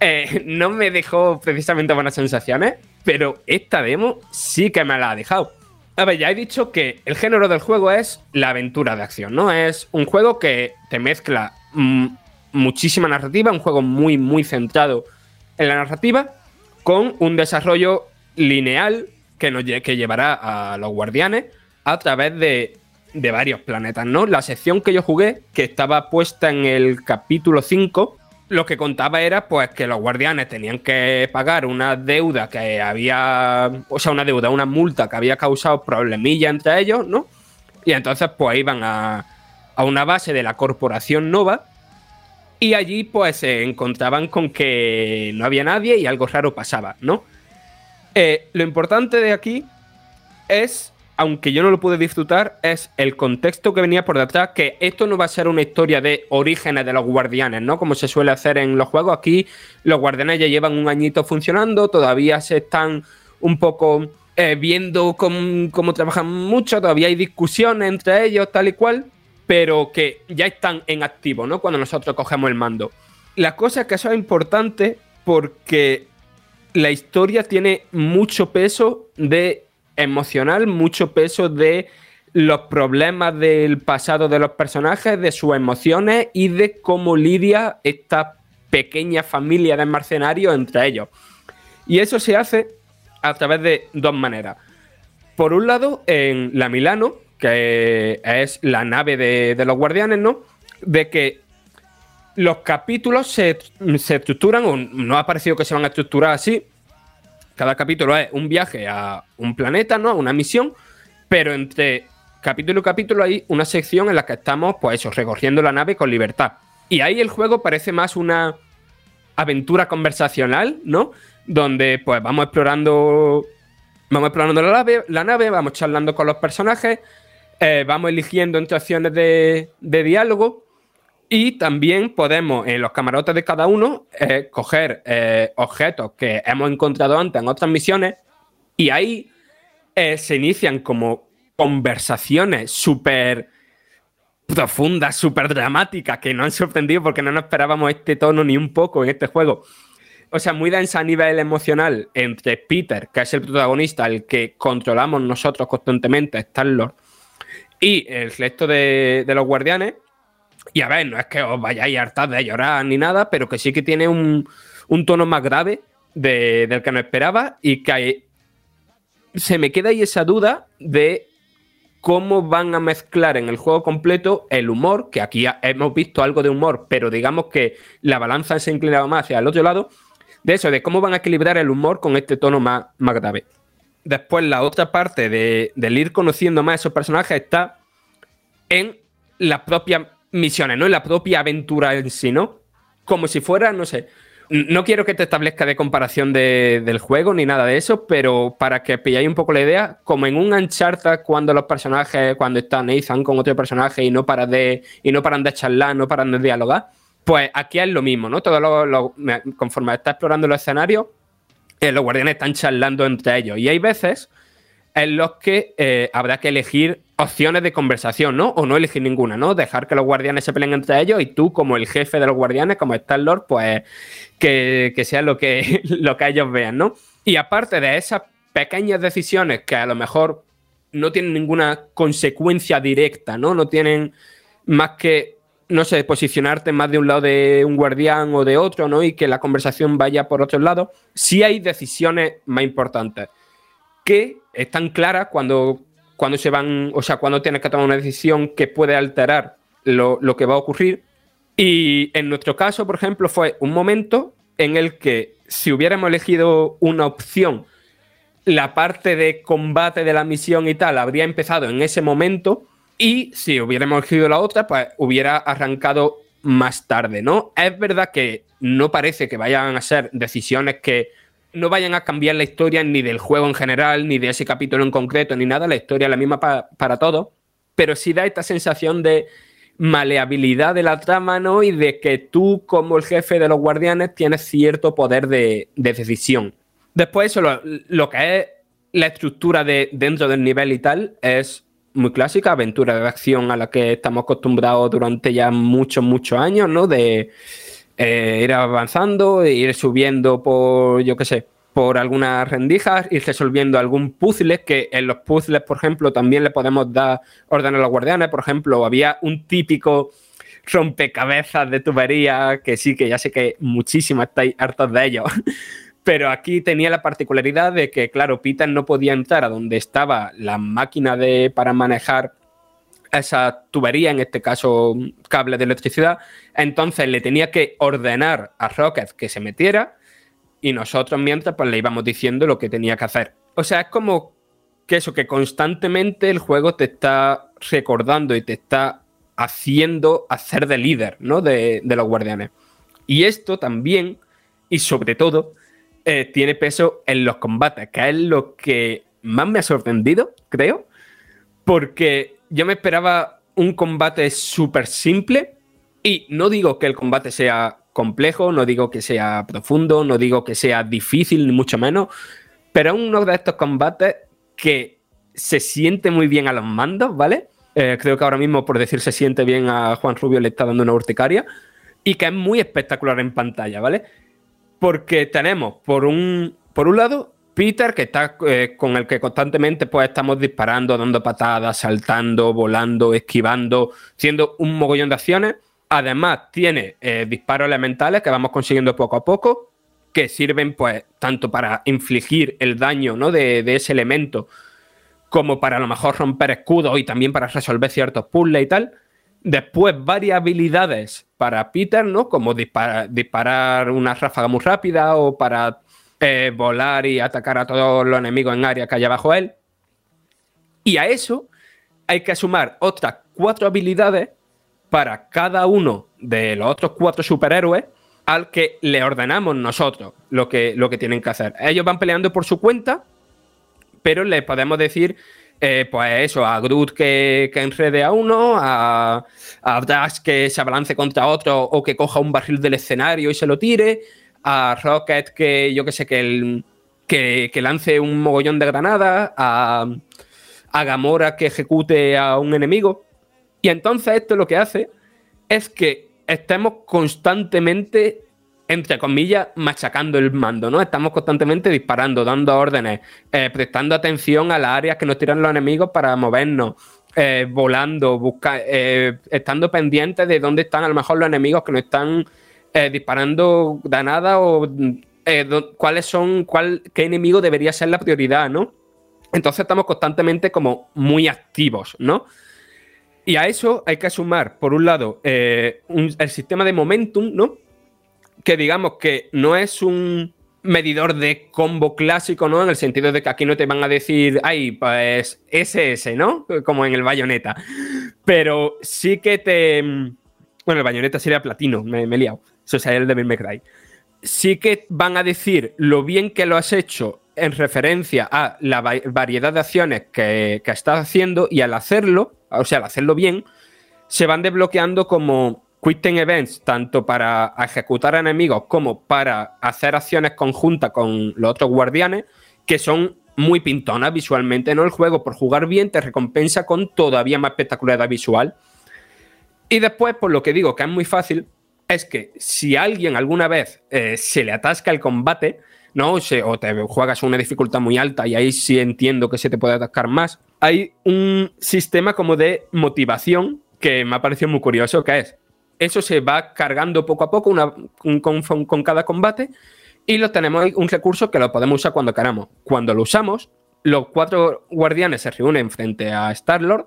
eh, no me dejó precisamente buenas sensaciones, pero esta demo sí que me la ha dejado. A ver, ya he dicho que el género del juego es la aventura de acción, ¿no? Es un juego que te mezcla mm, muchísima narrativa, un juego muy, muy centrado en la narrativa, con un desarrollo lineal que, nos, que llevará a los guardianes a través de, de varios planetas, ¿no? La sección que yo jugué, que estaba puesta en el capítulo 5, lo que contaba era pues que los guardianes tenían que pagar una deuda que había, o sea, una deuda, una multa que había causado problemilla entre ellos, ¿no? Y entonces pues iban a, a una base de la corporación Nova y allí pues se encontraban con que no había nadie y algo raro pasaba, ¿no? Eh, lo importante de aquí es, aunque yo no lo pude disfrutar, es el contexto que venía por detrás, que esto no va a ser una historia de orígenes de los guardianes, ¿no? Como se suele hacer en los juegos. Aquí los guardianes ya llevan un añito funcionando, todavía se están un poco eh, viendo cómo, cómo trabajan mucho, todavía hay discusiones entre ellos, tal y cual, pero que ya están en activo, ¿no? Cuando nosotros cogemos el mando. La cosa es que eso es importante porque la historia tiene mucho peso de emocional, mucho peso de los problemas del pasado de los personajes, de sus emociones y de cómo lidia esta pequeña familia de mercenarios entre ellos. Y eso se hace a través de dos maneras. Por un lado, en la Milano, que es la nave de, de los guardianes, ¿no? De que los capítulos se, estructuran, o no ha parecido que se van a estructurar así. Cada capítulo es un viaje a un planeta, ¿no? A una misión, pero entre capítulo y capítulo hay una sección en la que estamos, pues eso, recorriendo la nave con libertad. Y ahí el juego parece más una aventura conversacional, ¿no? Donde pues vamos explorando. Vamos explorando la nave, la nave vamos charlando con los personajes, eh, vamos eligiendo entre acciones de, de diálogo y también podemos en los camarotes de cada uno eh, coger eh, objetos que hemos encontrado antes en otras misiones y ahí eh, se inician como conversaciones súper profundas, súper dramáticas que nos han sorprendido porque no nos esperábamos este tono ni un poco en este juego. O sea, muy densa a nivel emocional entre Peter, que es el protagonista, el que controlamos nosotros constantemente, Star-Lord, y el resto de los guardianes y a ver, no es que os vayáis hartar de llorar ni nada, pero que sí que tiene un, tono más grave del que no esperaba y que se me queda ahí esa duda de cómo van a mezclar en el juego completo el humor, que aquí hemos visto algo de humor, pero digamos que la balanza se ha inclinado más hacia el otro lado, de eso, de cómo van a equilibrar el humor con este tono más, más grave. Después, la otra parte de, del ir conociendo más a esos personajes está en la propia misiones, ¿no? En la propia aventura en sí, ¿no? Como si fuera, no sé. No quiero que te establezca de comparación del juego ni nada de eso, pero para que pilláis un poco la idea, como en un Uncharted cuando los personajes, cuando están Nathan con otro personaje y no paran de, y no paran de charlar, no paran de dialogar, pues aquí es lo mismo, ¿no? Todo lo, conforme está explorando los escenarios, los guardianes están charlando entre ellos. Y hay veces en los que eh, habrá que elegir opciones de conversación, ¿no? O no elegir ninguna, ¿no? Dejar que los guardianes se peleen entre ellos y tú, como el jefe de los guardianes, como Star-Lord, pues que, sea lo que, (laughs) lo que ellos vean, ¿no? Y aparte de esas pequeñas decisiones que a lo mejor no tienen ninguna consecuencia directa, ¿no? No tienen más que, no sé, posicionarte más de un lado de un guardián o de otro, ¿no? Y que la conversación vaya por otro lado. Sí hay decisiones más importantes que están claras cuando, cuando se van, o sea, cuando tienes que tomar una decisión que puede alterar lo, que va a ocurrir. Y en nuestro caso, por ejemplo, fue un momento en el que si hubiéramos elegido una opción, la parte de combate de la misión y tal habría empezado en ese momento y si hubiéramos elegido la otra, pues hubiera arrancado más tarde, ¿no? Es verdad que no parece que vayan a ser decisiones que no vayan a cambiar la historia ni del juego en general, ni de ese capítulo en concreto, ni nada. La historia es la misma para todos. Pero sí da esta sensación de maleabilidad de la trama, ¿no? Y de que tú, como el jefe de los guardianes, tienes cierto poder de, decisión. Después, eso, lo, que es la estructura de dentro del nivel y tal es muy clásica, aventura de acción a la que estamos acostumbrados durante ya muchos, muchos años, ¿no? De eh, ir avanzando, ir subiendo por, yo qué sé, por algunas rendijas, ir resolviendo algún puzzle, que en los puzzles, por ejemplo, también le podemos dar orden a los guardianes. Por ejemplo, había un típico rompecabezas de tubería, que sí, que ya sé que muchísimos estáis hartos de ellos. (laughs) Pero aquí tenía la particularidad de que, claro, Peter no podía entrar a donde estaba la máquina de, para manejar esa tubería, en este caso cable de electricidad, entonces le tenía que ordenar a Rocket que se metiera y nosotros mientras pues le íbamos diciendo lo que tenía que hacer. O sea, es como que eso, que constantemente el juego te está recordando y te está haciendo hacer de líder, ¿no? De, los guardianes. Y esto también, y sobre todo, eh, tiene peso en los combates, que es lo que más me ha sorprendido, creo, porque yo me esperaba un combate súper simple y no digo que el combate sea complejo, no digo que sea profundo, no digo que sea difícil, ni mucho menos, pero es uno de estos combates que se siente muy bien a los mandos, ¿vale? Eh, creo que ahora mismo, por decir se siente bien a Juan Rubio, le está dando una urticaria y que es muy espectacular en pantalla, ¿vale? Porque tenemos, por un, por un lado, Peter, que está eh, con el que constantemente pues, estamos disparando, dando patadas, saltando, volando, esquivando, haciendo un mogollón de acciones. Además, tiene eh, disparos elementales que vamos consiguiendo poco a poco, que sirven pues tanto para infligir el daño ¿no? de, ese elemento, como para a lo mejor romper escudos y también para resolver ciertos puzzles y tal. Después, varias habilidades para Peter, ¿no? Como disparar una ráfaga muy rápida o para eh, volar y atacar a todos los enemigos en área que haya bajo él. Y a eso hay que sumar otras cuatro habilidades para cada uno de los otros cuatro superhéroes al que le ordenamos nosotros lo que, lo que tienen que hacer. Ellos van peleando por su cuenta, pero le podemos decir, eh, pues eso, a Groot que, que, enrede a uno, a, a Dash que se abalance contra otro o que coja un barril del escenario y se lo tire, a Rocket que yo que sé, que, el, que, lance un mogollón de granadas, a, a Gamora que ejecute a un enemigo. Y entonces esto lo que hace es que estemos constantemente, entre comillas, machacando el mando, ¿no? Estamos constantemente disparando, dando órdenes, eh, prestando atención a las áreas que nos tiran los enemigos para movernos, eh, volando, buscar, eh, estando pendientes de dónde están a lo mejor los enemigos que nos están disparando nada o cuáles son, cuál, qué enemigo debería ser la prioridad, ¿no? Entonces estamos constantemente como muy activos, ¿no? Y a eso hay que sumar, por un lado, el sistema de momentum, ¿no? Que digamos que no es un medidor de combo clásico, ¿no? En el sentido de que aquí no te van a decir, ay, pues SS, ¿no? Como en el bayoneta. Pero sí que te. Bueno, el bayoneta sería platino, me, he liado. Eso sería el Devil May Cry. Sí que van a decir lo bien que lo has hecho en referencia a la variedad de acciones que, estás haciendo y al hacerlo, o sea, al hacerlo bien, se van desbloqueando como time events, tanto para ejecutar enemigos como para hacer acciones conjuntas con los otros guardianes, que son muy pintonas visualmente, ¿no? El juego, por jugar bien, te recompensa con todavía más espectacularidad visual. Y después, por lo que digo, que es muy fácil, es que si alguien alguna vez eh, se le atasca el combate, ¿no? O, o te juegas una dificultad muy alta y ahí sí entiendo que se te puede atascar más. Hay un sistema como de motivación que me ha parecido muy curioso, que es, eso se va cargando poco a poco con, con cada combate y lo tenemos un recurso que lo podemos usar cuando queramos. Cuando lo usamos, los cuatro guardianes se reúnen frente a Star-Lord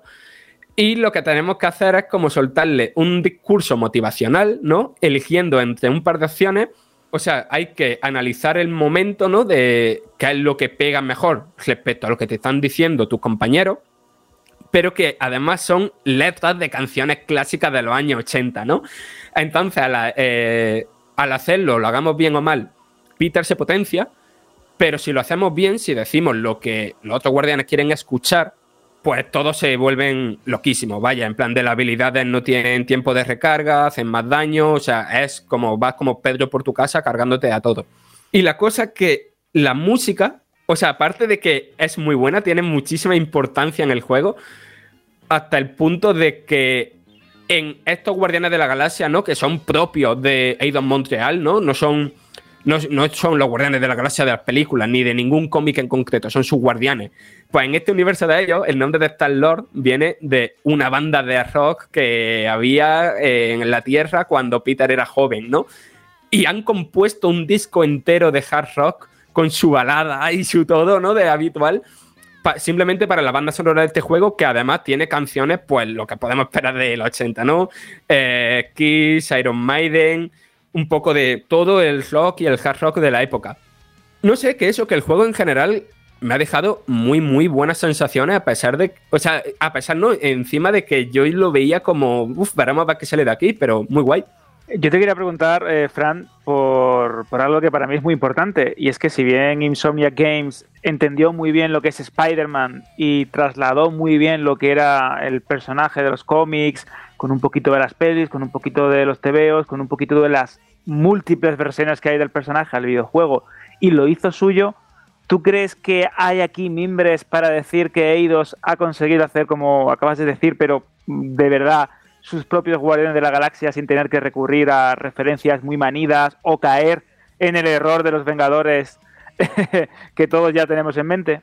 y lo que tenemos que hacer es como soltarle un discurso motivacional, ¿no? Eligiendo entre un par de opciones. O sea, hay que analizar el momento, ¿no? De qué es lo que pega mejor respecto a lo que te están diciendo tus compañeros, pero que además son letras de canciones clásicas de los años 80, ¿no? Entonces, eh, al hacerlo, lo hagamos bien o mal, Peter se potencia, pero si lo hacemos bien, si decimos lo que los otros guardianes quieren escuchar, pues todos se vuelven loquísimos. Vaya, en plan de las habilidades no tienen tiempo de recarga, hacen más daño, o sea, es como vas como Pedro por tu casa cargándote a todo. Y la cosa que la música O sea, aparte de que es muy buena, tiene muchísima importancia en el juego, hasta el punto de que en estos Guardianes de la Galaxia, ¿no? Que son propios de Eidos Montreal, ¿no? No son, no, son los Guardianes de la Galaxia de las películas, ni de ningún cómic en concreto, son sus guardianes. Pues en este universo de ellos, el nombre de Star-Lord viene de una banda de rock que había eh, en la Tierra cuando Peter era joven, ¿no? Y han compuesto un disco entero de hard rock con su balada y su todo, ¿no? De habitual simplemente para la banda sonora de este juego, que además tiene canciones, pues lo que podemos esperar de los 80, ¿no? Eh, Kiss, Iron Maiden, un poco de todo el rock y el hard rock de la época. No sé, que eso, que el juego en general me ha dejado muy, muy buenas sensaciones, a pesar de. O sea, a pesar, ¿no? Encima de que yo lo veía como. Uf, veremos a ver qué sale de aquí, pero muy guay. Yo te quería preguntar, eh, Fran, por, algo que para mí es muy importante, y es que si bien Insomnia Games entendió muy bien lo que es Spider-Man y trasladó muy bien lo que era el personaje de los cómics, con un poquito de las pelis, con un poquito de los tebeos, con un poquito de las múltiples versiones que hay del personaje al videojuego, y lo hizo suyo, ¿tú crees que hay aquí mimbres para decir que Eidos ha conseguido hacer como acabas de decir, pero de verdad sus propios guardianes de la galaxia sin tener que recurrir a referencias muy manidas o caer en el error de los Vengadores (laughs) que todos ya tenemos en mente?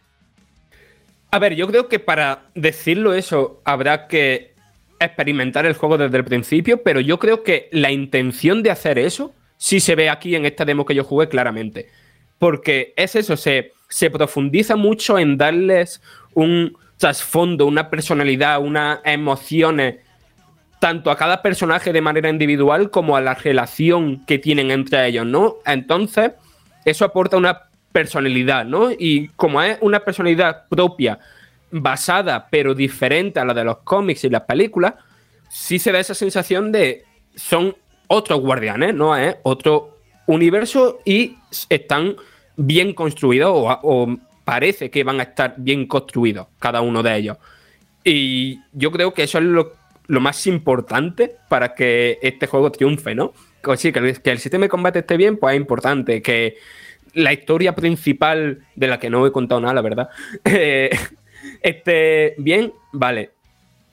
A ver, yo creo que para decirlo eso habrá que experimentar el juego desde el principio, pero yo creo que la intención de hacer eso sí se ve aquí en esta demo que yo jugué claramente. Porque es eso, se, se profundiza mucho en darles un trasfondo, una personalidad, unas emociones tanto a cada personaje de manera individual como a la relación que tienen entre ellos, ¿no? Entonces, eso aporta una personalidad, ¿no? Y como es una personalidad propia, basada pero diferente a la de los cómics y las películas, sí se da esa sensación de son otros guardianes, ¿no? Es otro universo y están bien construidos o, o parece que van a estar bien construidos cada uno de ellos. Y yo creo que eso es lo lo más importante para que este juego triunfe, ¿no? Sí, que el, sistema de combate esté bien, pues es importante. Que la historia principal, de la que no he contado nada, la verdad, (laughs) esté bien, vale.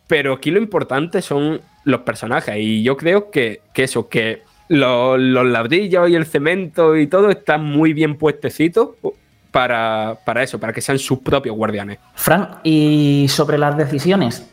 Pero aquí lo importante son los personajes. Y yo creo que, eso, que los, los ladrillos y el cemento y todo están muy bien puestecitos para, eso, para que sean sus propios guardianes. Frank, y sobre las decisiones,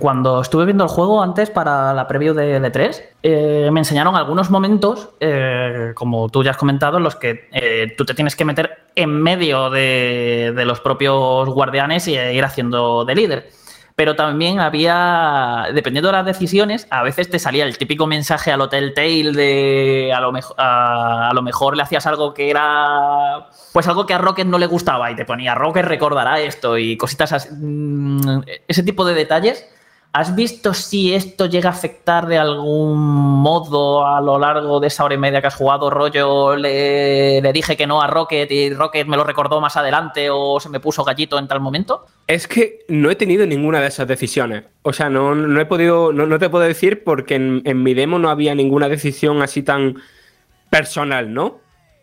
cuando estuve viendo el juego antes para la preview de L3, eh, me enseñaron algunos momentos, eh, como tú ya has comentado, en los que eh, tú te tienes que meter en medio de, de los propios guardianes y ir haciendo de líder pero también había, dependiendo de las decisiones, a veces te salía el típico mensaje al Hotel Tail de a lo, a, lo mejor le hacías algo que era, pues algo que a Rocket no le gustaba y te ponía Rocket recordará esto y cositas así. Mm, ese tipo de detalles ¿Has visto si esto llega a afectar de algún modo a lo largo de esa hora y media que has jugado? Rollo, le, dije que no a Rocket y Rocket me lo recordó más adelante o se me puso gallito en tal momento. Es que no he tenido ninguna de esas decisiones. O sea, no, no he podido, no, te puedo decir porque en mi demo no había ninguna decisión así tan personal, ¿no?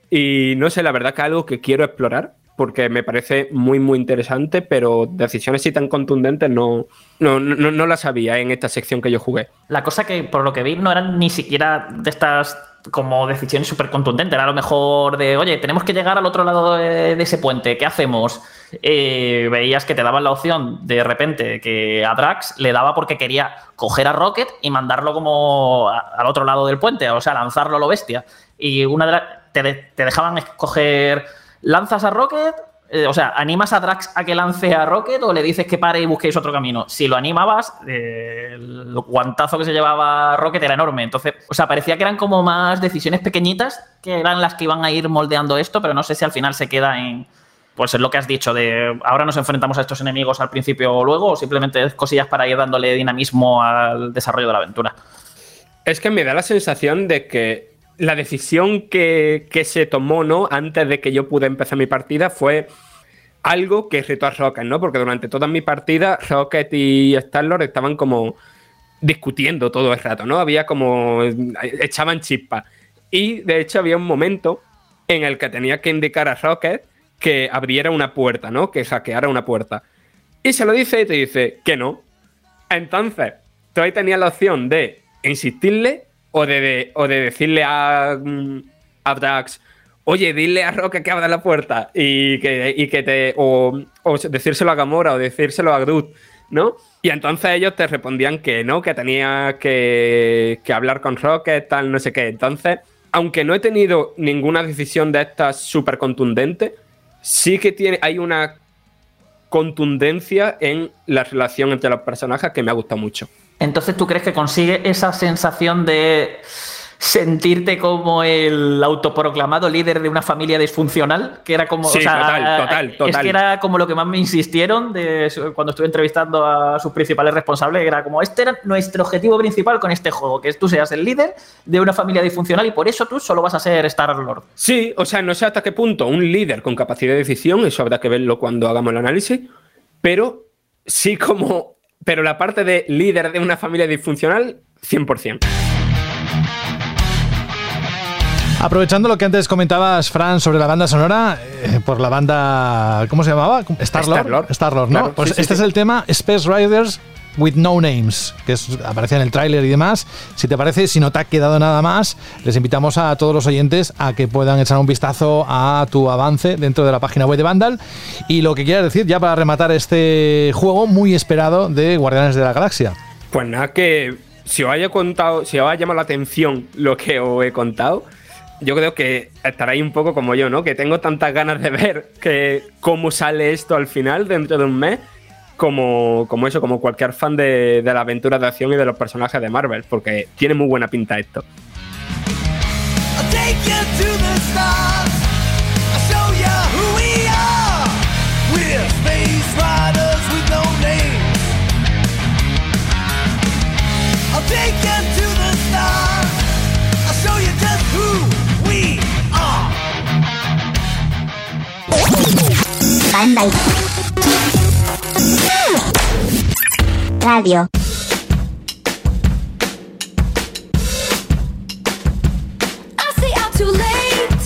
Y no sé, la verdad que algo que quiero explorar porque me parece muy, muy interesante, pero decisiones así tan contundentes no, no, no, las había en esta sección que yo jugué. La cosa que, por lo que vi, no eran ni siquiera de estas como decisiones súper contundentes. Era a lo mejor de, oye, tenemos que llegar al otro lado de, ese puente, ¿qué hacemos? Eh, veías que te daban la opción de repente que a Drax le daba porque quería coger a Rocket y mandarlo como al otro lado del puente, o sea, lanzarlo a lo bestia. Y una de te, te dejaban escoger ¿Lanzas a Rocket? Eh, o sea, ¿animas a Drax a que lance a Rocket o le dices que pare y busquéis otro camino? Si lo animabas, eh, el guantazo que se llevaba Rocket era enorme. Entonces, o sea, parecía que eran como más decisiones pequeñitas que eran las que iban a ir moldeando esto, pero no sé si al final se queda en. Pues es lo que has dicho, de ahora nos enfrentamos a estos enemigos al principio o luego, o simplemente cosillas para ir dándole dinamismo al desarrollo de la aventura. Es que me da la sensación de que la decisión que, se tomó, ¿no? Antes de que yo pude empezar mi partida fue algo que retó a Rocket, ¿no? Porque durante toda mi partida, Rocket y Star-Lord estaban como discutiendo todo el rato, ¿no? Había como. echaban chispas. Y de hecho había un momento en el que tenía que indicar a Rocket que abriera una puerta, ¿no? Que hackeara una puerta. Y se lo dice y te dice que no. Entonces, tú ahí tenías la opción de insistirle o de, o de decirle a, mm, a oye, dile a Roque que abra la puerta y que, y que te. O, decírselo a Gamora o decírselo a Groot, ¿no? Y entonces ellos te respondían que no, que tenía que, que hablar con Rocket, tal, no sé qué. Entonces, aunque no he tenido ninguna decisión de estas súper contundente, sí que tiene, hay una contundencia en la relación entre los personajes que me ha gustado mucho. Entonces, ¿tú crees que consigue esa sensación de sentirte como el autoproclamado líder de una familia disfuncional, que era como. Sí, total, total, total. Es que era como lo que más me insistieron de, cuando estuve entrevistando a sus principales responsables, era como: este era nuestro objetivo principal con este juego, que tú seas el líder de una familia disfuncional y por eso tú solo vas a ser Star-Lord. Sí, o sea, no sé hasta qué punto un líder con capacidad de decisión, eso habrá que verlo cuando hagamos el análisis, pero sí como. Pero la parte de líder de una familia disfuncional, 100%. Aprovechando lo que antes comentabas, Fran, sobre la banda sonora, eh, por la banda. ¿Cómo se llamaba? Star-Lord. Star-Lord, ¿no? pues este es el tema Space Riders with No Names, que es, aparecía en el tráiler y demás. Si te parece, si no te ha quedado nada más, les invitamos a todos los oyentes a que puedan echar un vistazo a tu avance dentro de la página web de Vandal. Y lo que quieras decir, ya para rematar este juego muy esperado de Guardianes de la Galaxia. Pues nada, que si os haya contado, si os ha llamado la atención lo que os he contado yo creo que estaréis un poco como yo, ¿no? Que tengo tantas ganas de ver que cómo sale esto al final dentro de un mes, como, como eso, como cualquier fan de, de la aventura de acción y de los personajes de Marvel, porque tiene muy buena pinta esto. Radio.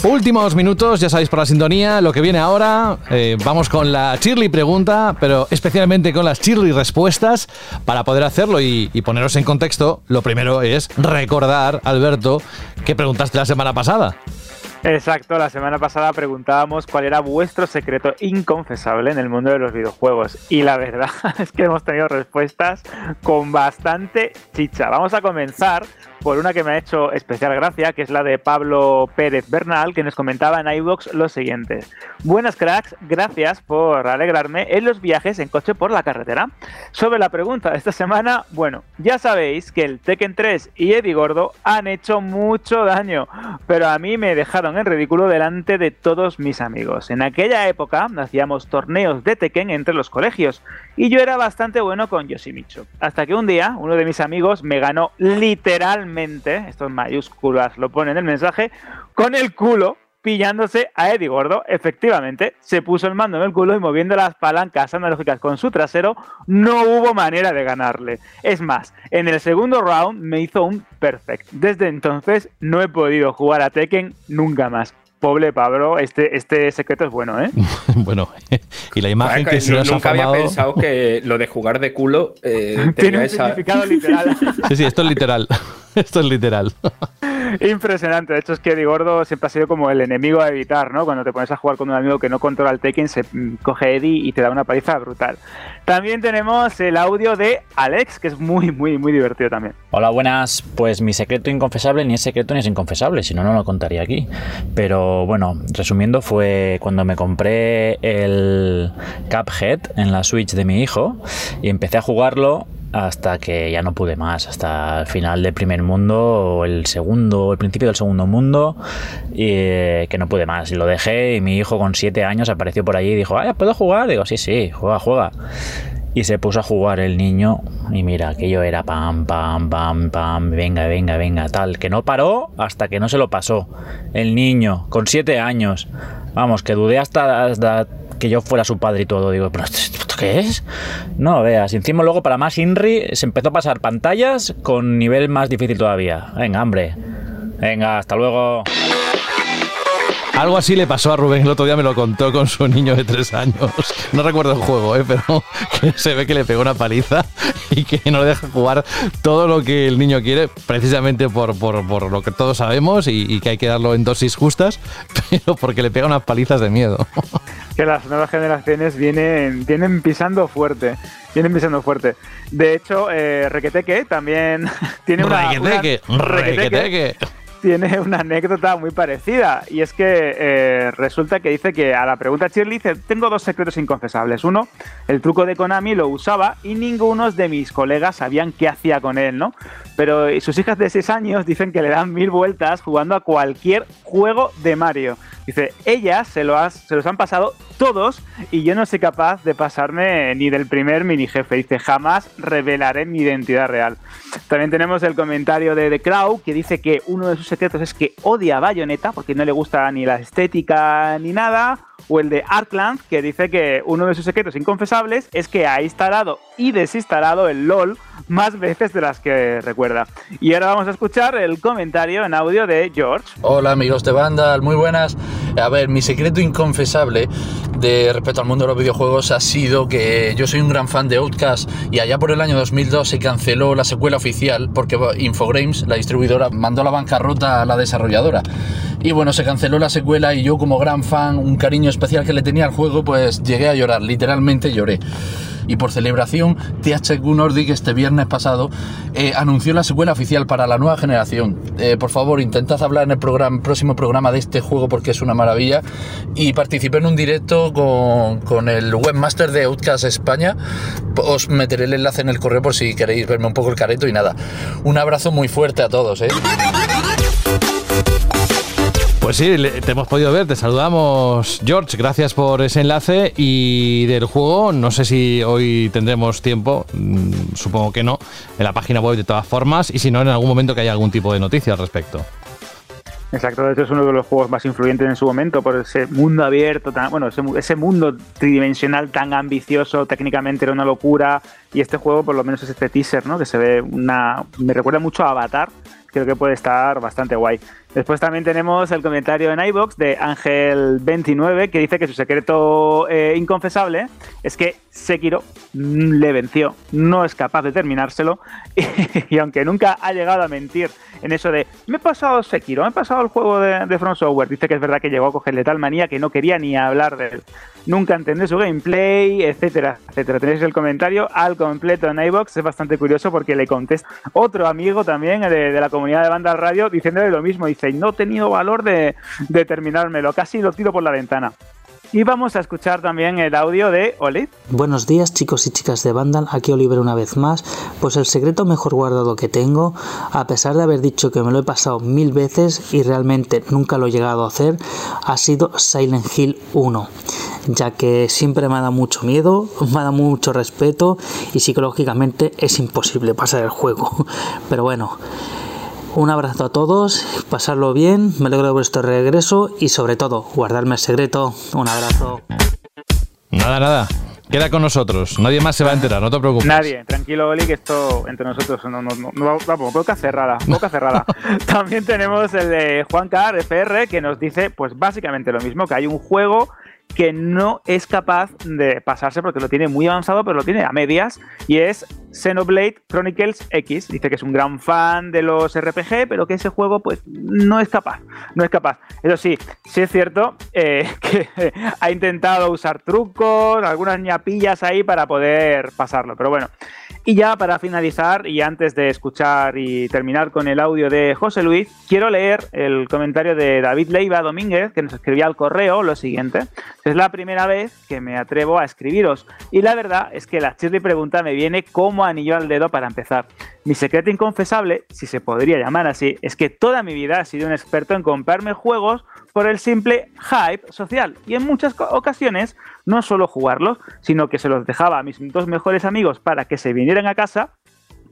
Últimos minutos, ya sabéis por la sintonía, lo que viene ahora. Eh, vamos con la Chirly pregunta, pero especialmente con las Chirly respuestas. Para poder hacerlo y, y poneros en contexto, lo primero es recordar, Alberto, que preguntaste la semana pasada. Exacto, la semana pasada preguntábamos cuál era vuestro secreto inconfesable en el mundo de los videojuegos y la verdad (laughs) es que hemos tenido respuestas con bastante chicha. Vamos a comenzar por una que me ha hecho especial gracia, que es la de Pablo Pérez Bernal, que nos comentaba en iVoox lo siguiente. Buenas cracks, gracias por alegrarme en los viajes en coche por la carretera. Sobre la pregunta de esta semana, bueno, ya sabéis que el Tekken 3 y Eddie Gordo han hecho mucho daño, pero a mí me dejaron en ridículo delante de todos mis amigos. En aquella época hacíamos torneos de Tekken entre los colegios y yo era bastante bueno con Yoshimitsu. Hasta que un día uno de mis amigos me ganó literalmente esto en mayúsculas lo pone en el mensaje, con el culo pillándose a Eddie Gordo. Efectivamente, se puso el mando en el culo y moviendo las palancas analógicas con su trasero, no hubo manera de ganarle. Es más, en el segundo round me hizo un perfect. Desde entonces no he podido jugar a Tekken nunca más pobre Pablo, este, este secreto es bueno, ¿eh? (laughs) bueno, y la imagen que, se nos Nunca había pensado que lo de jugar de culo eh, (laughs) tiene un significado literal. sí, sí, esto es literal. (laughs) (laughs) esto es literal. (laughs) Impresionante. De hecho, es que Eddie Gordo siempre ha sido como el enemigo a evitar, ¿no? Cuando te pones a jugar con un amigo que no controla el Tekken, se mm, coge Eddie y te da una paliza brutal. También tenemos el audio de Alex, que es muy, muy, muy divertido también. Hola, buenas. Pues mi secreto inconfesable ni es secreto ni es inconfesable, si no, no lo contaría aquí. Pero bueno, resumiendo, fue cuando me compré el Cuphead en la Switch de mi hijo y empecé a jugarlo hasta que ya no pude más, hasta el final del primer mundo, o el segundo, el principio del segundo mundo, y eh, que no pude más. Y lo dejé y mi hijo con siete años apareció por allí y dijo, ah, ¿puedo jugar? Digo, sí, sí, juega, juega. Y se puso a jugar el niño y mira, que yo era pam, pam, pam, pam, venga, venga, venga, tal, que no paró hasta que no se lo pasó. El niño, con siete años. Vamos, que dudé hasta, hasta que yo fuera su padre y todo. Digo, ¿pero esto qué es? No, veas. Encima luego para más Inri se empezó a pasar pantallas con nivel más difícil todavía. Venga, hambre. Venga, hasta luego. Algo así le pasó a Rubén el otro día, me lo contó con su niño de tres años. No recuerdo el juego, ¿eh? pero (laughs) se ve que le pegó una paliza y que no le deja jugar todo lo que el niño quiere, precisamente por, por, lo que todos sabemos y, que hay que darlo en dosis justas, (laughs) pero porque le pega unas palizas de miedo. Que las nuevas generaciones vienen, vienen pisando fuerte. Vienen pisando fuerte. De hecho, eh, Requeteque también (laughs) tiene una. Requeteque, Requeteque tiene (laughs) una anécdota muy parecida. Y es que eh, resulta que dice que a la pregunta Shirley dice: Tengo dos secretos inconfesables. Uno, el truco de Konami lo usaba y ninguno de mis colegas sabían qué hacía con él, ¿no? Pero sus hijas de 6 años dicen que le dan mil vueltas jugando a cualquier juego de Mario. Dice, ellas se, lo se los han pasado todos y yo no soy capaz de pasarme ni del primer mini jefe. Dice, jamás revelaré mi identidad real. También tenemos el comentario de The Crow que dice que uno de sus secretos es que odia a Bayonetta porque no le gusta ni la estética ni nada o el de Arkland, que dice que uno de sus secretos inconfesables es que ha instalado y desinstalado el LOL más veces de las que recuerda. Y ahora vamos a escuchar el comentario en audio de George. Hola amigos de Vandal, muy buenas. A ver, mi secreto inconfesable de respecto al mundo de los videojuegos ha sido que yo soy un gran fan de Outcast y allá por el año 2002 se canceló la secuela oficial porque Infogrames, la distribuidora, mandó la bancarrota a la desarrolladora. Y bueno, se canceló la secuela y yo como gran fan, un cariño especial que le tenía al juego, pues llegué a llorar, literalmente lloré. Y por celebración, THQ Nordic este viernes pasado eh, anunció la secuela oficial para la nueva generación. Eh, por favor, intentad hablar en el programa, próximo programa de este juego porque es una maravilla. Y participé en un directo con, con el webmaster de Outcast España. Os meteré el enlace en el correo por si queréis verme un poco el careto y nada. Un abrazo muy fuerte a todos. ¿eh? Pues sí, te hemos podido ver, te saludamos George, gracias por ese enlace y del juego, no sé si hoy tendremos tiempo, mm, supongo que no, en la página web de todas formas y si no en algún momento que haya algún tipo de noticia al respecto. Exacto, de hecho es uno de los juegos más influyentes en su momento por ese mundo abierto, tan, bueno, ese, ese, mundo tridimensional tan ambicioso, técnicamente era una locura y este juego por lo menos es este teaser, ¿no? Que se ve una... me recuerda mucho a Avatar, creo que puede estar bastante guay. Después también tenemos el comentario en iBox de Ángel29 que dice que su secreto eh, inconfesable es que Sekiro le venció, no es capaz de terminárselo (laughs) y, aunque nunca ha llegado a mentir en eso de me he pasado Sekiro, me he pasado el juego de, de From Software, dice que es verdad que llegó a cogerle tal manía que no quería ni hablar de él, nunca entendé su gameplay, etcétera, etcétera. Tenéis el comentario al completo en iBox, es bastante curioso porque le contesta otro amigo también de, de la comunidad de Banda Radio diciéndole lo mismo, dice no he tenido valor de, de terminármelo, casi lo tiro por la ventana. Y vamos a escuchar también el audio de Oli. Buenos días chicos y chicas de Vandal, aquí Oliver una vez más. Pues el secreto mejor guardado que tengo, a pesar de haber dicho que me lo he pasado mil veces y realmente nunca lo he llegado a hacer, ha sido Silent Hill 1. Ya que siempre me ha dado mucho miedo, me ha dado mucho respeto y psicológicamente es imposible pasar el juego. (laughs) Pero bueno. Un abrazo a todos, pasarlo bien, me alegro de vuestro regreso y sobre todo, guardarme el secreto. Un abrazo. Nada, nada. Queda con nosotros, nadie más se va a enterar, no te preocupes. Nadie, tranquilo Oli, que esto entre nosotros no, no, no, no vamos, boca cerrada, boca cerrada. (laughs) También tenemos el de Juan Car, FR, que nos dice pues básicamente lo mismo, que hay un juego que no es capaz de pasarse porque lo tiene muy avanzado, pero lo tiene a medias, y es Xenoblade Chronicles X. Dice que es un gran fan de los RPG, pero que ese juego pues no es capaz, no es capaz. Eso sí, sí es cierto eh, (laughs) que ha intentado usar trucos, algunas ñapillas ahí para poder pasarlo, pero bueno. Y ya para finalizar, y antes de escuchar y terminar con el audio de José Luis, quiero leer el comentario de David Leiva Domínguez, que nos escribía al correo lo siguiente. Es la primera vez que me atrevo a escribiros, y la verdad es que la chirri pregunta me viene como anillo al dedo para empezar. Mi secreto inconfesable, si se podría llamar así, es que toda mi vida he sido un experto en comprarme juegos por el simple hype social. Y en muchas ocasiones no solo jugarlos, sino que se los dejaba a mis dos mejores amigos para que se vinieran a casa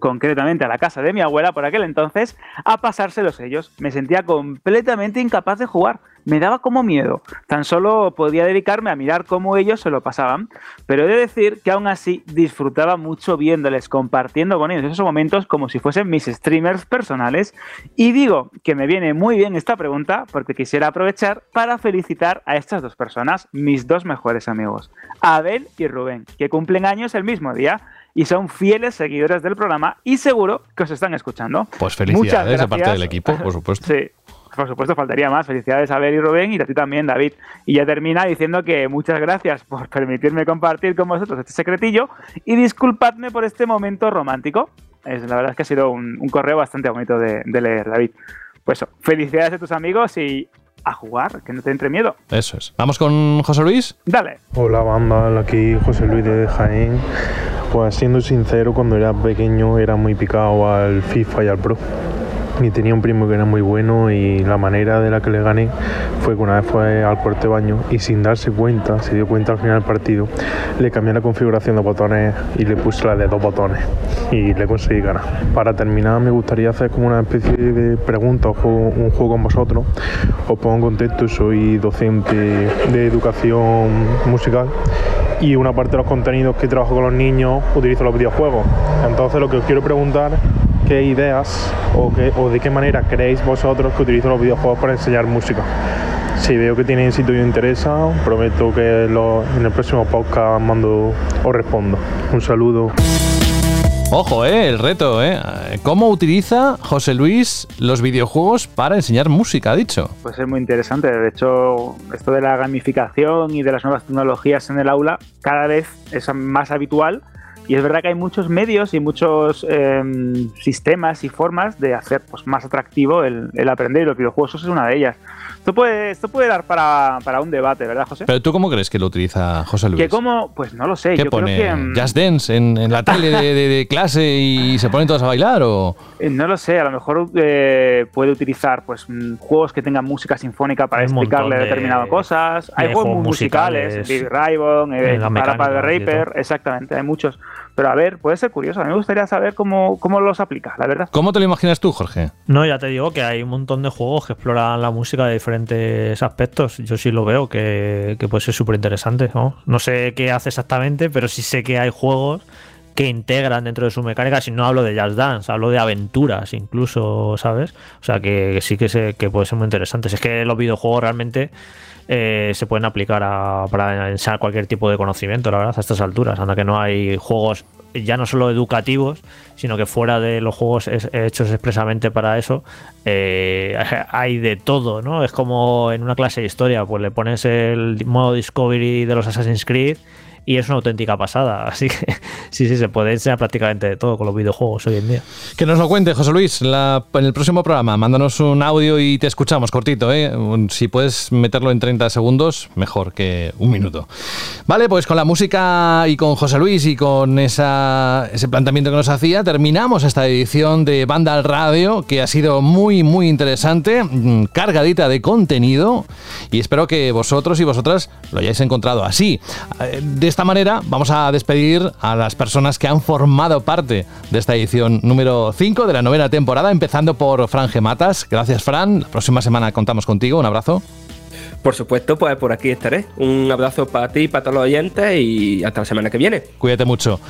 concretamente a la casa de mi abuela por aquel entonces, a pasárselos ellos. Me sentía completamente incapaz de jugar me daba como miedo. Tan solo podía dedicarme a mirar cómo ellos se lo pasaban. Pero he de decir que aún así disfrutaba mucho viéndoles, compartiendo con ellos esos momentos como si fuesen mis streamers personales. Y digo que me viene muy bien esta pregunta porque quisiera aprovechar para felicitar a estas dos personas, mis dos mejores amigos, Abel y Rubén, que cumplen años el mismo día y son fieles seguidores del programa y seguro que os están escuchando. Pues felicidades de parte del equipo, por supuesto. sí, por supuesto, faltaría más. Felicidades a Ver y Rubén y a ti también, David. Y ya termina diciendo que muchas gracias por permitirme compartir con vosotros este secretillo y disculpadme por este momento romántico. Es, la verdad es que ha sido un, correo bastante bonito de, leer, David. Pues felicidades a tus amigos y a jugar, que no te entre miedo. Eso es. ¿Vamos con José Luis? Dale. Hola, banda. Aquí José Luis de Jaén. Pues siendo sincero, cuando era pequeño era muy picado al FIFA y al Pro y tenía un primo que era muy bueno y la manera de la que le gané fue que una vez fue al cuarto baño y sin darse cuenta, se dio cuenta al final del partido, le cambié la configuración de botones y le puse la de dos botones y le conseguí ganar. Para terminar me gustaría hacer como una especie de pregunta o un juego con vosotros. Os pongo en contexto, soy docente de educación musical y una parte de los contenidos que trabajo con los niños utilizo los videojuegos. Entonces lo que os quiero preguntar qué ideas o, o de qué manera creéis vosotros que utilizo los videojuegos para enseñar música. Si veo que tienen sitio y interesa, prometo que en el próximo podcast mando os respondo. Un saludo. Ojo, eh, el reto, eh. ¿Cómo utiliza José Luis los videojuegos para enseñar música, ha dicho? Pues es muy interesante. De hecho, esto de la gamificación y de las nuevas tecnologías en el aula cada vez es más habitual y es verdad que hay muchos medios y muchos em, sistemas y formas de hacer pues, más atractivo el, el aprender y los videojuegos es una de ellas. Esto puede, esto puede dar para, para, un debate, ¿verdad, José? Pero tú cómo crees que lo utiliza José Luis? Que cómo, pues no lo sé. ¿Qué pone? Creo que, ¿Just Dance en, en la tele de, de, clase y se ponen todos a bailar o...? Eh, no lo sé, a lo mejor eh, puede utilizar pues mm, juegos que tengan música sinfónica para explicarle determinadas cosas. Hay juegos musicales, Big Ribbon, eh, Para Raper, exactamente, hay muchos. Pero a ver, puede ser curioso. A mí me gustaría saber cómo, cómo los aplica, la verdad. ¿Cómo te lo imaginas tú, Jorge? No, ya te digo que hay un montón de juegos que exploran la música de diferentes aspectos. Yo sí lo veo, que, puede ser súper interesante. ¿no? no sé qué hace exactamente, pero sí sé que hay juegos que integran dentro de su mecánica. Si no hablo de jazz dance, hablo de aventuras incluso, ¿sabes? O sea que, sí que, sé, que puede ser muy interesante. es que los videojuegos realmente eh, se pueden aplicar para enseñar cualquier tipo de conocimiento, la verdad, a estas alturas. Anda que no hay juegos ya no solo educativos, sino que fuera de los juegos hechos expresamente para eso, eh, (laughs) hay de todo, ¿no? Es como en una clase de historia, pues le pones el modo Discovery de los Assassin's Creed y es una auténtica pasada. (laughs) Así que sí, sí, se puede enseñar prácticamente de todo con los videojuegos hoy en día. Que nos lo cuente, José Luis, en el próximo programa. Mándanos un audio y te escuchamos cortito. ¿eh? Si puedes meterlo en 30 segundos, mejor que un minuto. Vale, pues con la música y con José Luis y con esa, ese planteamiento que nos hacía, terminamos esta edición de Banda al Radio, que ha sido muy, muy interesante, mm, cargadita de contenido y espero que vosotros y vosotras lo hayáis encontrado así. Eh, esta manera vamos a despedir a las personas que han formado parte de esta edición número 5 de la novena temporada, empezando por Fran Gematas. Gracias, Fran. La próxima semana contamos contigo. Un abrazo. Por supuesto, pues por aquí estaré. Un abrazo para ti, para todos los oyentes y hasta la semana que viene. Cuídate mucho.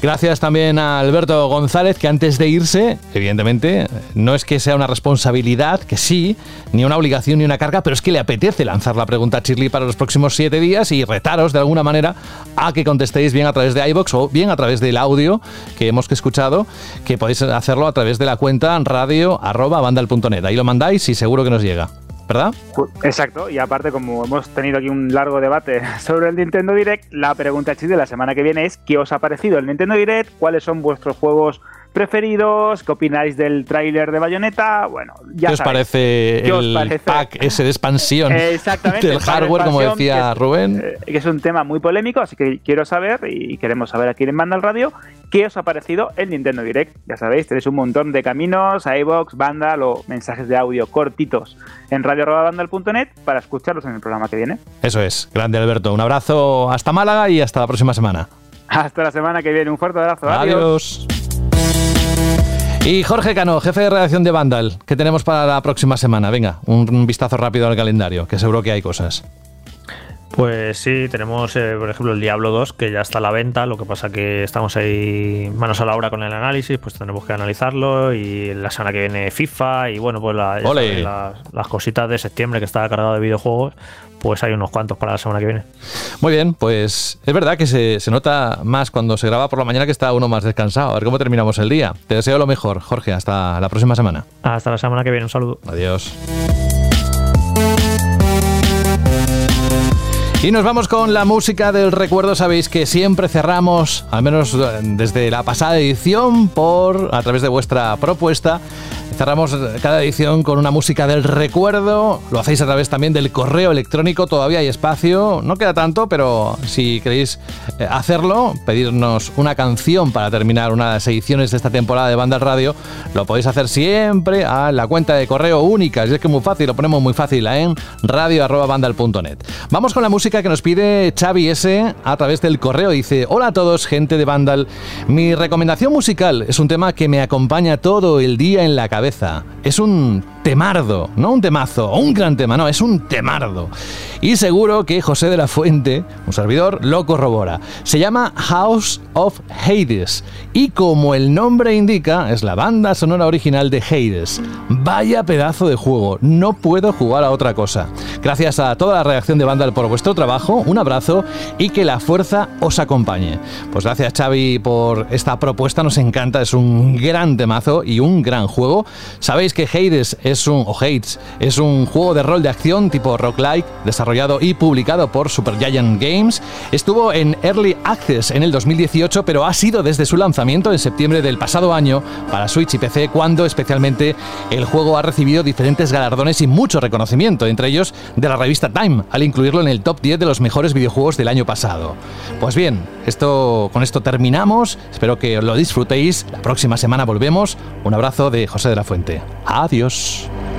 Gracias también a Alberto González, que antes de irse, evidentemente, no es que sea una responsabilidad, que sí, ni una obligación ni una carga, pero es que le apetece lanzar la pregunta a Shirley para los próximos siete días y retaros de alguna manera a que contestéis bien a través de iBox o bien a través del audio que hemos escuchado, que podéis hacerlo a través de la cuenta radio.bandal.net. Ahí lo mandáis y seguro que nos llega. ¿Verdad? Exacto, y aparte como hemos tenido aquí un largo debate (laughs) sobre el Nintendo Direct, la pregunta chiste de la semana que viene es ¿qué os ha parecido el Nintendo Direct? ¿Cuáles son vuestros juegos preferidos, qué opináis del tráiler de Bayonetta, bueno, ya ¿Qué os parece el pack ese de expansión (laughs) del hardware, como decía Rubén? Eh, que es un tema muy polémico, así que quiero saber y queremos saber aquí en Banda al Radio qué os ha parecido el Nintendo Direct. Ya sabéis, tenéis un montón de caminos, iBox, Banda, o mensajes de audio cortitos en radio.bandal.net para escucharlos en el programa que viene. Eso es, grande Alberto. Un abrazo hasta Málaga y hasta la próxima semana. Hasta la semana que viene. Un fuerte abrazo. Adiós. Y Jorge Cano, jefe de redacción de Vandal, ¿qué tenemos para la próxima semana? Venga, un vistazo rápido al calendario, que seguro que hay cosas. Pues sí, tenemos, eh, por ejemplo, el Diablo 2, que ya está a la venta. Lo que pasa que estamos ahí manos a la obra con el análisis, pues tendremos que analizarlo. Y la semana que viene FIFA, y bueno, pues las cositas de septiembre que está cargado de videojuegos, pues hay unos cuantos para la semana que viene. Muy bien, pues es verdad que se, se, nota más cuando se graba por la mañana que está uno más descansado. A ver cómo terminamos el día. Te deseo lo mejor, Jorge. Hasta la próxima semana. Hasta la semana que viene. Un saludo. Adiós. Y nos vamos con la música del recuerdo. Sabéis que siempre cerramos, al menos desde la pasada edición, por a través de vuestra propuesta, Cerramos cada edición con una música del recuerdo. Lo hacéis a través también del correo electrónico. Todavía hay espacio. No queda tanto, pero si queréis eh, hacerlo, pedirnos una canción para terminar una de las ediciones de esta temporada de Banda Radio, lo podéis hacer siempre a la cuenta de correo única. es que es muy fácil, lo ponemos muy fácil en radio.bandal.net. Vamos con la música que nos pide Xavi S a través del correo. Dice: Hola a todos, gente de Vandal. Mi recomendación musical es un tema que me acompaña todo el día en la cabeza es un temardo, no un temazo un gran tema, no, es un temardo. Y seguro que José de la Fuente, un servidor, lo corrobora. Se llama House of Hades y como el nombre indica, es la banda sonora original de Hades. Vaya pedazo de juego, no puedo jugar a otra cosa. Gracias a toda la reacción de Vandal por vuestro trabajo, un abrazo y que la fuerza os acompañe. Pues gracias Xavi por esta propuesta, nos encanta, es un gran temazo y un gran juego. Sabéis que Hades es un, o es un juego de rol de acción tipo roguelike, desarrollado y publicado por Supergiant Games. Estuvo en Early Access en el 2018, pero ha sido desde su lanzamiento en septiembre del pasado año para Switch y PC, cuando especialmente el juego ha recibido diferentes galardones y mucho reconocimiento, entre ellos de la revista Time, al incluirlo en el top 10 de los mejores videojuegos del año pasado. Pues bien, esto, con esto terminamos. Espero que lo disfrutéis. La próxima semana volvemos. Un abrazo de José de la Fuente. Adiós. English.